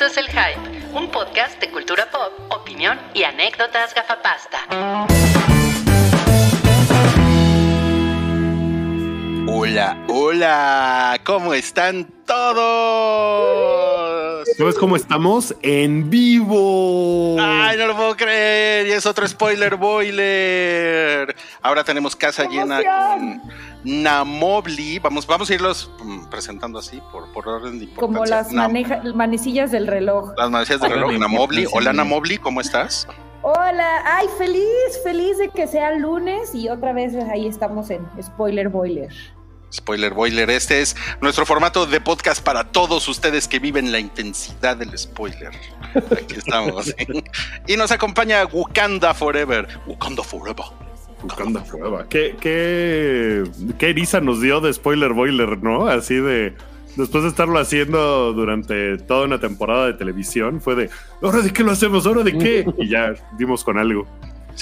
Esto es El Hype, un podcast de cultura pop, opinión y anécdotas gafapasta. Hola, hola, ¿cómo están todos? ¿Sabes cómo estamos? En vivo. Ay, no lo puedo creer, y es otro spoiler boiler. Ahora tenemos casa llena con Namobli. Vamos, vamos a irlos mm, presentando así por, por orden de importancia. Como las Nam- maneja- manecillas del reloj. las manecillas del reloj. Namobli. Hola. Namobli, ¿cómo estás? Hola, ay, feliz, feliz de que sea lunes y otra vez ahí estamos en Spoiler Boiler. Spoiler Boiler, este es nuestro formato de podcast para todos ustedes que viven la intensidad del spoiler. Aquí estamos. y nos acompaña Wakanda Forever. Wakanda Forever. Buscando prueba. ¿Qué, qué, qué eriza nos dio de spoiler boiler, ¿no? Así de. Después de estarlo haciendo durante toda una temporada de televisión, fue de, ¿ahora de qué lo hacemos? ¿Ahora de qué? Y ya dimos con algo.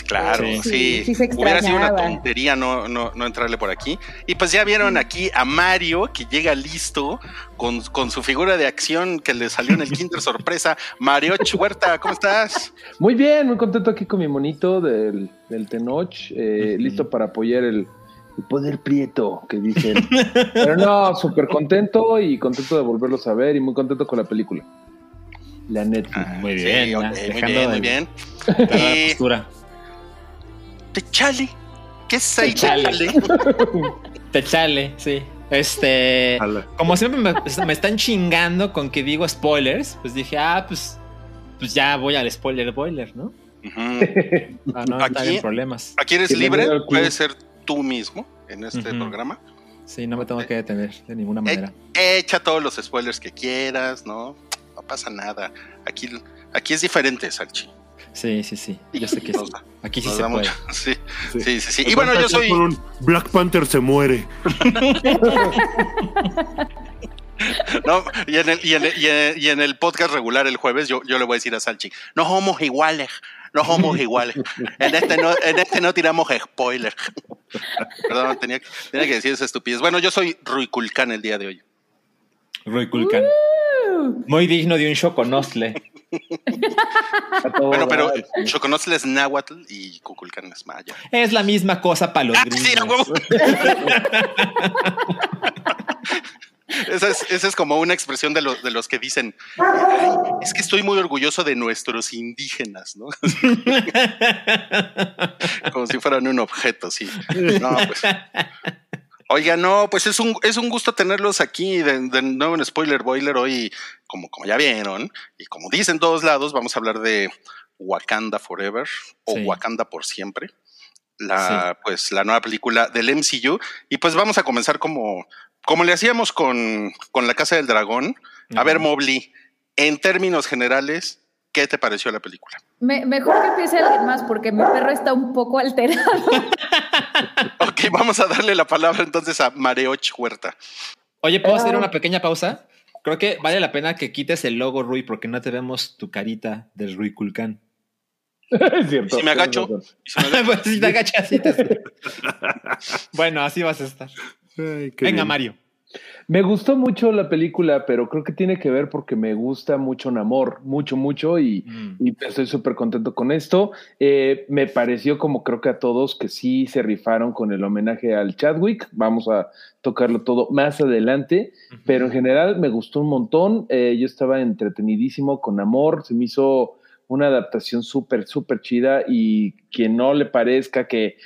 Claro, sí. Sí, sí se Hubiera sido una tontería no, no, no entrarle por aquí. Y pues ya vieron aquí a Mario que llega listo con, con su figura de acción que le salió en el Kinder sorpresa. Mario Huerta, ¿cómo estás? Muy bien, muy contento aquí con mi monito del, del Tenoch, eh, listo para apoyar el, el poder prieto que dicen. Pero no, súper contento y contento de volverlos a ver y muy contento con la película. La Netflix. Ah, Muy Sí, bien, muy bien, muy bien. La postura. Techale, ¿qué es Techale. Techale? Techale, sí. Este. Ala. Como siempre me, me están chingando con que digo spoilers, pues dije, ah, pues. Pues ya voy al spoiler boiler, ¿no? No Aquí- problemas. Aquí eres libre, puedes ser tú mismo en este programa. Sí, no me tengo que detener de ninguna manera. Echa todos los spoilers que quieras, ¿no? No pasa nada. Aquí, aquí es diferente, Salchi. Sí, sí, sí. Yo sé que sí. Aquí sí se puede. mucho. Sí, Sí. sí, sí. sí. Y bueno, yo soy. Black Panther se muere. No, y en, el, y, en el, y en- y en el podcast regular el jueves yo, yo le voy a decir a Salchi, no somos iguales, no somos iguales. En este no, en este no tiramos spoiler. Perdón, tenía, tenía que decir esa estupidez. Bueno, yo soy Rui Kulkan el día de hoy. Roy Kulkan. Muy digno de un todo Bueno, pero dar. Choconostle es náhuatl y Kukulkan es maya. Es la misma cosa para los Ah, sí, huevo. Esa es, esa es como una expresión de, los de los que dicen, "Ay, es que estoy muy orgulloso de nuestros indígenas, ¿no? como si fueran un objeto, sí. No, pues. Oiga, no, pues es un, es un gusto tenerlos aquí de, de nuevo en Spoiler Boiler hoy, como, como ya vieron, y como dicen todos lados, vamos a hablar de Wakanda Forever o Sí. Wakanda por siempre. La, pues, la nueva película del MCU. Y pues vamos a comenzar como, como le hacíamos con, con La Casa del Dragón. A ver, Mobley, en términos generales, ¿qué te pareció la película? Me- mejor que empiece alguien más porque mi perro está un poco alterado. Ok, vamos a darle la palabra entonces a Mareoch Huerta. Oye, ¿puedo hacer una pequeña pausa? Creo que vale la pena que quites el logo Rui porque no te vemos tu carita del Rui Kulkan. es cierto. Si me agacho. me- pues si te agachas, Bueno, así vas a estar. Ay, Venga, bien. Mario. Me gustó mucho la película, pero creo que tiene que ver porque me gusta mucho Namor, mucho, mucho, y, Mm. y estoy súper contento con esto. Eh, me pareció como creo que a todos que sí se rifaron con el homenaje al Chadwick. Vamos a tocarlo todo más adelante, pero en general me gustó un montón. Eh, yo estaba entretenidísimo con Namor, se me hizo una adaptación súper, súper chida y quien no le parezca que,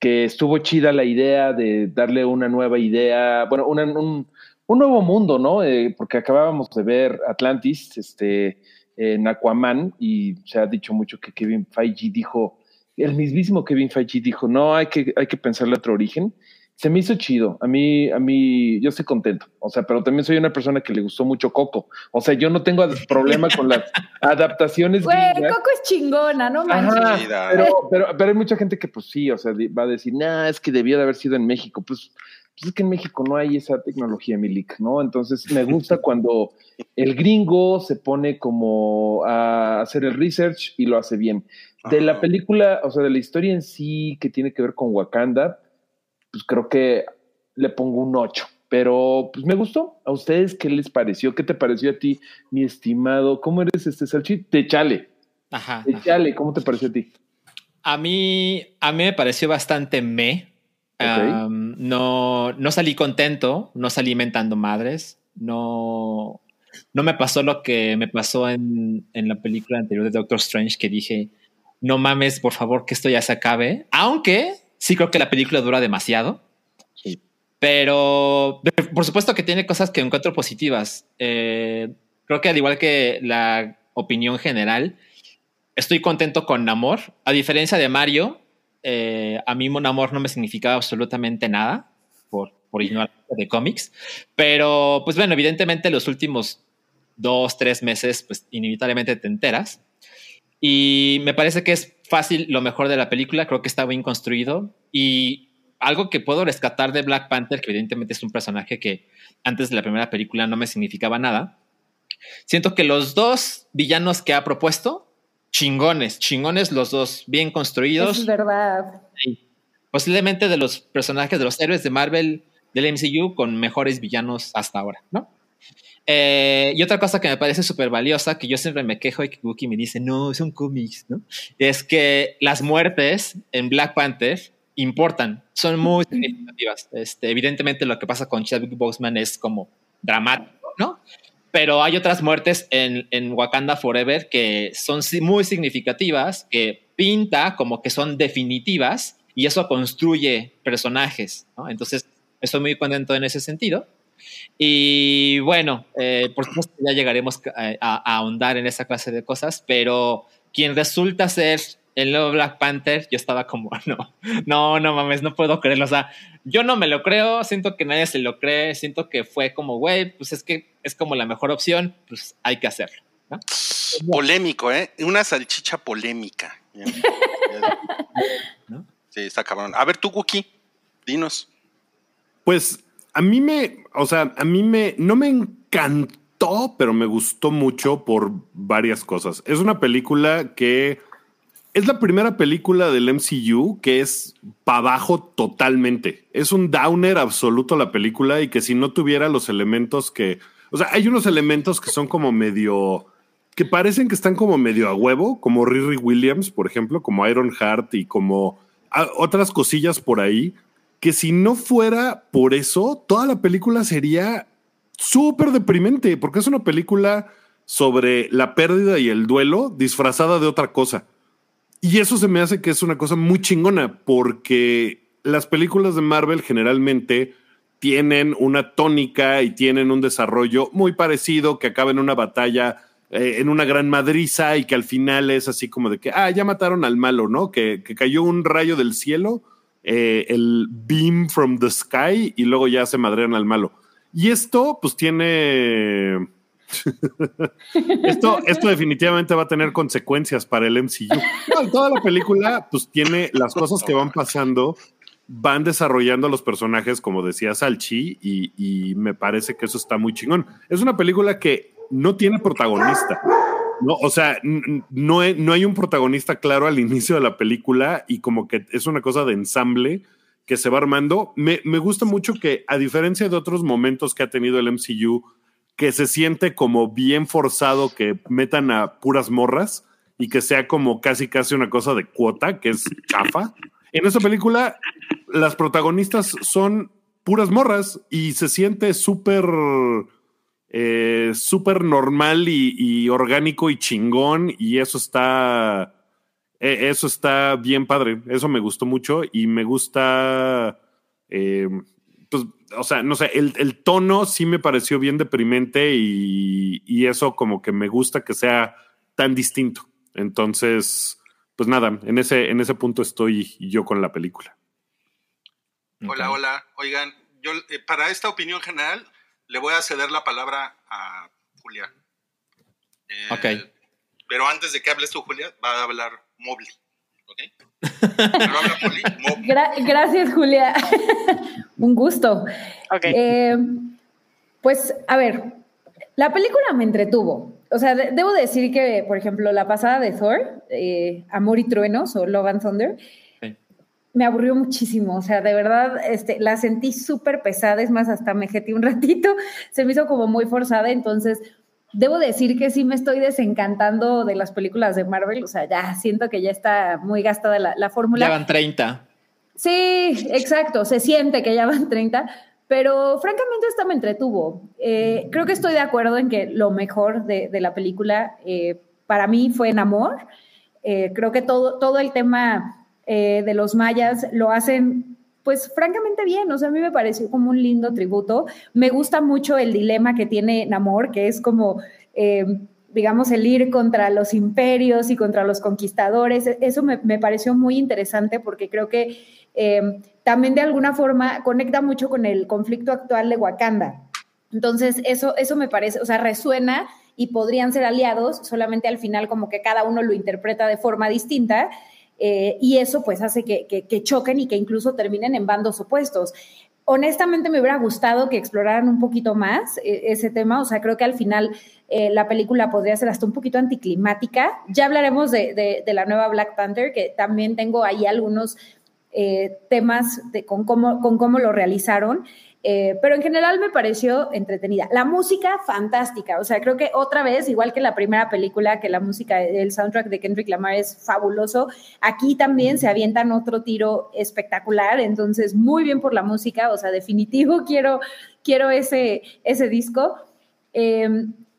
que estuvo chida la idea de darle una nueva idea, bueno, una- un, un nuevo mundo, ¿no? Eh, porque acabábamos de ver Atlantis, este, en Aquaman, y se ha dicho mucho que Kevin Feige dijo, el mismísimo Kevin Feige dijo, no, hay que, hay que pensarle otro origen. Se me hizo chido. A mí, a mí, yo estoy contento. O sea, pero también soy una persona que le gustó mucho Coco. O sea, yo no tengo problema con las adaptaciones. Güey. Coco es chingona, ¿no manches? Ajá, Chida. pero, pero, pero hay mucha gente que pues sí, o sea, va a decir, nah, es que debía de haber sido en México. Pues, pues es que en México no hay esa tecnología, Milik, ¿no? Entonces me gusta cuando el gringo se pone como a hacer el research y lo hace bien. De la película, o sea, de la historia en sí que tiene que ver con Wakanda, pues creo que le pongo un 8. Pero pues me gustó. ¿A ustedes qué les pareció? ¿Qué te pareció a ti, mi estimado? ¿Cómo eres este Salchi? Techale. Ajá. Techale, ¿cómo te pareció a ti? A mí, a mí me pareció bastante me. Um, no, no salí contento, no salí mentando madres, no, no me pasó lo que me pasó en, en la película anterior de Doctor Strange, que dije, no mames, por favor, que esto ya se acabe. Aunque sí creo que la película dura demasiado. Sí. Pero por supuesto que tiene cosas que encuentro positivas. Eh, creo que al igual que la opinión general, estoy contento con Namor. A diferencia de Mario, eh, a mí Namor no me significaba absolutamente nada por, por ignorancia de cómics. Pero, pues bueno, evidentemente los últimos dos, tres meses, pues inevitablemente te enteras. Y me parece que es fácil lo mejor de la película. Creo que está bien construido. Y algo que puedo rescatar de Black Panther, que evidentemente es un personaje que antes de la primera película no me significaba nada. Siento que los dos villanos que ha propuesto, chingones, chingones los dos, bien construidos. es verdad. Posiblemente de los personajes de los héroes de Marvel del MCU con mejores villanos hasta ahora, ¿no? Eh, y otra cosa que me parece súper valiosa, que yo siempre me quejo y que Wookie me dice, no, son cómics, ¿no? Es que las muertes en Black Panther importan, son muy significativas. Este, evidentemente lo que pasa con Chadwick Boseman es como dramático, ¿no? Pero hay otras muertes en, en Wakanda Forever que son muy significativas, que pinta como que son definitivas y eso construye personajes, ¿no? Entonces, estoy muy contento en ese sentido. Y bueno, eh, por supuesto ya llegaremos a, a ahondar en esa clase de cosas, pero quien resulta ser el nuevo Black Panther, yo estaba como, no, no, no mames, no puedo creerlo. O sea, yo no me lo creo, siento que nadie se lo cree, siento que fue como, güey, pues es que es como la mejor opción, pues hay que hacerlo. ¿no? Polémico, ¿eh? Una salchicha polémica. Sí, está cabrón. A ver, tú, Wookie, dinos. Pues a mí me, o sea, a mí me, no me encantó, pero me gustó mucho por varias cosas. Es una película que es la primera película del MCU que es para abajo totalmente. Es un downer absoluto la película y que si no tuviera los elementos que, o sea, hay unos elementos que son como medio, que parecen que están como medio a huevo, como Riri Williams, por ejemplo, como Iron Heart y como ah, otras cosillas por ahí que si no fuera por eso, toda la película sería súper deprimente, porque es una película sobre la pérdida y el duelo disfrazada de otra cosa. Y eso se me hace que es una cosa muy chingona, porque las películas de Marvel generalmente tienen una tónica y tienen un desarrollo muy parecido, que acaba en una batalla, eh, en una gran madriza y que al final es así como de que, ah, ya mataron al malo, ¿no? Que, que cayó un rayo del cielo eh, el beam from the sky y luego ya se madrean al malo. Y esto, pues tiene. esto, esto definitivamente va a tener consecuencias para el MCU. Toda la película, pues tiene las cosas que van pasando, van desarrollando a los personajes, como decía Salchi, y me parece que eso está muy chingón. Es una película que no tiene protagonista. No, o sea, no no hay un protagonista claro al inicio de la película y como que es una cosa de ensamble que se va armando. Me, me gusta mucho que, a diferencia de otros momentos que ha tenido el MCU, que se siente como bien forzado que metan a puras morras y que sea como casi casi una cosa de cuota, que es chafa. En esta película, las protagonistas son puras morras y se siente súper eh, súper normal y, y orgánico y chingón y eso está eh, eso está bien padre. Eso me gustó mucho y me gusta eh, pues o sea no sé el, el tono sí me pareció bien deprimente y, y eso como que me gusta que sea tan distinto. Entonces pues nada en ese en ese punto estoy yo con la película. Hola, hola. Oigan, yo eh, para esta opinión general le voy a ceder la palabra a Julia. Eh, Ok. Pero antes de que hables tú, Julia, va a hablar Mobley. ¿Ok? Pero habla Poli, Mobley. Gra- gracias, Julia. Un gusto. Ok. Eh, pues, a ver, la película me entretuvo. O sea, de- debo decir que, por ejemplo, la pasada de Thor, eh, Amor y Truenos o Love and Thunder. Me aburrió muchísimo, o sea, de verdad, este, la sentí súper pesada, es más, hasta me jetí un ratito, se me hizo como muy forzada, entonces debo decir que sí me estoy desencantando de las películas de Marvel, o sea, ya siento que ya está muy gastada la, la fórmula. Ya van 30. Sí, exacto, se siente que ya van 30, pero francamente esta me entretuvo. Eh, creo que estoy de acuerdo en que lo mejor de, de la película eh, para mí fue en amor. Eh, creo que todo, todo el tema de los mayas lo hacen pues francamente bien, o sea, a mí me pareció como un lindo tributo. Me gusta mucho el dilema que tiene Namor, que es como, digamos, el ir contra los imperios y contra los conquistadores. Eso me, me pareció muy interesante porque creo que eh, también de alguna forma conecta mucho con el conflicto actual de Wakanda. Entonces, eso, eso me parece, o sea, resuena y podrían ser aliados, solamente al final como que cada uno lo interpreta de forma distinta. Eh, y eso pues hace que, que, choquen y que incluso terminen en bandos opuestos honestamente me hubiera gustado que exploraran un poquito más eh, ese tema, o sea, creo que al final la película podría ser hasta un poquito anticlimática. Ya hablaremos de, de, la nueva Black Panther, que también tengo ahí algunos eh, temas de, con, cómo, con cómo lo realizaron. Eh, pero en general me pareció entretenida. La música, fantástica. O sea, creo que otra vez, igual que la primera película, que la música, el soundtrack de Kendrick Lamar es fabuloso, aquí también se avientan otro tiro espectacular. Entonces, muy bien por la música. O sea, definitivo quiero, quiero ese, ese disco. Eh,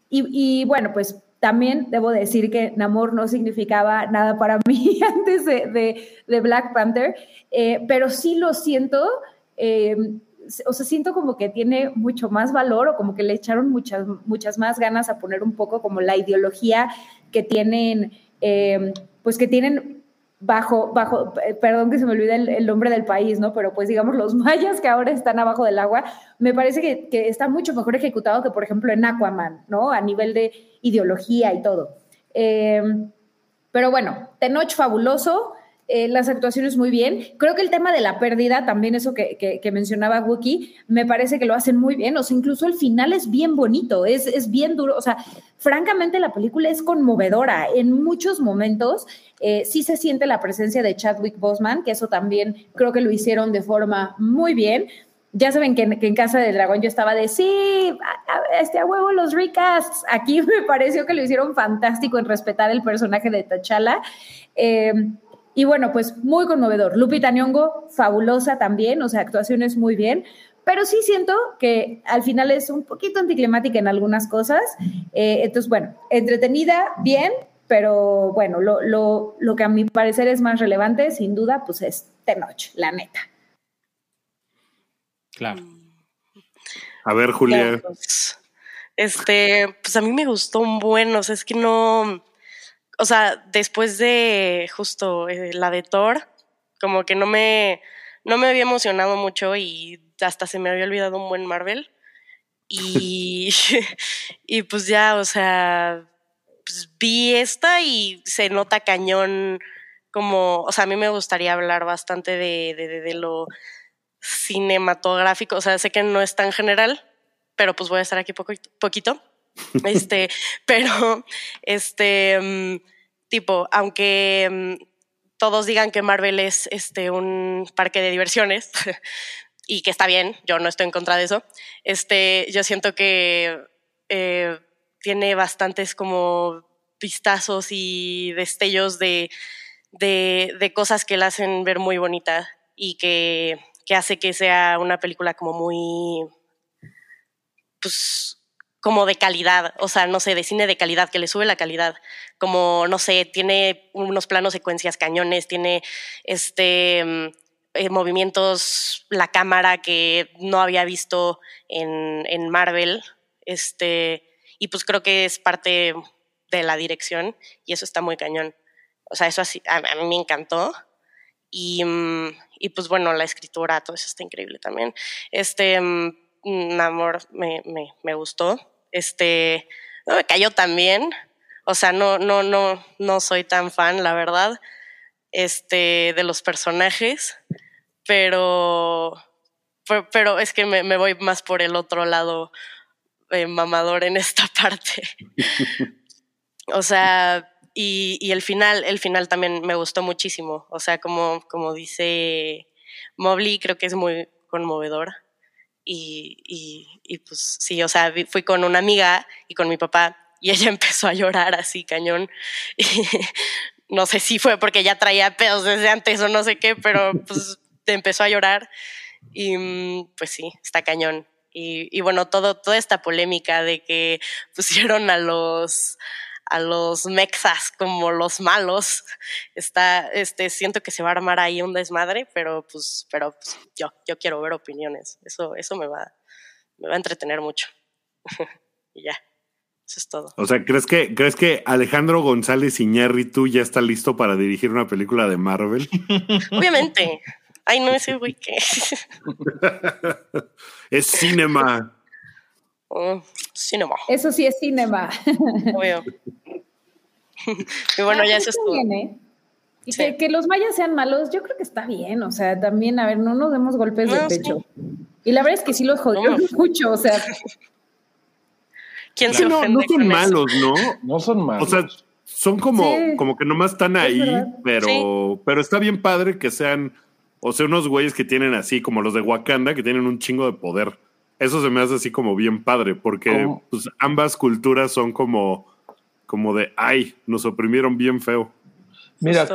y, y bueno, pues también debo decir que Namor no significaba nada para mí antes de, de, Black Panther, eh, pero sí lo siento, eh, o sea, siento como que tiene mucho más valor o como que le echaron muchas, muchas más ganas a poner un poco como la ideología que tienen, eh, pues que tienen bajo, bajo, eh, perdón que se me olvide el, nombre del país, ¿no? Pero pues digamos los mayas que ahora están abajo del agua, me parece que, que, está mucho mejor ejecutado que por ejemplo en Aquaman, ¿no? A nivel de ideología y todo. Eh, pero bueno, Tenoch fabuloso, eh, las actuaciones muy bien. Creo que el tema de la pérdida, también eso que, que, mencionaba Wookie, me parece que lo hacen muy bien. O sea, incluso el final es bien bonito, es, es bien duro. O sea, francamente la película es conmovedora. En muchos momentos eh, sí se siente la presencia de Chadwick Boseman, que eso también creo que lo hicieron de forma muy bien. Ya saben que, en Casa del Dragón yo estaba de sí, a, este a huevo los recasts. Aquí me pareció que lo hicieron fantástico en respetar el personaje de T'Challa. Eh, y bueno, pues muy conmovedor. Lupita Nyong'o, fabulosa también, o sea, actuaciones muy bien, pero sí siento que al final es un poquito anticlimática en algunas cosas. Eh, entonces, bueno, entretenida, bien, pero bueno, lo, lo, lo, que a mi parecer es más relevante, sin duda, pues es Tenoch, la neta. Claro. A ver, Julia. Pues, este, pues a mí me gustó un buen, o sea, es que no o sea, después de justo eh, la de Thor, como que no me, no me había emocionado mucho y hasta se me había olvidado un buen Marvel. Y, y pues ya, o sea, pues vi esta y se nota cañón como, o sea, a mí me gustaría hablar bastante de, de, de lo cinematográfico, o sea, sé que no es tan general, pero pues voy a estar aquí poco, poquito. Este, pero, este, mm, tipo, aunque mm, todos digan que Marvel es este, un parque de diversiones, y que está bien, yo no estoy en contra de eso, este, yo siento que eh, tiene bastantes como vistazos y destellos de, de, de, cosas que la hacen ver muy bonita y que, que hace que sea una película como muy, pues, como de calidad, o sea, no sé, de cine de calidad, que le sube la calidad, como, no sé, tiene unos planos secuencias cañones, tiene este mm, eh, movimientos, la cámara que no había visto en, en, Marvel, este, y pues creo que es parte de la dirección, y eso está muy cañón. O sea, eso así, a, a mí me encantó. Y, mm, y, pues bueno, la escritura, todo eso está increíble también. Este, mm, Namor me, me, me gustó este, no me cayó tan bien. O sea, no, no, no, no soy tan fan, la verdad, este, de los personajes, pero, pero, es que me, voy más por el otro lado eh, mamador en esta parte. o sea, y, y el final, el final también me gustó muchísimo. O sea, como, como dice Mobley, creo que es muy conmovedor. Y, y, y pues sí, o sea, fui con una amiga y con mi papá y ella empezó a llorar así, cañón. Y no sé si fue porque ya traía pedos desde antes o no sé qué, pero pues empezó a llorar y mm, pues sí, está cañón. Y, y bueno, todo, toda esta polémica de que pusieron a los a los mexas como los malos, está, este, siento que se va a armar ahí un desmadre, pero pues, pero pues, yo, yo quiero ver opiniones. Eso, eso me va, me va a entretener mucho. y ya, eso es todo. O sea, ¿crees que, ¿crees que Alejandro González Iñárritu ya está listo para dirigir una película de Marvel? Obviamente. Ay, no, ese güey que. es cinema. Oh, cinema, Eso sí es cinema. obvio. y bueno, ya eso es todo. bien, ¿eh? Y Sí. que, que los mayas sean malos, yo creo que está bien. O sea, también, a ver, no nos demos golpes No, de sí. pecho. Y la verdad es que sí los jodieron No. mucho. O sea, ¿Quién se no, no son eso? malos, ¿no? No son malos. O sea, son como, Sí. como que nomás están ahí, verdad. pero, pero está bien padre que sean, o sea, unos güeyes que tienen así, como los de Wakanda, que tienen un chingo de poder. Eso se me hace así como bien padre, porque pues, ambas culturas son como, como de, ay, nos oprimieron bien feo. Mira,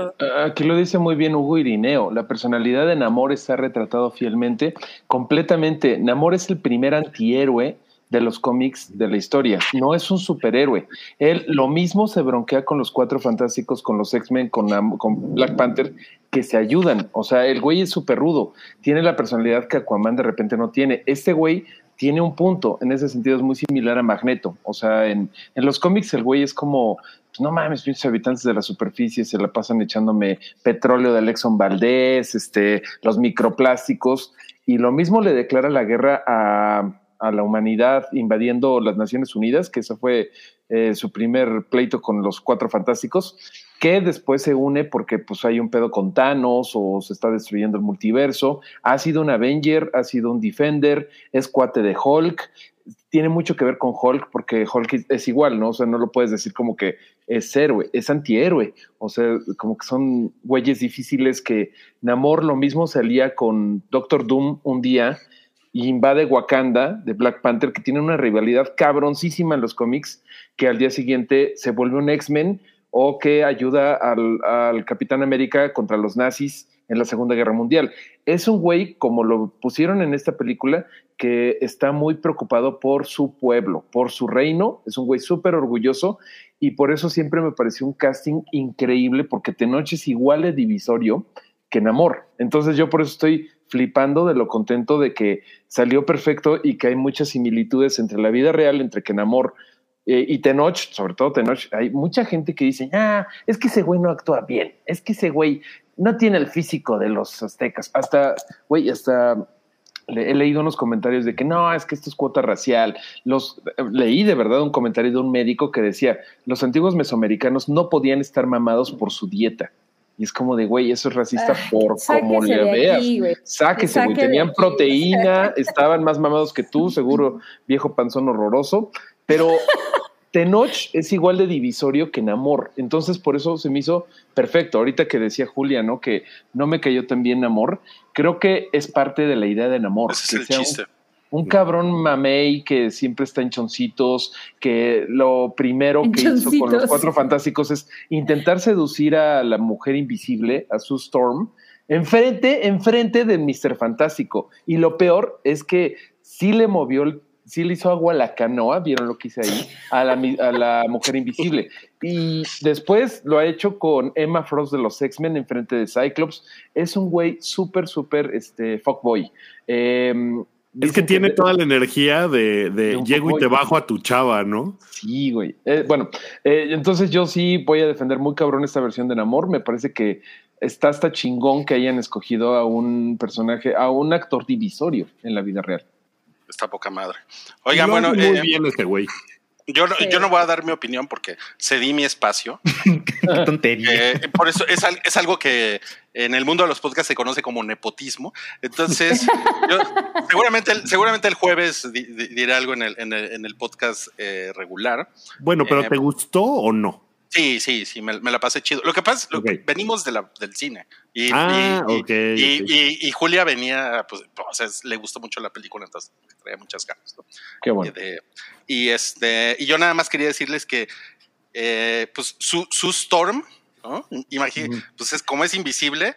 aquí lo dice muy bien Hugo Irineo. La personalidad de Namor está retratado fielmente, completamente. Namor es el primer antihéroe de los cómics de la historia. No es un superhéroe. Él lo mismo se bronquea con los Cuatro Fantásticos, con los X-Men, con, Black Panther, que se ayudan. O sea, el güey es súper rudo. Tiene la personalidad que Aquaman de repente no tiene. Este güey tiene un punto. En ese sentido es muy similar a Magneto. O sea, en, en los cómics el güey es como pues no mames, pinches habitantes de la superficie se la pasan echándome petróleo de Exxon Valdez, este, los microplásticos, y lo mismo le declara la guerra a, a la humanidad invadiendo las Naciones Unidas, que eso fue eh, su primer pleito con los cuatro fantásticos, que después se une porque pues hay un pedo con Thanos o se está destruyendo el multiverso, ha sido un Avenger, ha sido un Defender, es cuate de Hulk, tiene mucho que ver con Hulk porque Hulk es igual, ¿no? O sea, no lo puedes decir como que es héroe, es antihéroe. O sea, como que son güeyes difíciles que Namor lo mismo salía con Doctor Doom un día y invade Wakanda de Black Panther, que tiene una rivalidad cabroncísima en los cómics, que al día siguiente se vuelve un X-Men o que ayuda al, Capitán América contra los nazis en la Segunda Guerra Mundial. Es un güey, como lo pusieron en esta película, que está muy preocupado por su pueblo, por su reino. Es un güey súper orgulloso y por eso siempre me pareció un casting increíble, porque Tenoch es igual de divisorio que Namor. Entonces yo por eso estoy flipando de lo contento de que salió perfecto y que hay muchas similitudes entre la vida real, entre que eh, y Tenoch, sobre todo Tenoch, hay mucha gente que dice, ah, es que ese güey no actúa bien, es que ese güey no tiene el físico de los aztecas. Hasta, güey, hasta he leído unos comentarios de que no, es que esto es cuota racial. Los leí de verdad un comentario de un médico que decía, los antiguos mesoamericanos no podían estar mamados por su dieta. Y es como de, güey, eso es racista Ah, por como le veas. aquí. Sáquese, güey. Tenían aquí. proteína, estaban más mamados que tú, seguro, viejo panzón horroroso. Pero Tenoch es igual de divisorio que Namor. Entonces, por eso se me hizo perfecto. Ahorita que decía Julia, ¿no? Que no me cayó tan bien Namor. Creo que es parte de la idea de Namor. Ese es el sea chiste. un cabrón mamey que siempre está en choncitos, que lo primero En que hizo con los cuatro fantásticos es intentar seducir a la mujer invisible, a Sue Storm, enfrente, enfrente de Mr. Fantástico. Y lo peor es que sí le movió, el- sí le hizo agua a la canoa, vieron lo que hice ahí, a la, mi- a la mujer invisible. Y después lo ha hecho con Emma Frost de los X-Men enfrente de Cyclops. Es un güey súper, súper, este, fuckboy. Em, Es que tiene toda la energía de, de llego y te bajo a tu chava, ¿no? Sí, güey. Eh, bueno, eh, entonces yo sí voy a defender muy cabrón esta versión de Namor. Me parece que está hasta chingón que hayan escogido a un personaje, a un actor divisorio en la vida real. Está poca madre. Oigan, bueno, muy eh, bien este güey. Yo, no- Sí. yo no voy a dar mi opinión porque cedí mi espacio. Qué tontería. Eh, por eso es, es algo que en el mundo de los podcasts se conoce como nepotismo. Entonces, yo- seguramente, el, seguramente el jueves di- di- diré algo en el, en el, en el podcast eh, regular. Bueno, pero Eh, ¿te gustó o no? Sí, sí, sí, me, me la pasé chido. Lo que pasa es lo que venimos de la, del cine. Y, Ah, y- y Julia venía, pues, o sea, es- le gustó mucho la película, entonces traía muchas ganas. ¿no? Qué bueno. Y, de- y, este, y yo nada más quería decirles que, eh, pues, su, su Storm, ¿no? Imagínate, pues es como es invisible,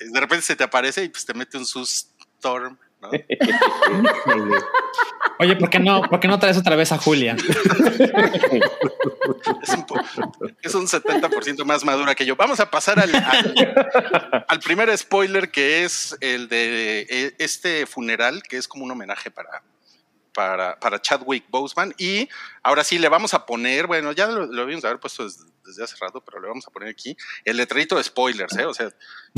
Eh, de repente se te aparece y pues te mete un su Storm, ¿no? Oye, ¿por qué no, por qué no traes otra vez a Julia? Es un, es un 70% más madura que yo. Vamos a pasar al, al, al primer spoiler que es el de eh, este funeral, que es como un homenaje para, para, para Chadwick Boseman. Y ahora sí le vamos a poner, bueno, ya lo, lo habíamos haber puesto desde, desde hace rato, pero le vamos a poner aquí el letrerito de spoilers, ¿eh? O sea,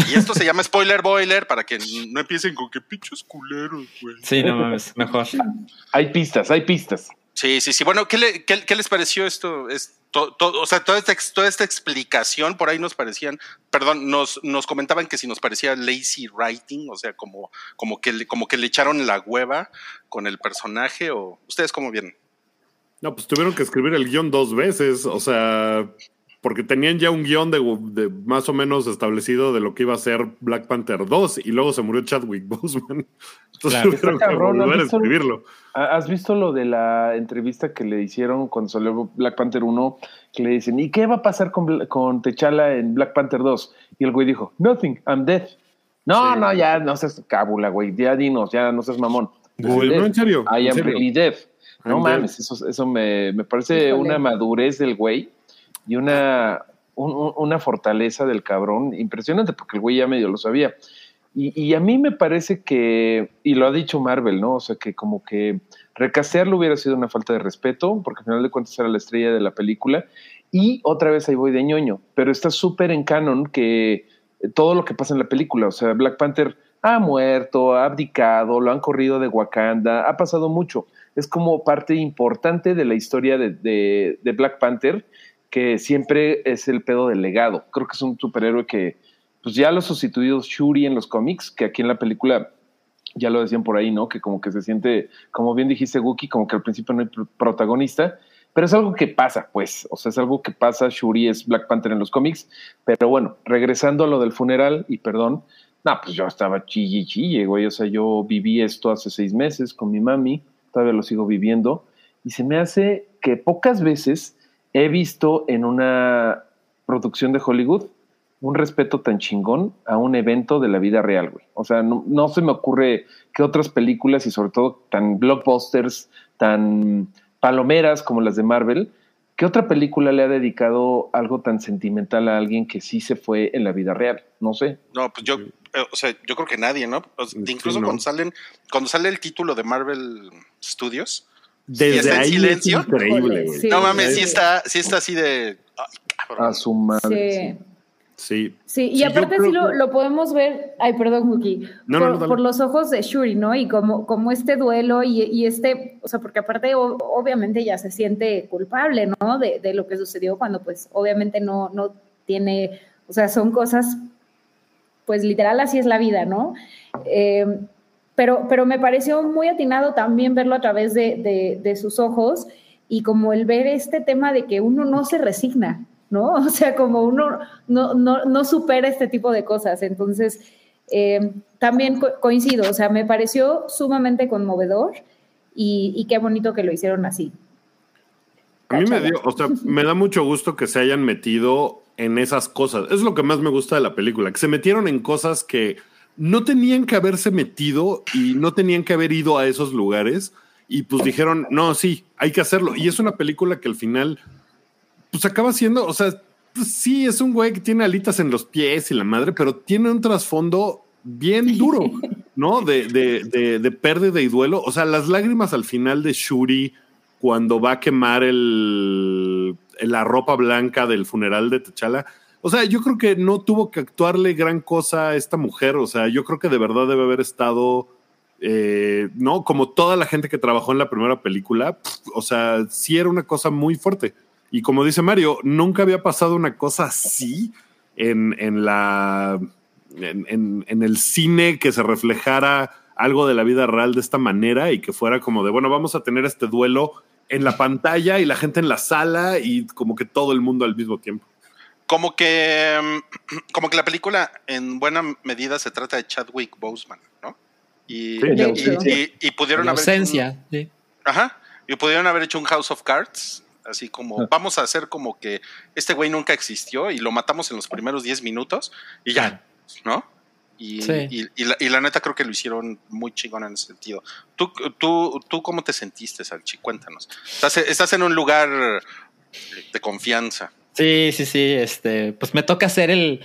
y esto se llama Spoiler Boiler para que no empiecen con que pinches culeros, güey. Sí, no mames, mejor. Hay pistas, hay pistas. Sí, sí, sí. Bueno, ¿qué, le- les pareció esto? Es to- to- o sea, toda esta, explicación por ahí nos parecían, perdón, nos, comentaban que si nos parecía lazy writing, o sea, como, que, le, echaron la hueva con el personaje, o ustedes cómo vienen. No, pues tuvieron que escribir el guion dos veces, o sea, porque tenían ya un guion de, de más o menos establecido de lo que iba a ser Black Panther 2 y luego se murió Chadwick Boseman. Entonces Claro. tuvieron que cabrón, ¿has volver a visto? escribirlo. ¿Ha- ¿Has visto lo de la entrevista que le hicieron cuando salió Black Panther 1? Que le dicen, ¿y qué va a pasar con, con T'Challa en Black Panther 2? Y el güey dijo, Nothing, I'm dead. No, Sí. no, ya no seas cábula, güey. Ya dinos, ya no seas mamón. I'm no, dead. en serio, I am serio. really dead. No I'm dead. mames, eso, eso me, me parece Híjole. una madurez del güey y una, un- un- una fortaleza del cabrón impresionante, porque el güey ya medio lo sabía. Y, a mí me parece que, y lo ha dicho Marvel, ¿no? O sea, que como que recastearlo hubiera sido una falta de respeto, porque al final de cuentas era la estrella de la película. Y otra vez ahí voy de ñoño, pero está súper en canon que todo lo que pasa en la película, o sea, Black Panther ha muerto, ha abdicado, lo han corrido de Wakanda, ha pasado mucho. Es como parte importante de la historia de- de Black Panther, que siempre es el pedo del legado. Creo que es un superhéroe que, pues ya lo ha sustituido Shuri en los cómics, que aquí en la película ya lo decían por ahí, ¿no? Que como que se siente, como bien dijiste, Guki, como que al principio no hay pr- protagonista, pero es algo que pasa, pues, o sea, es algo que pasa, Shuri es Black Panther en los cómics, pero bueno, regresando a lo del funeral, y perdón, no, pues yo estaba chille chille, güey, o sea, yo viví esto hace seis meses con mi mami, todavía lo sigo viviendo, y se me hace que pocas veces he visto en una producción de Hollywood un respeto tan chingón a un evento de la vida real, güey. O sea, no, no se me ocurre que otras películas y sobre todo tan blockbusters, tan palomeras como las de Marvel, que otra película le ha dedicado algo tan sentimental a alguien que sí se fue en la vida real. No sé. No, pues yo, eh, o sea, yo creo que nadie, ¿no? O sea, Sí, incluso no. cuando salen, cuando sale el título de Marvel Studios, ¿Y Desde ahí silencio? es increíble, Híjole, güey. sí. no mames, sí Sí. está, sí está así de. ay, cabrón. A su madre. Sí. Sí. Sí, y Sí, aparte creo sí lo, lo podemos ver, ay, perdón, Wookie, No, no, por, no, dale. por los ojos de Shuri, ¿no? Y como, como este duelo y, y este, o sea, porque aparte o- obviamente ya se siente culpable, ¿no? De, de lo que sucedió cuando pues obviamente no, no tiene, o sea, son cosas, pues literal así es la vida, ¿no? Eh, pero, pero me pareció muy atinado también verlo a través de, de- de sus ojos y como el ver este tema de que uno no se resigna, ¿no? O sea, como uno no, no, no supera este tipo de cosas. Entonces, eh, también co- coincido, o sea, me pareció sumamente conmovedor y, y qué bonito que lo hicieron así. A mí me dio, o sea, me da mucho gusto que se hayan metido en esas cosas. Es lo que más me gusta de la película, que se metieron en cosas que no tenían que haberse metido y no tenían que haber ido a esos lugares y pues dijeron, no, sí, hay que hacerlo. Y es una película que al final, pues acaba siendo, o sea, pues sí, es un güey que tiene alitas en los pies y la madre, pero tiene un trasfondo bien duro, ¿no? De, de, de, de pérdida y duelo. O sea, las lágrimas al final de Shuri cuando va a quemar el, la ropa blanca del funeral de T'Challa. O sea, yo creo que no tuvo que actuarle gran cosa a esta mujer. O sea, yo creo que de verdad debe haber estado, eh, ¿no? Como toda la gente que trabajó en la primera película. o sea, sí era una cosa muy fuerte. Y como dice Mario, nunca había pasado una cosa así en, en la. En- en el cine que se reflejara algo de la vida real de esta manera y que fuera como de, bueno, vamos a tener este duelo en la pantalla y la gente en la sala y como que todo el mundo al mismo tiempo. Como que, mm, como que la película en buena medida se trata de Chadwick Boseman, ¿no? Y, Sí, y- pudieron La haber hecho un- sí. Ajá. Y pudieron haber hecho un House of Cards, así como Ah. vamos a hacer como que este güey nunca existió y lo matamos en los primeros 10 minutos y ya, ¿no? Y, Sí. y- y la, y la neta creo que lo hicieron muy chingón en ese sentido. ¿Tú, tú, tú cómo te sentiste, Salchi? Cuéntanos. Estás, estás en un lugar de confianza. Sí, sí, sí. Este, pues me toca hacer el,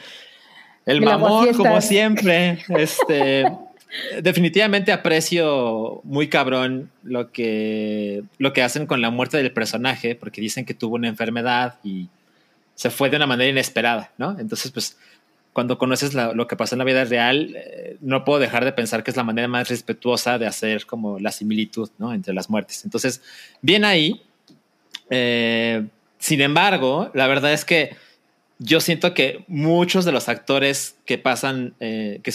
el mamón, como siempre. Este, definitivamente aprecio muy cabrón lo que, lo que hacen con la muerte del personaje, porque dicen que tuvo una enfermedad y se fue de una manera inesperada, ¿no? Entonces, pues, cuando conoces la- lo que pasó en la vida real, eh, no puedo dejar de pensar que es la manera más respetuosa de hacer como la similitud, ¿no? Entre las muertes. Entonces, bien ahí. Eh, sin embargo, la verdad es que yo siento que muchos de los actores que pasan, eh, que,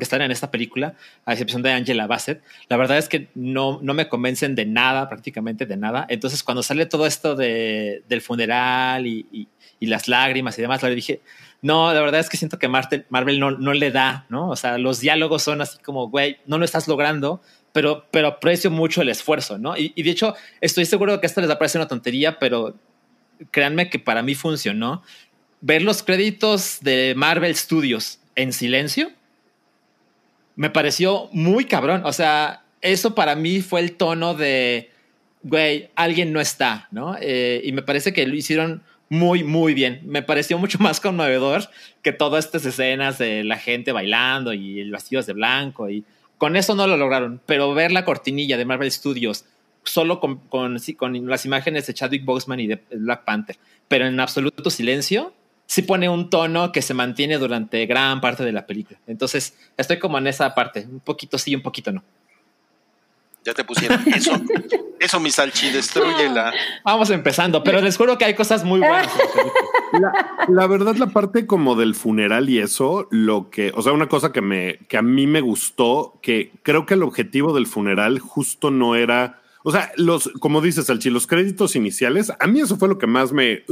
están en esta película, a excepción de Angela Bassett, la verdad es que no, no me convencen de nada, prácticamente de nada. Entonces, cuando sale todo esto de, del funeral y, y- las lágrimas y demás, le dije, no, la verdad es que siento que Marvel, Marvel no, no le da, ¿no? O sea, los diálogos son así como, güey, no lo estás logrando, pero, pero aprecio mucho el esfuerzo, ¿no? Y, de hecho, estoy seguro que esto les va a parecer una tontería, pero créanme que para mí funcionó. Ver los créditos de Marvel Studios en silencio me pareció muy cabrón. O sea, eso para mí fue el tono de, güey, alguien no está, ¿no? Eh, y me parece que lo hicieron muy, muy bien. Me pareció mucho más conmovedor que todas estas escenas de la gente bailando y el vestidos de blanco. Y con eso no lo lograron, pero ver la cortinilla de Marvel Studios solo con, con, sí, con las imágenes de Chadwick Boseman y de Black Panther, pero en absoluto silencio, sí pone un tono que se mantiene durante gran parte de la película. Entonces, estoy como en esa parte, un poquito sí, un poquito no. Ya te pusieron eso. Eso, mi Salchi, destruyela. Vamos empezando, pero les juro que hay cosas muy buenas. en la película. La, la verdad, la parte como del funeral y eso, lo que, o sea, una cosa que me, que a mí me gustó, que creo que el objetivo del funeral justo no era, o sea, los, como dices, Salchi, los créditos iniciales, a mí eso fue lo que más me,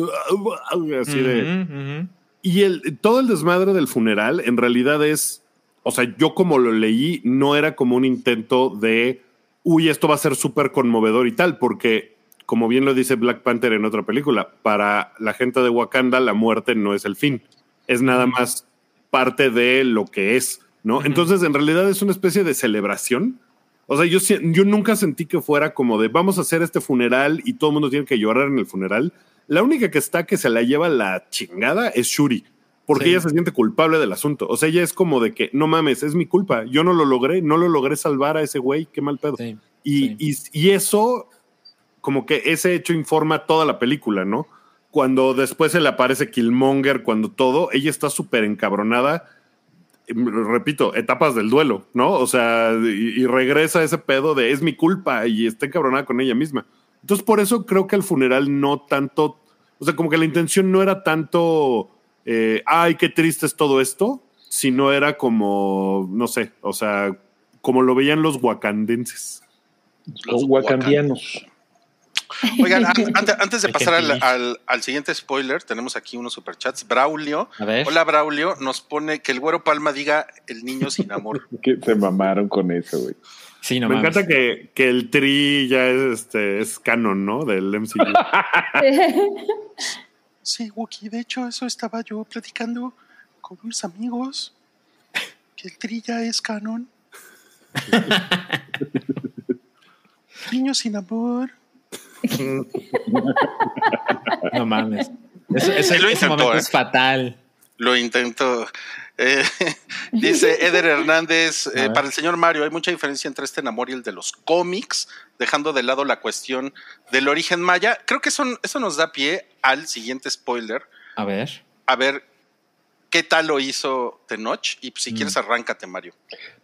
así de, Ujú, ujú. y el, todo el desmadre del funeral en realidad es, o sea, yo como lo leí, no era como un intento de, uy, esto va a ser súper conmovedor y tal, porque como bien lo dice Black Panther en otra película, para la gente de Wakanda la muerte no es el fin, es nada más parte de lo que es, ¿no? Ujú. Entonces, en realidad es una especie de celebración. O sea, yo, nunca sentí que fuera como de vamos a hacer este funeral y todo el mundo tiene que llorar en el funeral. La única que está que se la lleva la chingada es Shuri, porque Sí. ella se siente culpable del asunto. O sea, ella es como de que no mames, es mi culpa. Yo no lo logré, no lo logré salvar a ese güey, qué mal pedo. Sí, Y, sí. y, y eso, como que ese hecho informa toda la película, ¿no? Cuando después se le aparece Killmonger, cuando todo, ella está súper encabronada. Repito, etapas del duelo, ¿no? O sea, y, y regresa ese pedo de es mi culpa y está encabronada con ella misma. Entonces, por eso creo que el funeral no tanto, o sea, como que la intención no era tanto, eh, ay, qué triste es todo esto, sino era como, no sé, o sea, como lo veían los wakandenses. Los Los wakandianos. Oigan, an- ante- antes de pasar al, al- al siguiente spoiler, tenemos aquí unos superchats. Braulio, hola Braulio, nos pone que el güero Palma diga el niño sin amor. Que se mamaron con eso, güey. Sí, no Me mames. encanta que, que el tri ya es, este, es canon, ¿no? Del MCU. Sí, Wookie, de hecho, eso estaba yo platicando con unos amigos. Que el tri ya es canon. Niño sin amor. No mames. Eso, eso- Sí lo ese intentó, momento ¿eh? es fatal. Lo intento. Eh, dice Eder Hernández, eh, para el señor Mario, hay mucha diferencia entre este enamor y el de los cómics, dejando de lado la cuestión del origen maya. Creo que eso, eso nos da pie al siguiente spoiler. A ver. A ver qué tal lo hizo Tenoch. Y pues, si Mm. quieres, arráncate, Mario.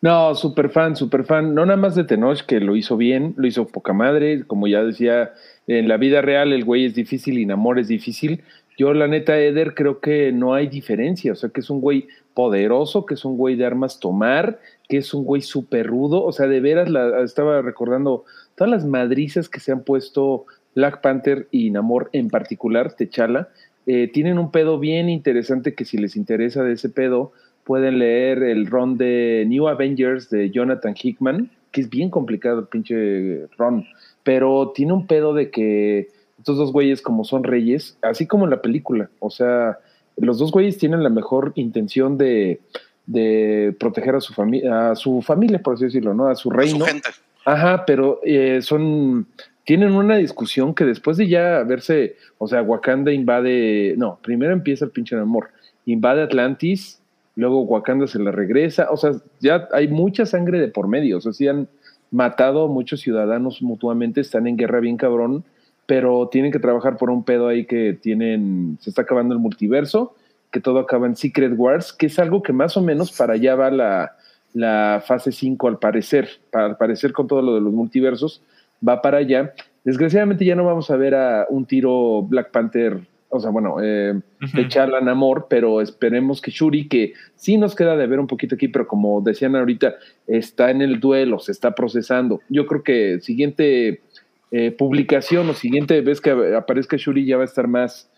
No, súper fan, súper fan. No nada más de Tenoch, que lo hizo bien, lo hizo poca madre. Como ya decía, en la vida real el güey es difícil y en amor es difícil. Yo, la neta, Eder, creo que no hay diferencia. O sea, que es un güey poderoso, que es un güey de armas tomar, que es un güey súper rudo. O sea, de veras, la, estaba recordando todas las madrizas que se han puesto Black Panther y Namor en particular, Techala, eh, tienen un pedo bien interesante que si les interesa de ese pedo, pueden leer el ron de New Avengers de Jonathan Hickman, que es bien complicado pinche ron, pero tiene un pedo de que estos dos güeyes como son reyes, así como en la película, o sea, los dos güeyes tienen la mejor intención de, de proteger a su familia, a su familia, por así decirlo, ¿no? A su Su reino. gente. Ajá, pero eh, son tienen una discusión que después de ya verse, o sea, Wakanda invade, no, primero empieza el pinche amor, invade Atlantis, luego Wakanda se la regresa, o sea, ya hay mucha sangre de por medio, o sea, sí han matado a muchos ciudadanos mutuamente, están en guerra bien cabrón, pero tienen que trabajar por un pedo ahí que tienen, se está acabando el multiverso, que todo acaba en Secret Wars, que es algo que más o menos para allá va la, la fase 5 al parecer, para, al parecer con todo lo de los multiversos, va para allá. Desgraciadamente ya no vamos a ver a un tiro Black Panther, o sea, bueno, eh, de T'Challa Namor, pero esperemos que Shuri, que sí nos queda de ver un poquito aquí, pero como decían ahorita, está en el duelo, se está procesando. Yo creo que siguiente eh, publicación o siguiente vez que aparezca Shuri ya va a estar más,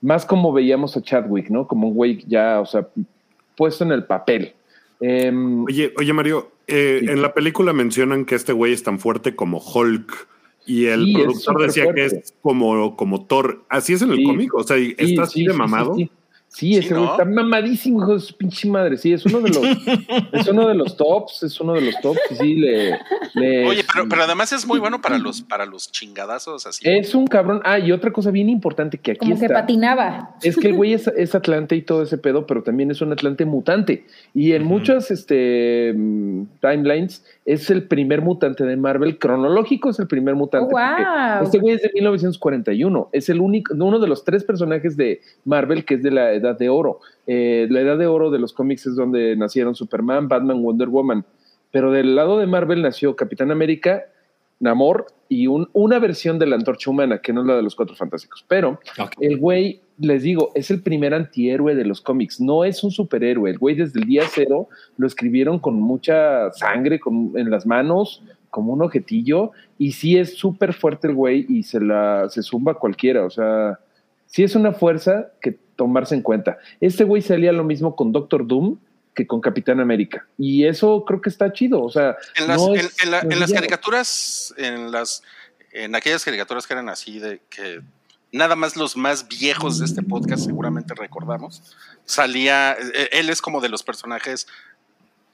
más como veíamos a Chadwick, ¿no? Como un güey ya, o sea, puesto en el papel. Em, Oye, oye Mario, eh, Sí. en la película mencionan que este güey es tan fuerte como Hulk y el Sí, productor decía que es como, como Thor. Así es en el Sí. cómic, o sea, está así sí, de sí, mamado. Sí, ese güey ¿no? está mamadísimo, hijo de su pinche madre. Sí, es uno de los, es uno de los tops, es uno de los tops. Y sí, le, le- Oye, pero, pero además es muy bueno para los, para los chingadazos así. es un cabrón. Ah, y otra cosa bien importante que aquí Como que está. patinaba. Es que el güey es, es atlante y todo ese pedo, pero también es un atlante mutante. Y en Ujú. muchas este, timelines es el primer mutante de Marvel. Cronológico es el primer mutante. Oh, wow. Este güey es de 1941. Es el único, uno de los tres personajes de Marvel que es de la Edad de Oro. Eh, la Edad de Oro de los cómics es donde nacieron Superman, Batman, Wonder Woman. Pero del lado de Marvel nació Capitán América, Namor y un- una versión de la Antorcha Humana, que no es la de los Cuatro Fantásticos. Pero el güey, les digo, es el primer antihéroe de los cómics. No es un superhéroe. El güey desde el día cero lo escribieron con mucha sangre con, en las manos, como un objetillo. Y sí es súper fuerte el güey y se la se zumba a cualquiera. O sea, sí es una fuerza que tomarse en cuenta. Este güey salía lo mismo con Doctor Doom que con Capitán América. Y eso creo que está chido. O sea, En las, no en, es- en la- no es en las villano. caricaturas, en las, en aquellas caricaturas que eran así de que nada más los más viejos de este podcast seguramente recordamos, salía, eh, él es como de los personajes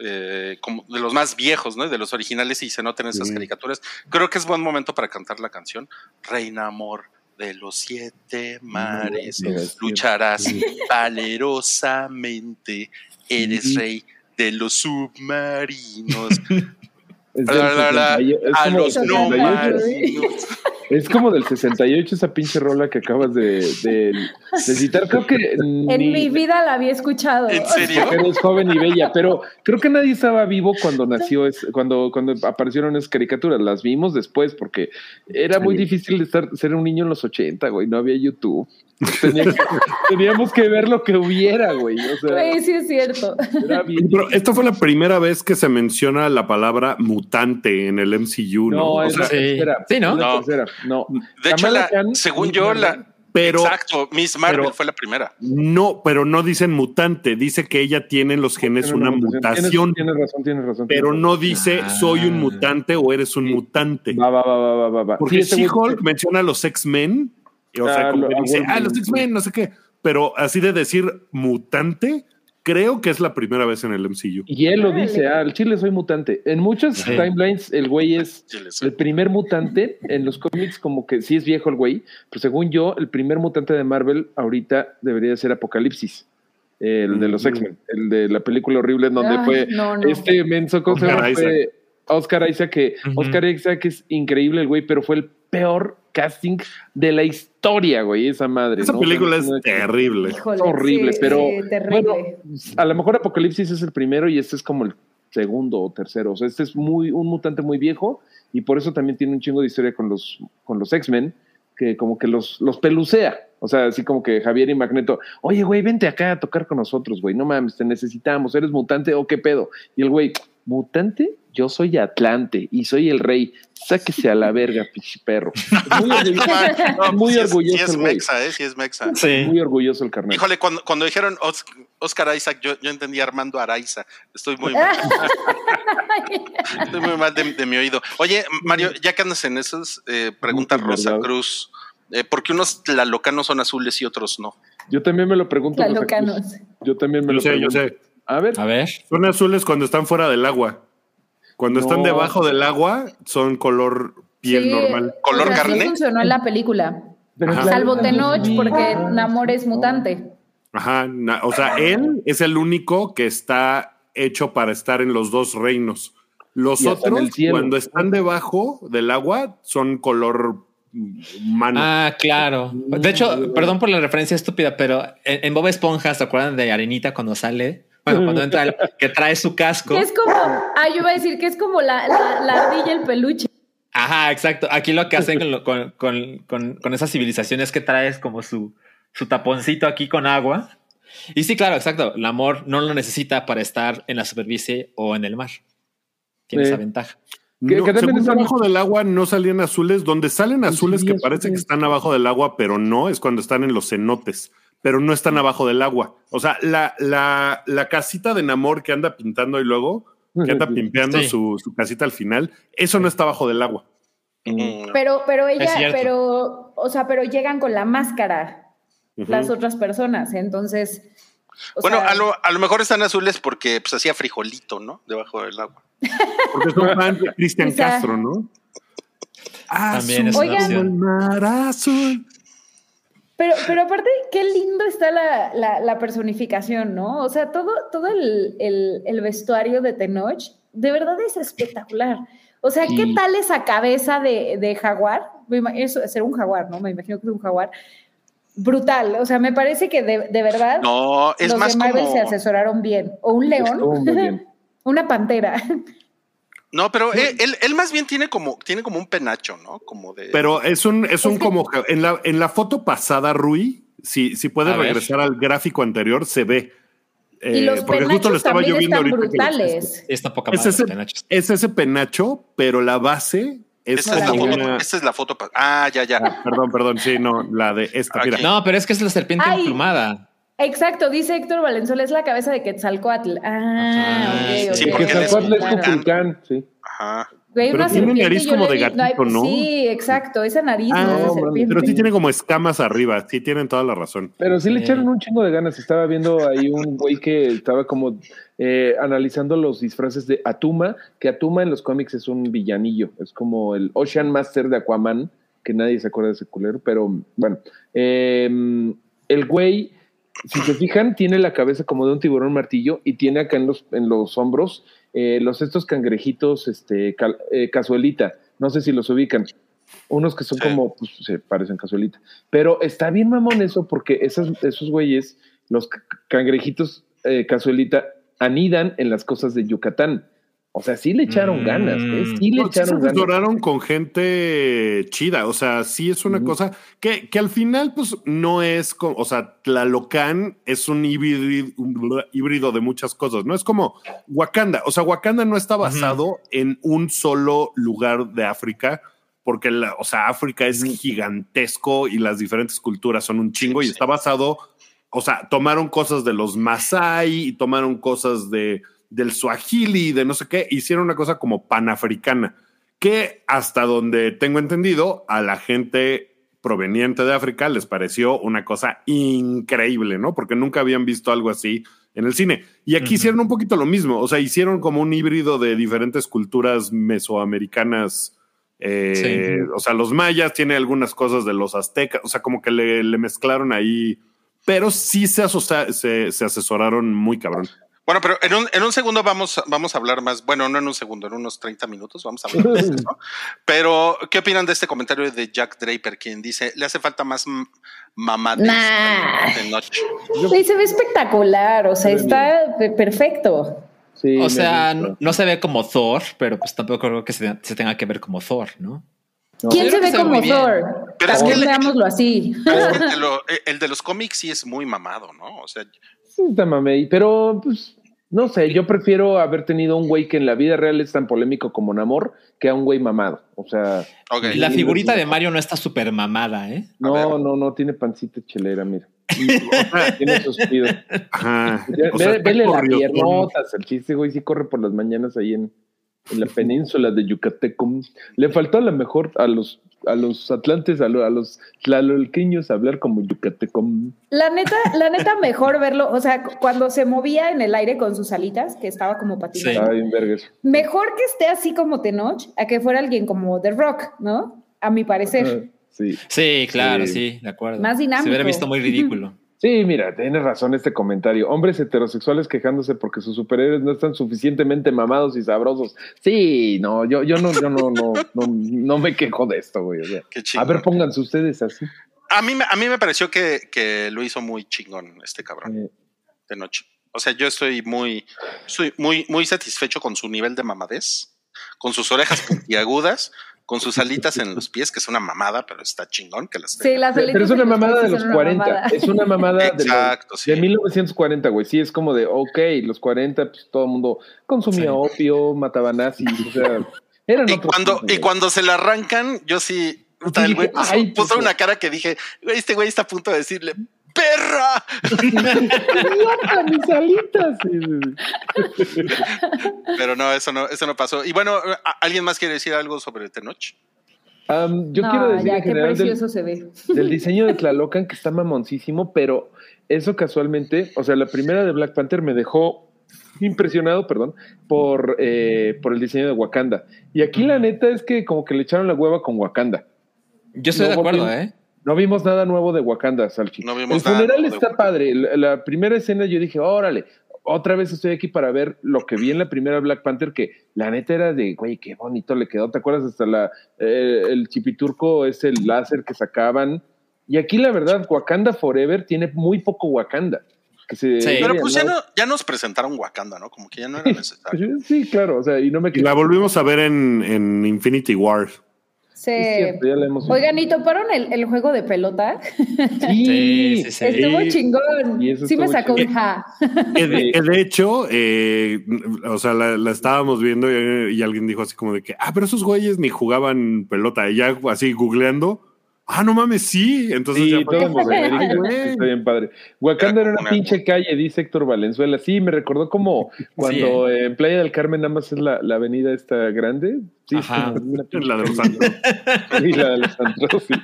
eh, como de los más viejos, ¿no? De los originales y se notan esas Sí. caricaturas. Creo que es buen momento para cantar la canción Reina Amor de los siete mares, lucharás valerosamente, eres rey de los submarinos. Es del La, la, la, 68, es a los no 68. marinos. Es como del 68 esa pinche rola que acabas de, de, de citar. Creo que En ni- mi vida la había escuchado. ¿En serio? porque eres joven y bella, pero creo que nadie estaba vivo cuando nació, es, cuando, cuando aparecieron esas caricaturas. Las vimos después porque era muy difícil de estar, ser un niño en los 80, güey. No había YouTube. Tenía que- teníamos que ver lo que hubiera, güey. O sea, Güey, sí es cierto. Pero esta fue la primera vez que se menciona la palabra mutante en el MCU, ¿no? No, O es sea, la sí. tercera. Sí, ¿no? Es la No. tercera. No. De hecho, Kamala la- Khan, según yo, la. pero exacto, Miss Marvel pero- fue la primera. no, pero no dicen mutante, dice que ella tiene en los genes tiene una mutación, Tienes, razón, tienes razón. pero tienes no dice Ah. soy un mutante o eres un Sí. mutante. Va, va, va, va, va, va. Porque Sí, She-Hulk menciona a los X-Men, o sea, Ah, como lo- dice, Wolverine, ah, los X-Men, no sé qué, pero así de decir mutante, creo que es la primera vez en el MCU. Y él lo dice, ah, al chile soy mutante. En muchas Sí. timelines el güey es el primer mutante. En los cómics como que sí es viejo el güey, pero según yo, el primer mutante de Marvel ahorita debería ser Apocalipsis. El de los Mm. X-Men, el de la película horrible en donde Ay, fue no, no. este menso ¿cómo se Oscar? Fue Oscar Isaac, que. Oscar Isaac es increíble el güey, pero fue el peor casting de la historia, güey, esa madre. Esa ¿no? película es terrible. Híjole, horrible, sí, pero sí, terrible. bueno, a lo mejor Apocalipsis es el primero y este es como el segundo o tercero. O sea, este es muy un mutante muy viejo y por eso también tiene un chingo de historia con los con los X-Men que como que los los pelucea. O sea, así como que Javier y Magneto, oye, güey, vente acá a tocar con nosotros, güey. No mames, te necesitamos. ¿Eres mutante o qué pedo? Y el güey, ¿mutante? Yo soy Atlante y soy el rey. Sáquese a la verga, pinche perro. Muy orgulloso, No, muy sí es- el mexa, ¿eh? Sí es mexa. Sí. Muy orgulloso el carnal. Híjole, cuando, cuando dijeron Os- Oscar Isaac, yo, yo entendí Armando Araiza. Estoy muy mal, estoy muy mal de, de mi oído. Oye, Mario, ya que andas en esos, eh, pregunta Rosa verdad. Cruz. eh, ¿Por qué unos tlalocanos son azules y otros no? Yo también me lo pregunto. La Rosa locanos. Cruz. Yo también me Yo lo sé, yo pregunto. sé. A ver, A ver. Son azules cuando están fuera del agua. Cuando están debajo del agua, son color piel Sí, normal. ¿Color o sea, sí carne? funcionó en la película. Ajá. Salvo Tenoch, porque Namor es mutante. Ajá. na- o sea, él es el único que está hecho para estar en los dos reinos. Los Y otros, cuando están debajo del agua, son color mm, humano. Ah, claro. De hecho, perdón por la referencia estúpida, pero en, en Bob Esponja, ¿se acuerdan de Arenita cuando sale? Bueno, cuando entra el, que trae su casco. Es como, ah, yo iba a decir que es como la, la, la ardilla y el peluche. Ajá, exacto. Aquí lo que hacen con, con, con, con, con esa civilización es que traes como su, su taponcito aquí con agua. Y sí, claro, exacto. El amor no lo necesita para estar en la superficie o en el mar. Tiene Sí. esa ventaja. que- No, que también según están- abajo del agua no salían azules. Donde salen azules que sí, parece que están abajo del agua, pero no, es cuando están en los cenotes. Pero no están abajo del agua. O sea, la, la, la casita de Namor que anda pintando y luego, que anda pimpeando Sí. su, su casita al final, eso no está abajo del agua. Mm, Pero, pero ella, pero, o sea, pero llegan con la máscara las otras personas. Entonces. o bueno, sea, a, lo, a lo mejor están azules porque pues hacía frijolito, ¿no? Debajo del agua. Porque son fan de Cristian O sea, Castro, ¿no? También es una azul. Pero, pero aparte, qué lindo está la, la, la personificación, ¿no? O sea, todo, todo el, el, el vestuario de Tenoch, de verdad es espectacular. O sea, ¿qué tal esa cabeza de, de jaguar? Eso es ser un jaguar, ¿no? Me imagino que es un jaguar. Brutal. O sea, me parece que de, de verdad No, es los más de Marvel como. se asesoraron bien. O un león, una pantera. No, pero él, él, él más bien tiene como, tiene como un penacho, ¿no? Como de. Pero es un, es un como en la, en la foto pasada, Rui, si, si puedes A ver. regresar al gráfico anterior, se ve. y Eh, los porque justo lo penachos estaba también yo viendo están ahorita. que brutales. Esta poca Es ese, es ese penacho, pero la base es esta, es la como foto, una- esta es la foto. pa- Ah, ya, ya. Ah, perdón, perdón, sí, no, la de esta, mira. No, pero es que es la serpiente Ay. emplumada. Exacto, dice Héctor Valenzuela, es la cabeza de Quetzalcoatl. Ah, sí, Que porque él es un Kukulcán, sí. Ajá. Güey, Pero una tiene serpiente, nariz como le de vi- gatito, ¿no? Sí, exacto, esa nariz Ah, no. Pero sí tiene como escamas arriba, sí tienen toda la razón. Pero sí le echaron un chingo de ganas. Estaba viendo ahí un güey que estaba como eh, analizando los disfraces de Atuma, que Atuma en los cómics es un villanillo, es como el Ocean Master de Aquaman, que nadie se acuerda de ese culero, pero bueno, eh, el güey, si se fijan, tiene la cabeza como de un tiburón martillo y tiene acá en los, en los hombros eh, los estos cangrejitos, este, cal- eh, cazuelita, no sé si los ubican. Unos que son Sí. como, pues se parecen cazuelita. Pero está bien mamón eso porque esos, esos güeyes, los cangrejitos eh, cazuelita, anidan en las cosas de Yucatán. O sea, sí le echaron Mm. ganas, ¿eh? Sí le No, sí se echaron ganas. con gente chida, o sea, sí es una cosa que, que al final, pues, no es como, o sea, Tlalocan es un híbrido, un híbrido de muchas cosas, ¿no? Es como Wakanda, o sea, Wakanda no está basado en un solo lugar de África, porque, la, o sea, África es gigantesco y las diferentes culturas son un chingo y está basado, o sea, tomaron cosas de los Masai y tomaron cosas de del Swahili, de no sé qué, hicieron una cosa como panafricana, que hasta donde tengo entendido, a la gente proveniente de África les pareció una cosa increíble, ¿no? Porque nunca habían visto algo así en el cine. Y aquí hicieron un poquito lo mismo, o sea, hicieron como un híbrido de diferentes culturas mesoamericanas. eh, O sea, los mayas tienen algunas cosas de los aztecas, o sea, como que le, le mezclaron ahí, pero sí se, asocia- se, se asesoraron muy cabrón. Bueno, pero en un, en un segundo vamos, vamos a hablar más. Bueno, no en un segundo, en unos 30 minutos vamos a hablar de eso. Pero, ¿qué opinan de este comentario de Jack Draper, quien dice: le hace falta más m- mamadez Nah. de noche? Sí, se ve espectacular, o sea, está pe- perfecto. Sí, O sea, no, no se ve como Thor, pero pues tampoco creo que se, se tenga que ver como Thor, ¿no? No. ¿Quién se ve como. Thor? Pero es que así. El de, lo- el de los cómics sí es muy mamado, ¿no? O sea, Sí, está mamey, pero pues No sé, yo prefiero haber tenido un güey que en la vida real es tan polémico como Namor que a un güey mamado. O sea, Ok. La figurita de Mario no está súper mamada, ¿eh? no, no, no, tiene pancita chelera, mira. tiene suspiro. Ajá. Ve- O sea, está Vele las piernotas, el chiste, güey, sí corre por las mañanas ahí en, en la península de Yucatecum. Le faltó a lo mejor a los a los atlantes, a, lo- a los tlalolqueños hablar como Yucatecum. La neta, la neta, mejor verlo, o sea, cu- cuando se movía en el aire con sus alitas, que estaba como patinando. Sí. Mejor que esté así como Tenoch, a que fuera alguien como The Rock, ¿no? A mi parecer. Sí. Sí, claro, Sí. sí, de acuerdo. Más dinámico. Se hubiera visto muy ridículo. Sí, mira, tienes razón este comentario. Hombres heterosexuales quejándose porque sus superhéroes no están suficientemente mamados y sabrosos. Sí, no, yo, yo no, yo no, no, no, no me quejo de esto, güey. o sea, Qué a ver, pónganse ustedes así. A mí, me- a mí me pareció que, que lo hizo muy chingón este cabrón Eh, de noche. O sea, yo estoy muy, estoy muy, muy satisfecho con su nivel de mamadez, con sus orejas puntiagudas, con sus alitas en los pies, que es una mamada, pero está chingón que las Sí, tenga. las Pero es alitas una mamada de los son una 40. mamada. Es una mamada de, los- Exacto, sí. de 1940, güey. Sí, es como de, ok, los 40, pues todo el mundo consumía Sí. opio, mataba nazis, o sea, eran Y cuando, y cuando se la arrancan, yo sí, puta, el güey puso, "Ay, puso puto". una cara que dije, "Güey, este güey está a punto de decirle, ¡perra! ¡Mierda, mis alitas! Pero no, eso no, eso no pasó. Y bueno, ¿a- ¿alguien más quiere decir algo sobre Tenoch? Am, yo No, quiero decir ya, qué general del, precioso se ve. del diseño de Tlalocan que está mamoncísimo, pero eso casualmente, o sea, la primera de Black Panther me dejó impresionado, perdón, por, eh, por el diseño de Wakanda. Y aquí la neta es que como que le echaron la hueva con Wakanda. Yo estoy No, de acuerdo, porque- ¿eh? No vimos nada nuevo de Wakanda, Salchi. No vimos el nada funeral está padre. La, la primera escena yo dije, órale, otra vez estoy aquí para ver lo que vi en la primera Black Panther, que la neta era de, güey, qué bonito le quedó. ¿Te acuerdas? Hasta la, eh, el chipiturco es el láser que sacaban. Y aquí la verdad, Wakanda Forever tiene muy poco Wakanda. Que se Sí. Pero pues ya, no, ya nos presentaron Wakanda, ¿no? Como que ya no era necesario. Sí, claro, o sea, y no me Y la volvimos a ver en, en Infinity War. Cierto, hemos visto. Oigan, ¿y toparon el, el juego de pelota? Sí, Sí, sí, sí. Estuvo chingón. Sí me sacó un ja. Que de, que de hecho, eh, o sea, la, la estábamos viendo y, y alguien dijo así como de que, ah, pero esos güeyes ni jugaban pelota. Y ya así googleando, ah, no mames, sí. Entonces Sí, ya todos está bien padre. Wakanda era una pinche calle, dice Héctor Valenzuela. Sí, me recordó como cuando eh, en Playa del Carmen nada más es la, la avenida esta grande. Sí, es Ajá. La de los santos. Sí, la de los santos, sí.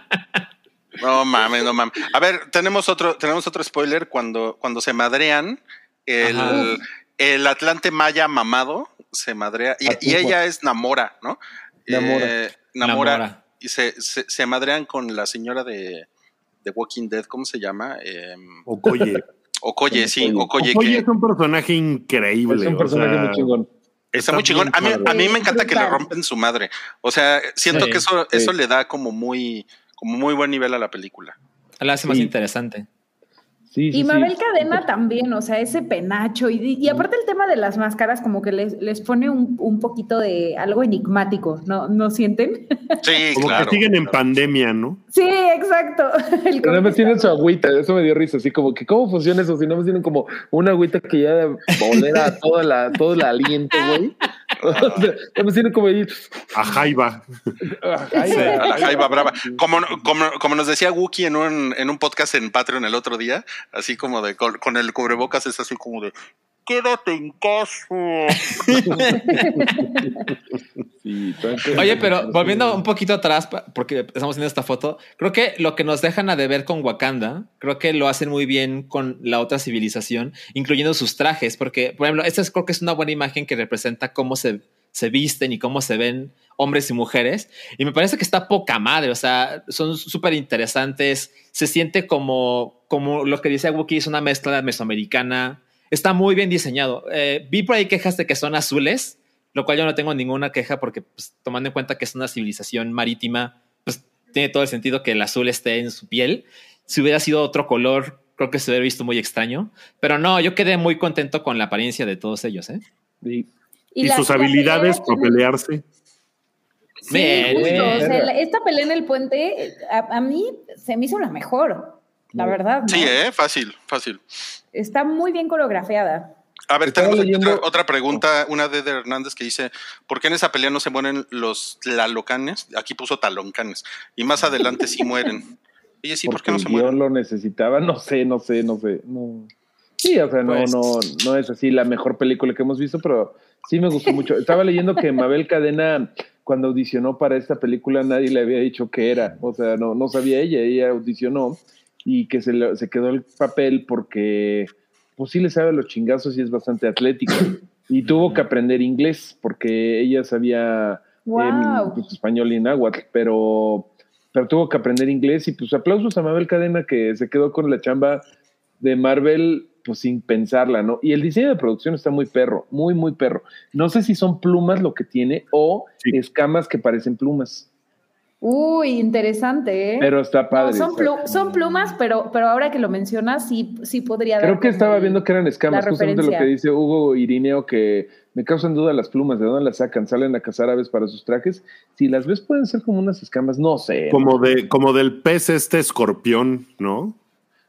No mames, no mames. A ver, tenemos otro, tenemos otro spoiler cuando, cuando se madrean el, Ajá. el Atlante Maya mamado se madrea y, Ah, y ella es Namora, ¿no? Namora. Eh, Namora. Namora. Y se, se, se madrean con la señora de, de Walking Dead, ¿cómo se llama? Eh, Okoye. Okoye, sí, Okoye. Okoye, que es un personaje increíble. Es un o personaje sea, muy chingón. está muy chingón. A mí, a mí me encanta que le rompen su madre. O sea, siento Sí, que eso, sí. eso le da como muy, como muy buen nivel a la película. La hace más Sí. interesante. Sí, sí, Y sí. Mabel Cadena también, o sea, ese penacho. Y, y aparte el tema de las máscaras, como que les, les pone un, un poquito de algo enigmático, ¿no, ¿No sienten? Sí, Como claro. que siguen en pandemia, ¿no? Sí, exacto. El Pero más tienen su agüita, eso me dio risa, así como que cómo funciona eso, si nada más tienen como una agüita que ya bolera toda la, todo el aliento, güey. O sea, más tienen como ahí. A Jaiba. a jaiba brava. Como, como, como nos decía Wookie en un, en un podcast en Patreon el otro día, así como de con, con el cubrebocas es así como de quédate en casa. Sí, Oye, pero volviendo un poquito atrás, porque estamos viendo esta foto, creo que lo que nos dejan a deber con Wakanda, creo que lo hacen muy bien con la otra civilización, incluyendo sus trajes, porque, por ejemplo, esta es, creo que es una buena imagen que representa cómo se, se visten y cómo se ven hombres y mujeres, y me parece que está poca madre, o sea, son súper interesantes, se siente como, como lo que dice Wookiee, es una mezcla mesoamericana, está muy bien diseñado. Eh, vi por ahí quejas de que son azules, lo cual yo no tengo ninguna queja porque pues, tomando en cuenta que es una civilización marítima, pues tiene todo el sentido que el azul esté en su piel. Si hubiera sido otro color, creo que se hubiera visto muy extraño. Pero no, yo quedé muy contento con la apariencia de todos ellos. ¿eh? Sí. Y, sus habilidades para pelearse. Sí, Bien, justo. bien. o sea, la- esta pelea en el puente, a, a mí se me hizo la mejor, la verdad. ¿no? Sí, eh, fácil, fácil. Está muy bien coreografiada. A ver, tenemos otra, otra pregunta, una de Eder Hernández que dice, ¿por qué en esa pelea no se mueren los tlalocanes? Aquí puso taloncanes. Y más adelante sí mueren. Oye, sí, ¿por qué no se mueren? lo necesitaba, no sé, no sé, no sé. No. Sí, o sea, no, Pues- no, no es así la mejor película que hemos visto, pero sí me gustó mucho. Estaba leyendo que Mabel Cadena, cuando audicionó para esta película, nadie le había dicho qué era. O sea, no, no sabía ella, ella audicionó y que se, le- se quedó el papel porque, pues sí le sabe los chingazos y es bastante atlética. Y tuvo que aprender inglés porque ella sabía Wow. pues, español y náhuatl, pero, pero tuvo que aprender inglés y pues aplausos a Mabel Cadena que se quedó con la chamba de Marvel pues sin pensarla, ¿no? Y el diseño de producción está muy perro, muy, muy perro. No sé si son plumas lo que tiene o Sí. escamas que parecen plumas, Uy, interesante, ¿eh? pero está No, padre. son, o sea, plu- son plumas, pero, pero ahora que lo mencionas, sí, sí podría Creo que estaba viendo que eran escamas, justamente lo que dice Hugo Irineo, que me causan duda las plumas, ¿de dónde las sacan? ¿Salen a cazar aves para sus trajes? Si las ves pueden ser como unas escamas, no sé. Como, de, como del pez este escorpión, ¿no?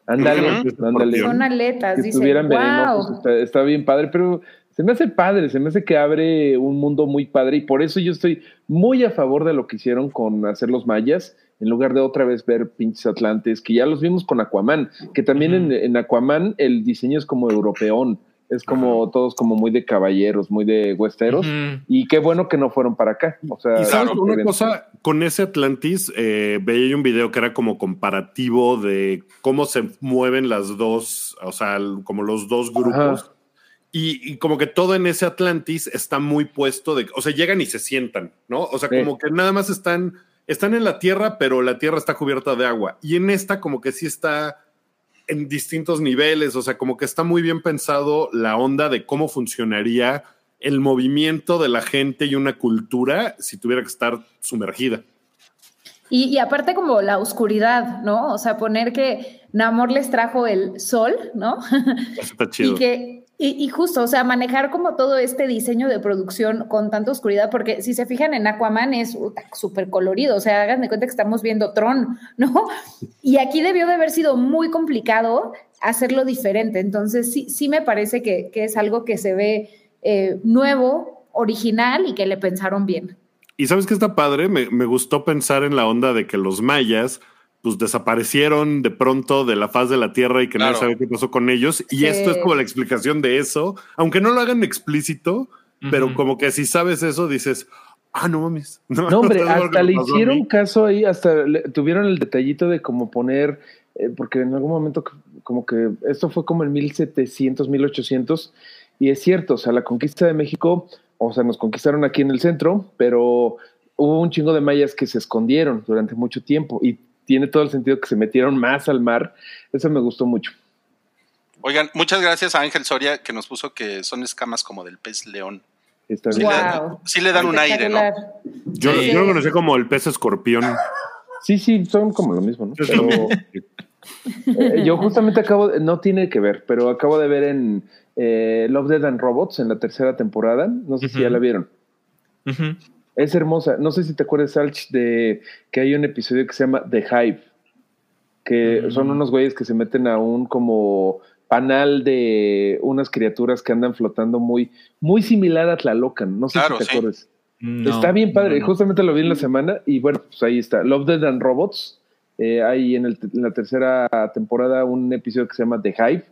Ándale, ándale. Son aletas, que dice. estuvieran Wow. está bien padre, pero se me hace padre, se me hace que abre un mundo muy padre y por eso yo estoy muy a favor de lo que hicieron con hacer los mayas, en lugar de otra vez ver pinches atlantes, que ya los vimos con Aquaman, que también en, en Aquaman el diseño es como europeón, es como todos como muy de caballeros, muy de huesteros, y qué bueno que no fueron para acá. O sea, Y sabes claro, una bien. cosa, con ese Atlantis, eh, veía yo un video que era como comparativo de cómo se mueven las dos, o sea, como los dos grupos. Y, y como que todo en ese Atlantis está muy puesto de, o sea, llegan y se sientan, ¿no? O sea, Sí. como que nada más están, están en la tierra, pero la tierra está cubierta de agua. Y en esta como que sí está en distintos niveles, o sea, como que está muy bien pensado la onda de cómo funcionaría el movimiento de la gente y una cultura si tuviera que estar sumergida. Y, y aparte como la oscuridad, ¿no? O sea, poner que Namor les trajo el sol, ¿no? Eso está chido. Y que, y, justo, o sea, manejar como todo este diseño de producción con tanta oscuridad, porque si se fijan en Aquaman es súper colorido, o sea, hagan de cuenta que estamos viendo Tron, ¿no? Y aquí debió de haber sido muy complicado hacerlo diferente, entonces sí, sí me parece que, es algo que se ve eh, nuevo, original y que le pensaron bien. Y sabes que está padre, me gustó pensar en la onda de que los mayas pues desaparecieron de pronto de la faz de la tierra y que nadie Claro. sabe qué pasó con ellos. Y Sí. esto es como la explicación de eso, aunque no lo hagan explícito, pero Ujú. como que si sabes eso dices, ah, no mames. No, No, hombre, hasta le hicieron caso ahí, hasta le- tuvieron el detallito de como poner, eh, porque en algún momento como que esto fue como en 1700, 1800, y es cierto, o sea, la conquista de México, o sea, nos conquistaron aquí en el centro, pero hubo un chingo de mayas que se escondieron durante mucho tiempo y tiene todo el sentido que se metieron más al mar, eso me gustó mucho. Oigan, muchas gracias a Ángel Soria que nos puso que son escamas como del pez león. Está Sí, bien. le, dan- Wow. sí le dan un aire, ¿no? Yo, Sí. yo lo conocí como el pez escorpión. Sí, sí, son como lo mismo, ¿no? Pero-. Eh, yo justamente acabo, de- no tiene que ver, pero acabo de ver en eh, Love, Dead and Robots en la tercera temporada. No sé si ya la vieron. Ujú. Es hermosa. No sé si te acuerdas, Salch, de que hay un episodio que se llama The Hive, que Mm. son unos güeyes que se meten a un como panal de unas criaturas que andan flotando muy, muy similar a Tlalocan. No sé Claro, si te sí. acuerdas. No, está bien padre. no, no. Justamente lo vi en la semana y bueno, pues ahí está. Love, Dead and Robots. Eh, hay en, el- en la tercera temporada un episodio que se llama The Hive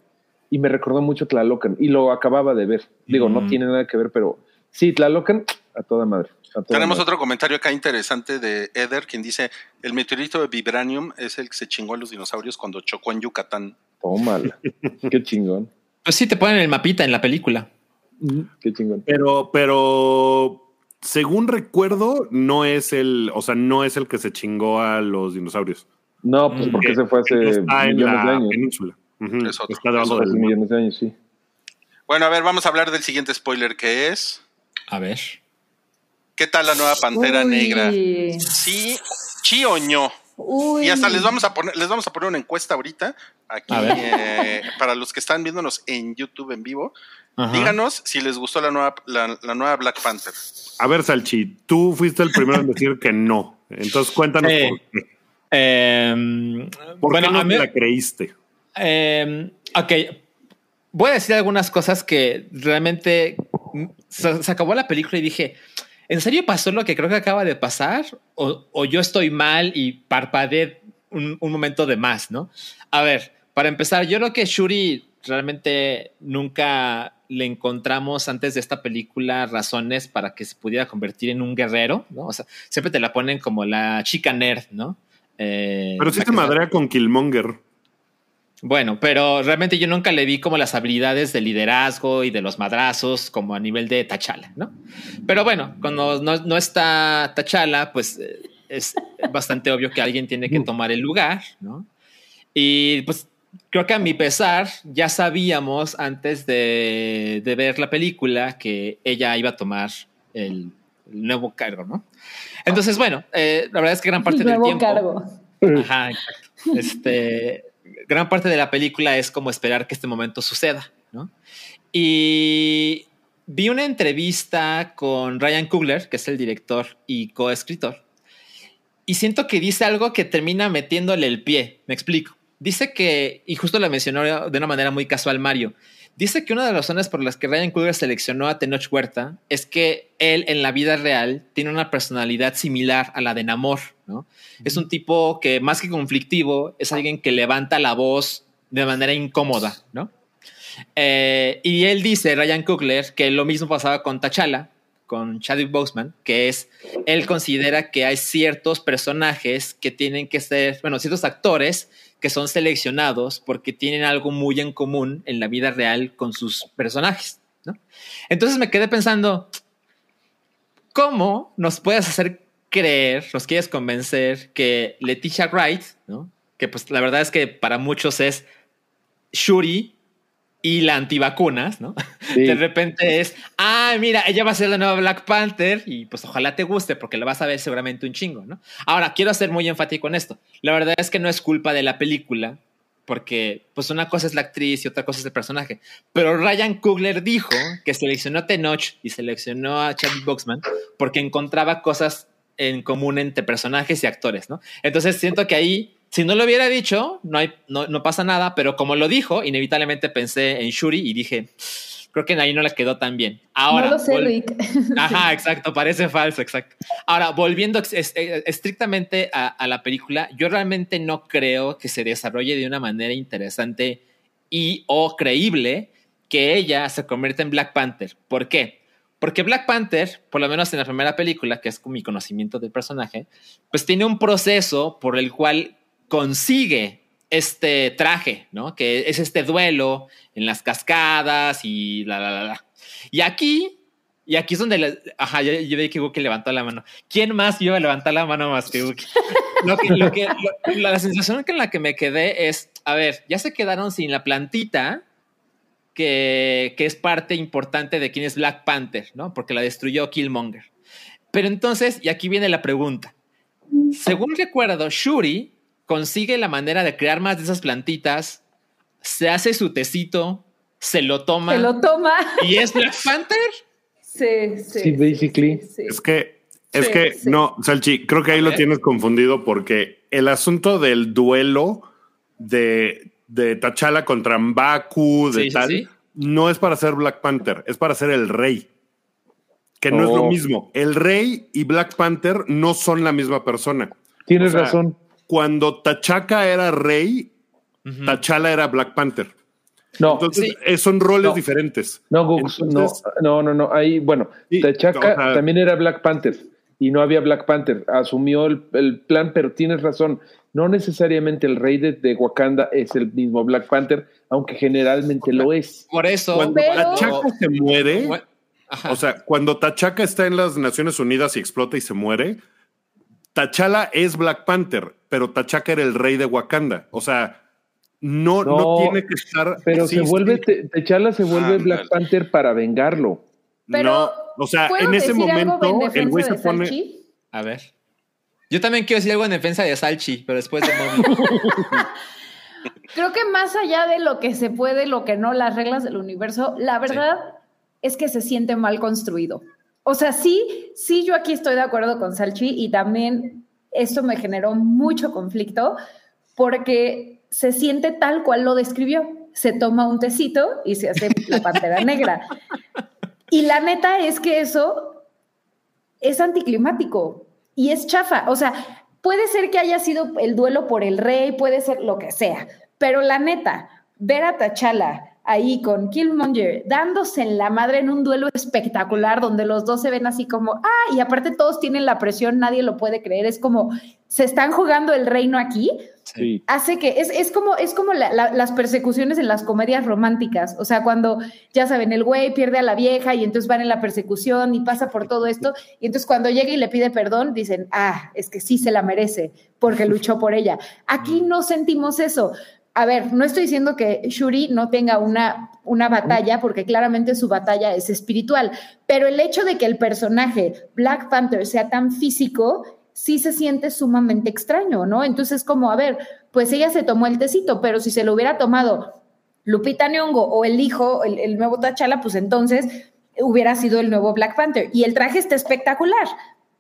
y me recordó mucho Tlalocan y lo acababa de ver. Digo, no Mm. tiene nada que ver, pero sí, Tlalocan a toda madre. Tenemos otro comentario acá interesante de Eder, quien dice, el meteorito de Vibranium es el que se chingó a los dinosaurios cuando chocó en Yucatán. Tómala. Qué chingón. Pues sí, te ponen el mapita en la película. Qué chingón. Pero, pero según recuerdo, no es el, o sea, no es el que se chingó a los dinosaurios. No, pues porque se fue hace Está en millones de la años. península. Ujú, Es otro, Está debajo mar. millones de años, sí. Bueno, a ver, vamos a hablar del siguiente spoiler que es, A ver. ¿Qué tal la nueva Pantera Uy. Negra? Sí, sí o no. Uy. Y hasta les vamos a poner, les vamos a poner una encuesta ahorita aquí eh, para los que están viéndonos en YouTube en vivo. Ajá. Díganos si les gustó la nueva, la, la nueva Black Panther. A ver, Salchi, tú fuiste el primero en decir que no. Entonces cuéntanos por qué. Em, ¿Por bueno, qué no a mí- te la creíste? em, ok. voy a decir algunas cosas que realmente se, se acabó la película y dije, ¿en serio pasó lo que creo que acaba de pasar? ¿O, o yo estoy mal y parpadeé un, un momento de más, no? A ver, para empezar, yo creo que Shuri realmente nunca le encontramos antes de esta película razones para que se pudiera convertir en un guerrero, ¿no? O sea, siempre te la ponen como la chica nerd, ¿no? Eh, Pero sí está- madrea con Killmonger. Bueno, pero realmente yo nunca le vi como las habilidades de liderazgo y de los madrazos como a nivel de Tachala, ¿no? Pero bueno, cuando no, no está Tachala, pues eh, es bastante obvio que alguien tiene que tomar el lugar, ¿no? Y pues creo que a mi pesar ya sabíamos antes de, de ver la película que ella iba a tomar el, el nuevo cargo, ¿no? Entonces, bueno, eh, la verdad es que gran parte del Nuevo tiempo... cargo. Ajá, exacto. Este, gran parte de la película es como esperar que este momento suceda, ¿no? Y vi una entrevista con Ryan Coogler, que es el director y coescritor, y siento que dice algo que termina metiéndole el pie. Me explico. Dice que, y justo lo mencionó de una manera muy casual Mario, dice que una de las razones por las que Ryan Coogler seleccionó a Tenoch Huerta es que él en la vida real tiene una personalidad similar a la de Namor, ¿no? Es un tipo que más que conflictivo es alguien que levanta la voz de manera incómoda, ¿no? Eh, y él dice, Ryan Coogler, que lo mismo pasaba con T'Challa, con Chadwick Boseman, que es, él considera que hay ciertos personajes que tienen que ser, bueno, ciertos actores que son seleccionados porque tienen algo muy en común en la vida real con sus personajes, ¿no? Entonces me quedé pensando, ¿cómo nos puedes hacer creer, nos quieres convencer que Leticia Wright, ¿no? que pues la verdad es que para muchos es Shuri y la antivacunas, ¿no? Sí. De repente es, ah, mira, ella va a ser la nueva Black Panther y pues ojalá te guste porque la vas a ver seguramente un chingo, ¿no? Ahora, quiero ser muy enfático en esto. La verdad es que no es culpa de la película porque pues una cosa es la actriz y otra cosa es el personaje. Pero Ryan Coogler dijo que seleccionó a Tenoch y seleccionó a Chadwick Boseman porque encontraba cosas en común entre personajes y actores, ¿no? Entonces siento que ahí, si no lo hubiera dicho, no, hay, no, no pasa nada, pero como lo dijo, inevitablemente pensé en Shuri y dije, creo que ahí no le quedó tan bien. Ahora, no lo sé, Rick. Ajá, exacto, parece falso, exacto. Ahora, volviendo eh, estrictamente a, a la película, yo realmente no creo que se desarrolle de una manera interesante y o creíble que ella se convierta en Black Panther. ¿Por qué? Porque Black Panther, por lo menos en la primera película, que es con mi conocimiento del personaje, pues tiene un proceso por el cual consigue este traje, ¿no? Que es este duelo en las cascadas y la, la, la, la. Y aquí, y aquí es donde, la- ajá, yo, yo vi que Wookie levantó la mano. ¿Quién más iba a levantar la mano más que Wookie? La sensación en la que me quedé es, a ver, ya se quedaron sin la plantita que, que es parte importante de quién es Black Panther, ¿no? Porque la destruyó Killmonger. Pero entonces, y aquí viene la pregunta. Según recuerdo, Shuri consigue la manera de crear más de esas plantitas, se hace su tecito, se lo toma Se lo toma. y es Black Panther. Sí, sí. Sí, basically. sí, sí. Es que, es Sí, que, sí. no, Salchi, creo que ahí lo tienes confundido porque el asunto del duelo de, de T'Challa contra Mbaku, de tal, sí. no es para ser Black Panther, es para ser el rey. Que no es lo Oh. mismo. El rey y Black Panther no son la misma persona. Tienes O sea, razón. Cuando T'Chaka era rey, Ujú. T'Challa era Black Panther. No, Entonces, Sí. eh, son roles No. diferentes. no, Gus, entonces- no, no, no, no. Ahí, bueno, Sí, T'Chaka o sea- también era Black Panther y no había Black Panther. Asumió el, el plan, pero tienes razón. No necesariamente el rey de, de Wakanda es el mismo Black Panther, aunque generalmente lo es. Por eso. Cuando Pero- T'Chaka se muere, ajá. O sea, cuando T'Chaka está en las Naciones Unidas y explota y se muere, T'Challa es Black Panther, pero T'Chaka era el rey de Wakanda. O sea, no, no, No, tiene que estar. Pero se vuelve, T'Challa se vuelve. Black Panther para vengarlo. Pero, no, o sea, ¿Puedo en ese decir algo en momento el güey se pone. Salchi? A ver. Yo también quiero decir algo en defensa de Salchi, pero después de. Creo que más allá de lo que se puede, lo que no, las reglas del universo, la verdad es que se siente mal construido. O sea, sí, sí, yo aquí estoy de acuerdo con Salchi y también esto me generó mucho conflicto porque se siente tal cual lo describió. se toma un tecito y se hace la pantera negra. Y la neta es que eso es anticlimático y es chafa. O sea, puede ser que haya sido el duelo por el rey, puede ser lo que sea, pero la neta, ver a T'Challa ahí con Killmonger dándose en la madre en un duelo espectacular donde los dos se ven así como, ah, y aparte todos tienen la presión, nadie lo puede creer, es como, se están jugando el reino aquí, Sí. hace que, es, es como, es como la- la- las persecuciones en las comedias románticas, o sea, cuando, ya saben, el güey pierde a la vieja y entonces van en la persecución y pasa por todo esto, y entonces cuando llega y le pide perdón, dicen, ah, es que sí se la merece porque luchó por ella. Aquí no sentimos eso. A ver, no estoy diciendo que Shuri no tenga una, una batalla, porque claramente su batalla es espiritual, pero el hecho de que el personaje Black Panther sea tan físico, sí se siente sumamente extraño, ¿no? Entonces, como, a ver, pues ella se tomó el tecito, pero si se lo hubiera tomado Lupita Nyong'o o el hijo, el, el nuevo T'Challa, pues entonces hubiera sido el nuevo Black Panther. Y el traje está espectacular.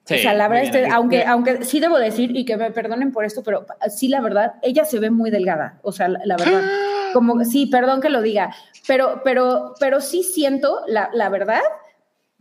Sí, o sea, la verdad, este, aunque, aunque sí debo decir, y que me perdonen por esto, pero sí, la verdad, ella se ve muy delgada. O sea, la, la verdad, como, sí, perdón que lo diga, pero, pero, pero sí siento, la, la verdad,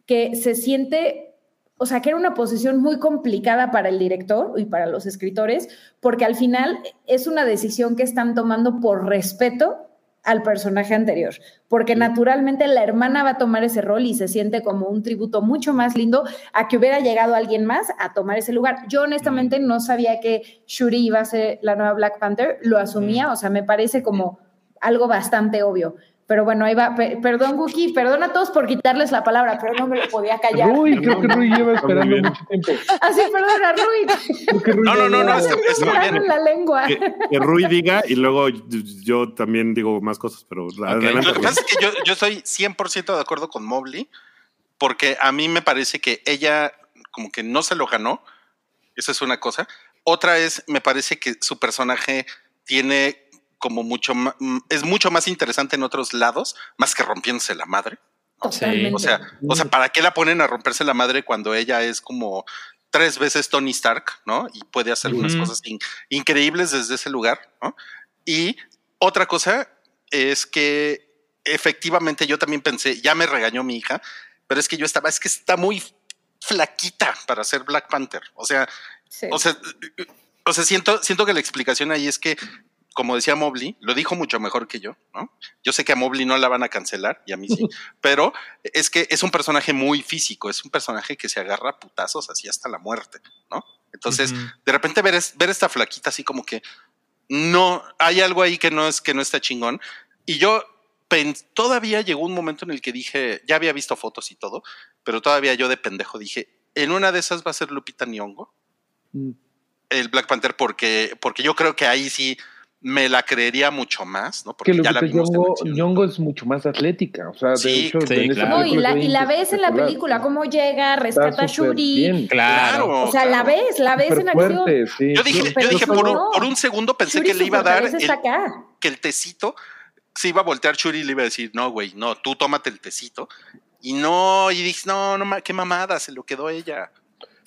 que se siente, o sea, que era una posición muy complicada para el director y para los escritores, porque al final es una decisión que están tomando por respeto al personaje anterior, porque naturalmente la hermana va a tomar ese rol y se siente como un tributo mucho más lindo a que hubiera llegado alguien más a tomar ese lugar. Yo honestamente no sabía que Shuri iba a ser la nueva Black Panther, lo asumía, o sea, me parece como algo bastante obvio. Pero bueno, ahí va. Pe- perdón, Wookie, perdón a todos por quitarles la palabra, pero no me lo podía callar. Rui, creo que Rui lleva esperando mucho tiempo. Así, perdón a Rui. Rui No, no, no, no, está, está muy bien. la lengua. Que, que Rui diga y luego yo también digo más cosas, pero adelante. Lo que pasa es que yo, yo estoy 100% de acuerdo con Mobley, porque a mí me parece que ella como que no se lo ganó, eso es una cosa. Otra es, me parece que su personaje tiene como mucho más, es mucho más interesante en otros lados, más que rompiéndose la madre. Totalmente. O sea, o sea, ¿para qué la ponen a romperse la madre cuando ella es como tres veces Tony Stark, ¿no? Y puede hacer unas Ujú. cosas in- increíbles desde ese lugar, ¿no? Y otra cosa es que efectivamente yo también pensé, ya me regañó mi hija, pero es que yo estaba, es que está muy flaquita para ser Black Panther. O sea, Sí. o sea, o sea, siento, siento que la explicación ahí es que, como decía Mobley, lo dijo mucho mejor que yo, ¿no? Yo sé que a Mobley no la van a cancelar y a mí sí, pero es que es un personaje muy físico, es un personaje que se agarra a putazos así hasta la muerte, ¿no? Entonces, Ujú. de repente ver, es- ver esta flaquita así como que no, hay algo ahí que no es que no está chingón. Y yo todavía llegó un momento en el que dije, ya había visto fotos y todo, pero todavía yo de pendejo dije, en una de esas va a ser Lupita Nyong'o Mm. el Black Panther porque, porque yo creo que ahí sí me la creería mucho más, ¿no? Porque Que ya la vimos acción. Nyong'o es mucho más atlética. O sea, de Sí, hecho, sí, claro. No, y la, y la ves en la película, cómo llega, rescata a Shuri. bien. Claro. O sea, la ves, la ves en acción. fuerte, sí. Yo dije, yo dije por, un, por un segundo pensé Shuri, que le iba a dar el, acá. que el tecito se iba a voltear Shuri y le iba a decir, no, güey, no, tú tómate el tecito. Y no, y dices, no, no, qué mamada, se lo quedó ella.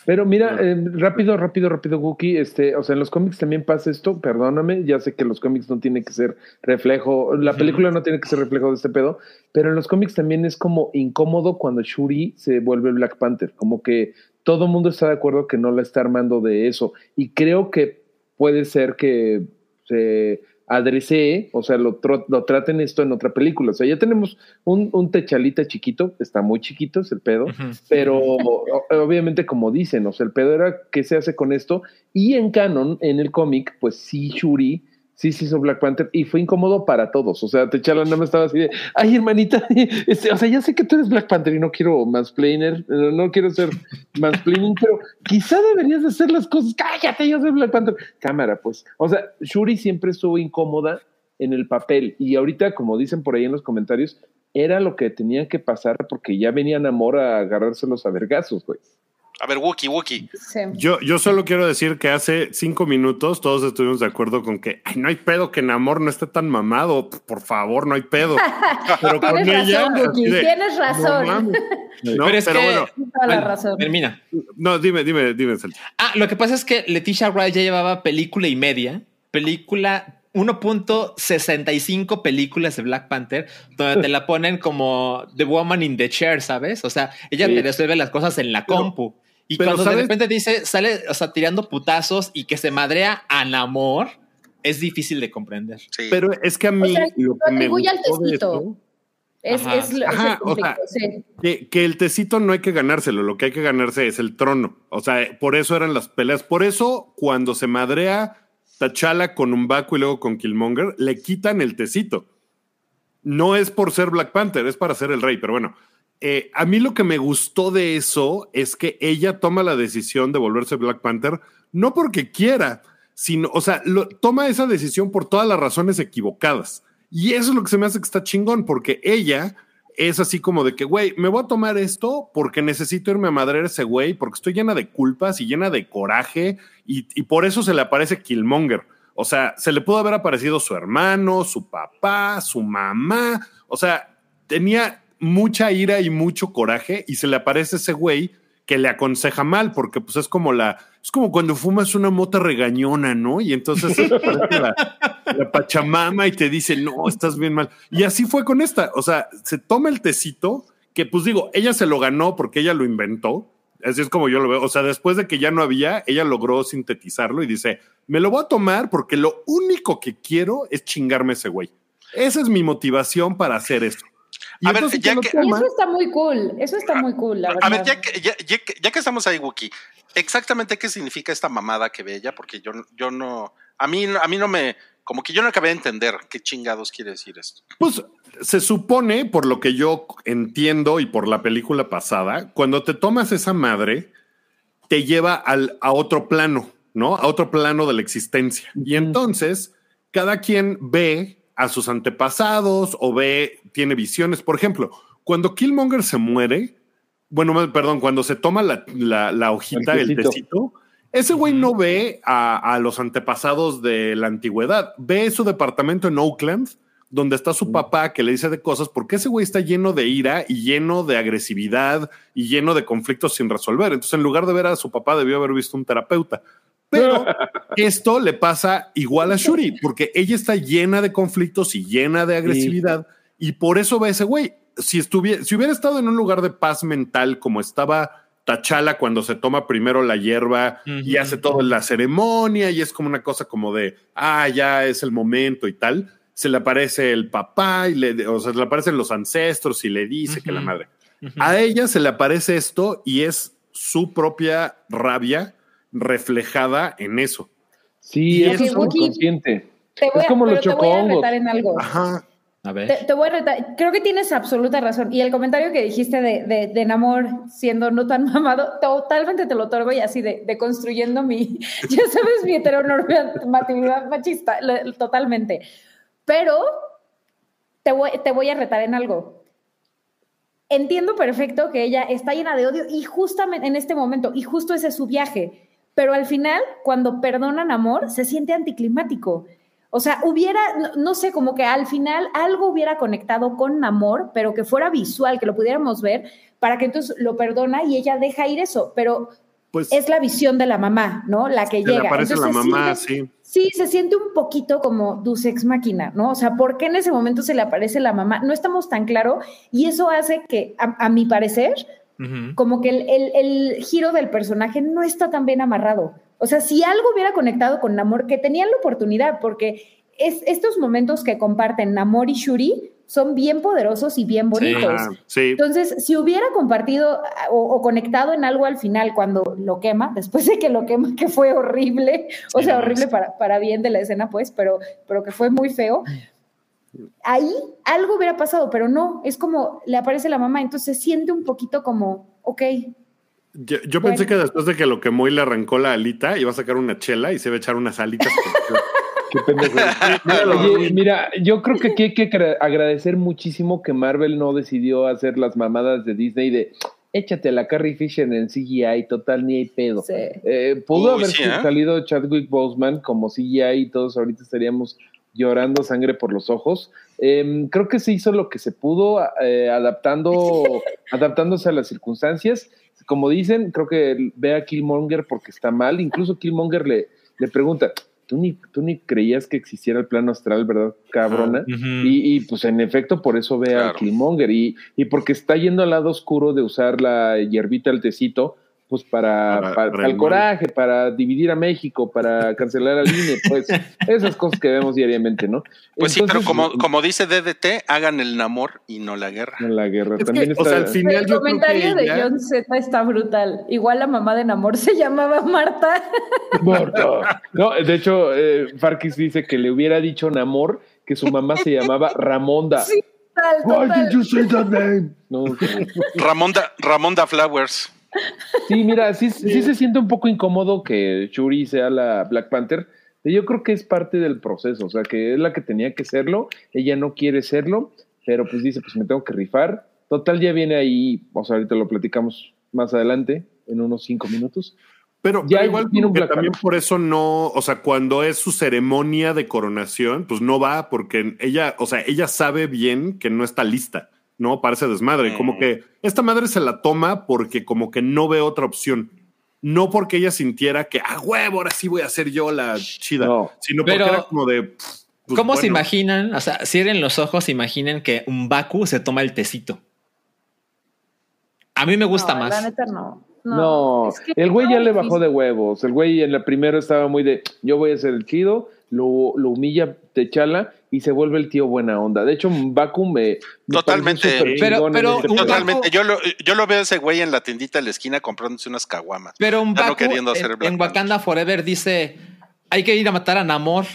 Pero mira, eh, rápido, rápido, rápido, Wookie. Este, o sea, en los cómics también pasa esto. Perdóname, ya sé que los cómics no tienen que ser reflejo, la película no tiene que ser reflejo de este pedo, pero en los cómics también es como incómodo cuando Shuri se vuelve Black Panther. Como que todo el mundo está de acuerdo que no la está armando de eso. Y creo que puede ser que se adresee, o sea, lo, lo traten esto en otra película. O sea, ya tenemos un, un techalita chiquito, está muy chiquito, es el pedo pero obviamente como dicen, o sea, el pedo era qué se hace con esto y en canon, en el cómic, pues sí, Shuri sí se hizo Black Panther y fue incómodo para todos, o sea, T'Challa nada más estaba así de, ay hermanita, este, o sea, ya sé que tú eres Black Panther y no quiero mansplainer, no, no quiero ser mansplaining, pero quizá deberías de hacer las cosas, cállate, yo soy Black Panther, cámara, pues, o sea, Shuri siempre estuvo incómoda en el papel y ahorita, como dicen por ahí en los comentarios, era lo que tenía que pasar porque ya venían amor a agarrárselos a vergazos, güey. A ver, Wookie, Wookie. Sí. Yo, yo solo quiero decir que hace cinco minutos todos estuvimos de acuerdo con que ay, no hay pedo que en amor no esté tan mamado. Por favor, no hay pedo. Pero con Tienes ella. razón, Wookie, de, tienes razón. No. No, Pero es pero que- bueno, Toda la Bueno, razón. Termina. no, dime, dime, dime. Ah, lo que pasa es que Leticia Wright ya llevaba película y media, película 1.65 películas de Black Panther donde te la ponen como The Woman in the Chair, ¿sabes? O sea, ella Sí. te resuelve las cosas en la Pero- compu. Y pero cuando de repente dice, sale, o sea, tirando putazos y que se madrea a Namor, es difícil de comprender. Sí. Pero es que a mí sea, lo que me atribuye al gustó de tecito. esto, Es, Ajá. es, lo- es Ajá, el o sea, conflicto, sí. que, que el tecito no hay que ganárselo, lo que hay que ganarse es el trono. O sea, por eso eran las peleas. Por eso, cuando se madrea T'Challa con Umbaku y luego con Killmonger, le quitan el tecito. No es por ser Black Panther, es para ser el rey, pero bueno. Eh, a mí lo que me gustó de eso es que ella toma la decisión de volverse Black Panther, no porque quiera, sino, o sea, lo- toma esa decisión por todas las razones equivocadas. Y eso es lo que se me hace que está chingón, porque ella es así como de que, güey, me voy a tomar esto porque necesito irme a madrear a ese güey, porque estoy llena de culpas y llena de coraje, y, y por eso se le aparece Killmonger. O sea, se le pudo haber aparecido su hermano, su papá, su mamá. O sea, tenía mucha ira y mucho coraje y se le aparece ese güey que le aconseja mal, porque pues es como la, es como cuando fumas una mota regañona, ¿no? Y entonces se aparece la, la pachamama y te dice, no, estás bien mal. Y así fue con esta, o sea, se toma el tecito, que pues digo, ella se lo ganó porque ella lo inventó, así es como yo lo veo, o sea, después de que ya no había, ella logró sintetizarlo y dice, me lo voy a tomar porque lo único que quiero es chingarme ese güey. Esa es mi motivación para hacer esto. Y A ver, ya que- eso está muy cool, eso está muy cool, la verdad. A ver, ya que, ya, ya que- ya que estamos ahí, Wookie, exactamente qué significa esta mamada que ve ella, porque yo, no- yo no, a mí, no- a mí no me, como que yo no acabé de entender qué chingados quiere decir esto. Pues se supone, por lo que yo entiendo y por la película pasada, cuando te tomas esa madre, te lleva al, a otro plano, ¿no? A otro plano de la existencia. Y entonces, cada quien ve a sus antepasados o ve, tiene visiones. Por ejemplo, cuando Killmonger se muere, bueno, perdón, cuando se toma la, la- la hojita, El el tecito. tecito, ese güey no ve a, a los antepasados de la antigüedad, ve su departamento en Oakland, donde está su papá que le dice de cosas, porque ese güey está lleno de ira y lleno de agresividad y lleno de conflictos sin resolver. Entonces, en lugar de ver a su papá, debió haber visto un terapeuta. Pero esto le pasa igual a Shuri, porque ella está llena de conflictos y llena de agresividad, y por eso ve a ese güey. Si, estuviera, si hubiera estado en un lugar de paz mental como estaba Tachala cuando se toma primero la hierba y hace toda la ceremonia y es como una cosa como de, ah, ya es el momento y tal, se le aparece el papá y le, o sea, se le aparecen los ancestros y le dice que la madre. A ella se le aparece esto y es su propia rabia reflejada en eso. Sí, eso es eso- inconsciente. Te voy Es como los pero te voy a chocongos. retar en algo. Ajá. A ver. Te, te voy a retar. Creo que tienes absoluta razón. Y el comentario que dijiste de, de, de Namor siendo no tan mamado, totalmente te lo otorgo y así de, de construyendo mi, ya sabes, mi heteronormatividad machista, totalmente. Pero te voy, te voy a retar en algo. Entiendo perfecto que ella está llena de odio y justamente en este momento, y justo ese es su viaje. Pero al final, cuando perdonan amor, se siente anticlimático. O sea, hubiera, no, no sé, como que al final algo hubiera conectado con amor, pero que fuera visual, que lo pudiéramos ver, para que entonces lo perdona y ella deja ir eso. Pero Pues es la visión de la mamá, ¿no? La que se le llega. aparece la Entonces, mamá, siente- sí. Sí, se siente un poquito como Deus Ex Máquina, ¿no? O sea, ¿por qué en ese momento se le aparece la mamá? No estamos tan claro y eso hace que, a, a mi parecer, Como que el, el- el giro del personaje no está tan bien amarrado. O sea, si algo hubiera conectado con Namor, que tenían la oportunidad, porque es, estos momentos que comparten Namor y Shuri son bien poderosos y bien bonitos. Sí. Entonces, si hubiera compartido o, o conectado en algo al final cuando lo quema, después de que lo quema, que fue horrible, o sea, horrible para, para bien de la escena, pues, pero, pero que fue muy feo. Ahí algo hubiera pasado, pero no, es como le aparece la mamá, entonces se siente un poquito como, ok, Yo, yo pensé Bueno. que después de que lo quemó y le arrancó la alita, iba a sacar una chela y se iba a echar unas alitas. Qué pendejo. Oye, mira, yo creo que aquí hay que agra- agradecer muchísimo que Marvel no decidió hacer las mamadas de Disney de échate a la Carrie Fisher en CGI, total, ni hay pedo. sí. Eh, pudo Uy, haber sí, ¿eh? salido Chadwick Boseman como CGI y todos ahorita estaríamos llorando sangre por los ojos. Eh, creo que se hizo lo que se pudo, eh, adaptando, adaptándose a las circunstancias. Como dicen, creo que ve a Killmonger porque está mal. Incluso Killmonger le, le pregunta, tú ni, tú ni creías que existiera el plano astral, ¿verdad, cabrona? Y, y, pues en efecto por eso ve Claro. a Killmonger y, y porque está yendo al lado oscuro de usar la hierbita, el tecito, pues para, Para- para- para para el coraje, para dividir a México, para cancelar al INE, pues esas cosas que vemos diariamente, ¿no? Pues sí, pero Entonces, como, como dice DDT, hagan el namor y no la guerra. En la guerra Es también que, o sea, al final El yo creo que comentario de ella- John Z está brutal. Igual la mamá de Namor se llamaba Marta. Marta. No, de hecho, eh, Farkis dice que le hubiera dicho Namor que su mamá se llamaba Ramonda. Sí, total, Why total. did you say that name? No, Ramonda, Ramonda Flowers. Sí, mira, sí, sí se siente un poco incómodo que Shuri sea la Black Panther. Yo creo que es parte del proceso, o sea, que es la que tenía que serlo, ella no quiere serlo, pero pues dice, pues me tengo que rifar. Total, ya viene ahí, o sea, ahorita lo platicamos más adelante, en unos cinco minutos. Pero, Ya pero igual tiene un que también por eso no, o sea, cuando es su ceremonia de coronación, pues no va porque ella, o sea, ella sabe bien que no está lista, ¿no? Para ese desmadre. Como que esta madre se la toma porque como que no ve otra opción. No porque ella sintiera que, ah, huevo, ahora sí voy a ser yo la chida, No. sino porque Pero- era como de... pff, pues, ¿Cómo se imaginan? O sea, cierren los ojos, imaginen que un Baku se toma el tecito. A mí me gusta No, más. La neta no. No, es que el güey ya le bajó de huevos. El güey en la primera estaba muy de yo voy a ser el chido, lo, lo humilla Techala y se vuelve el tío buena onda. De hecho, Baku me. me Totalmente. súper Pero- pero este. Totalmente. Yo lo, yo lo veo a ese güey en la tiendita de la esquina comprándose unas caguamas. Pero un no Baku queriendo hacer en, en Wakanda Forever dice, hay que ir a matar a Namor,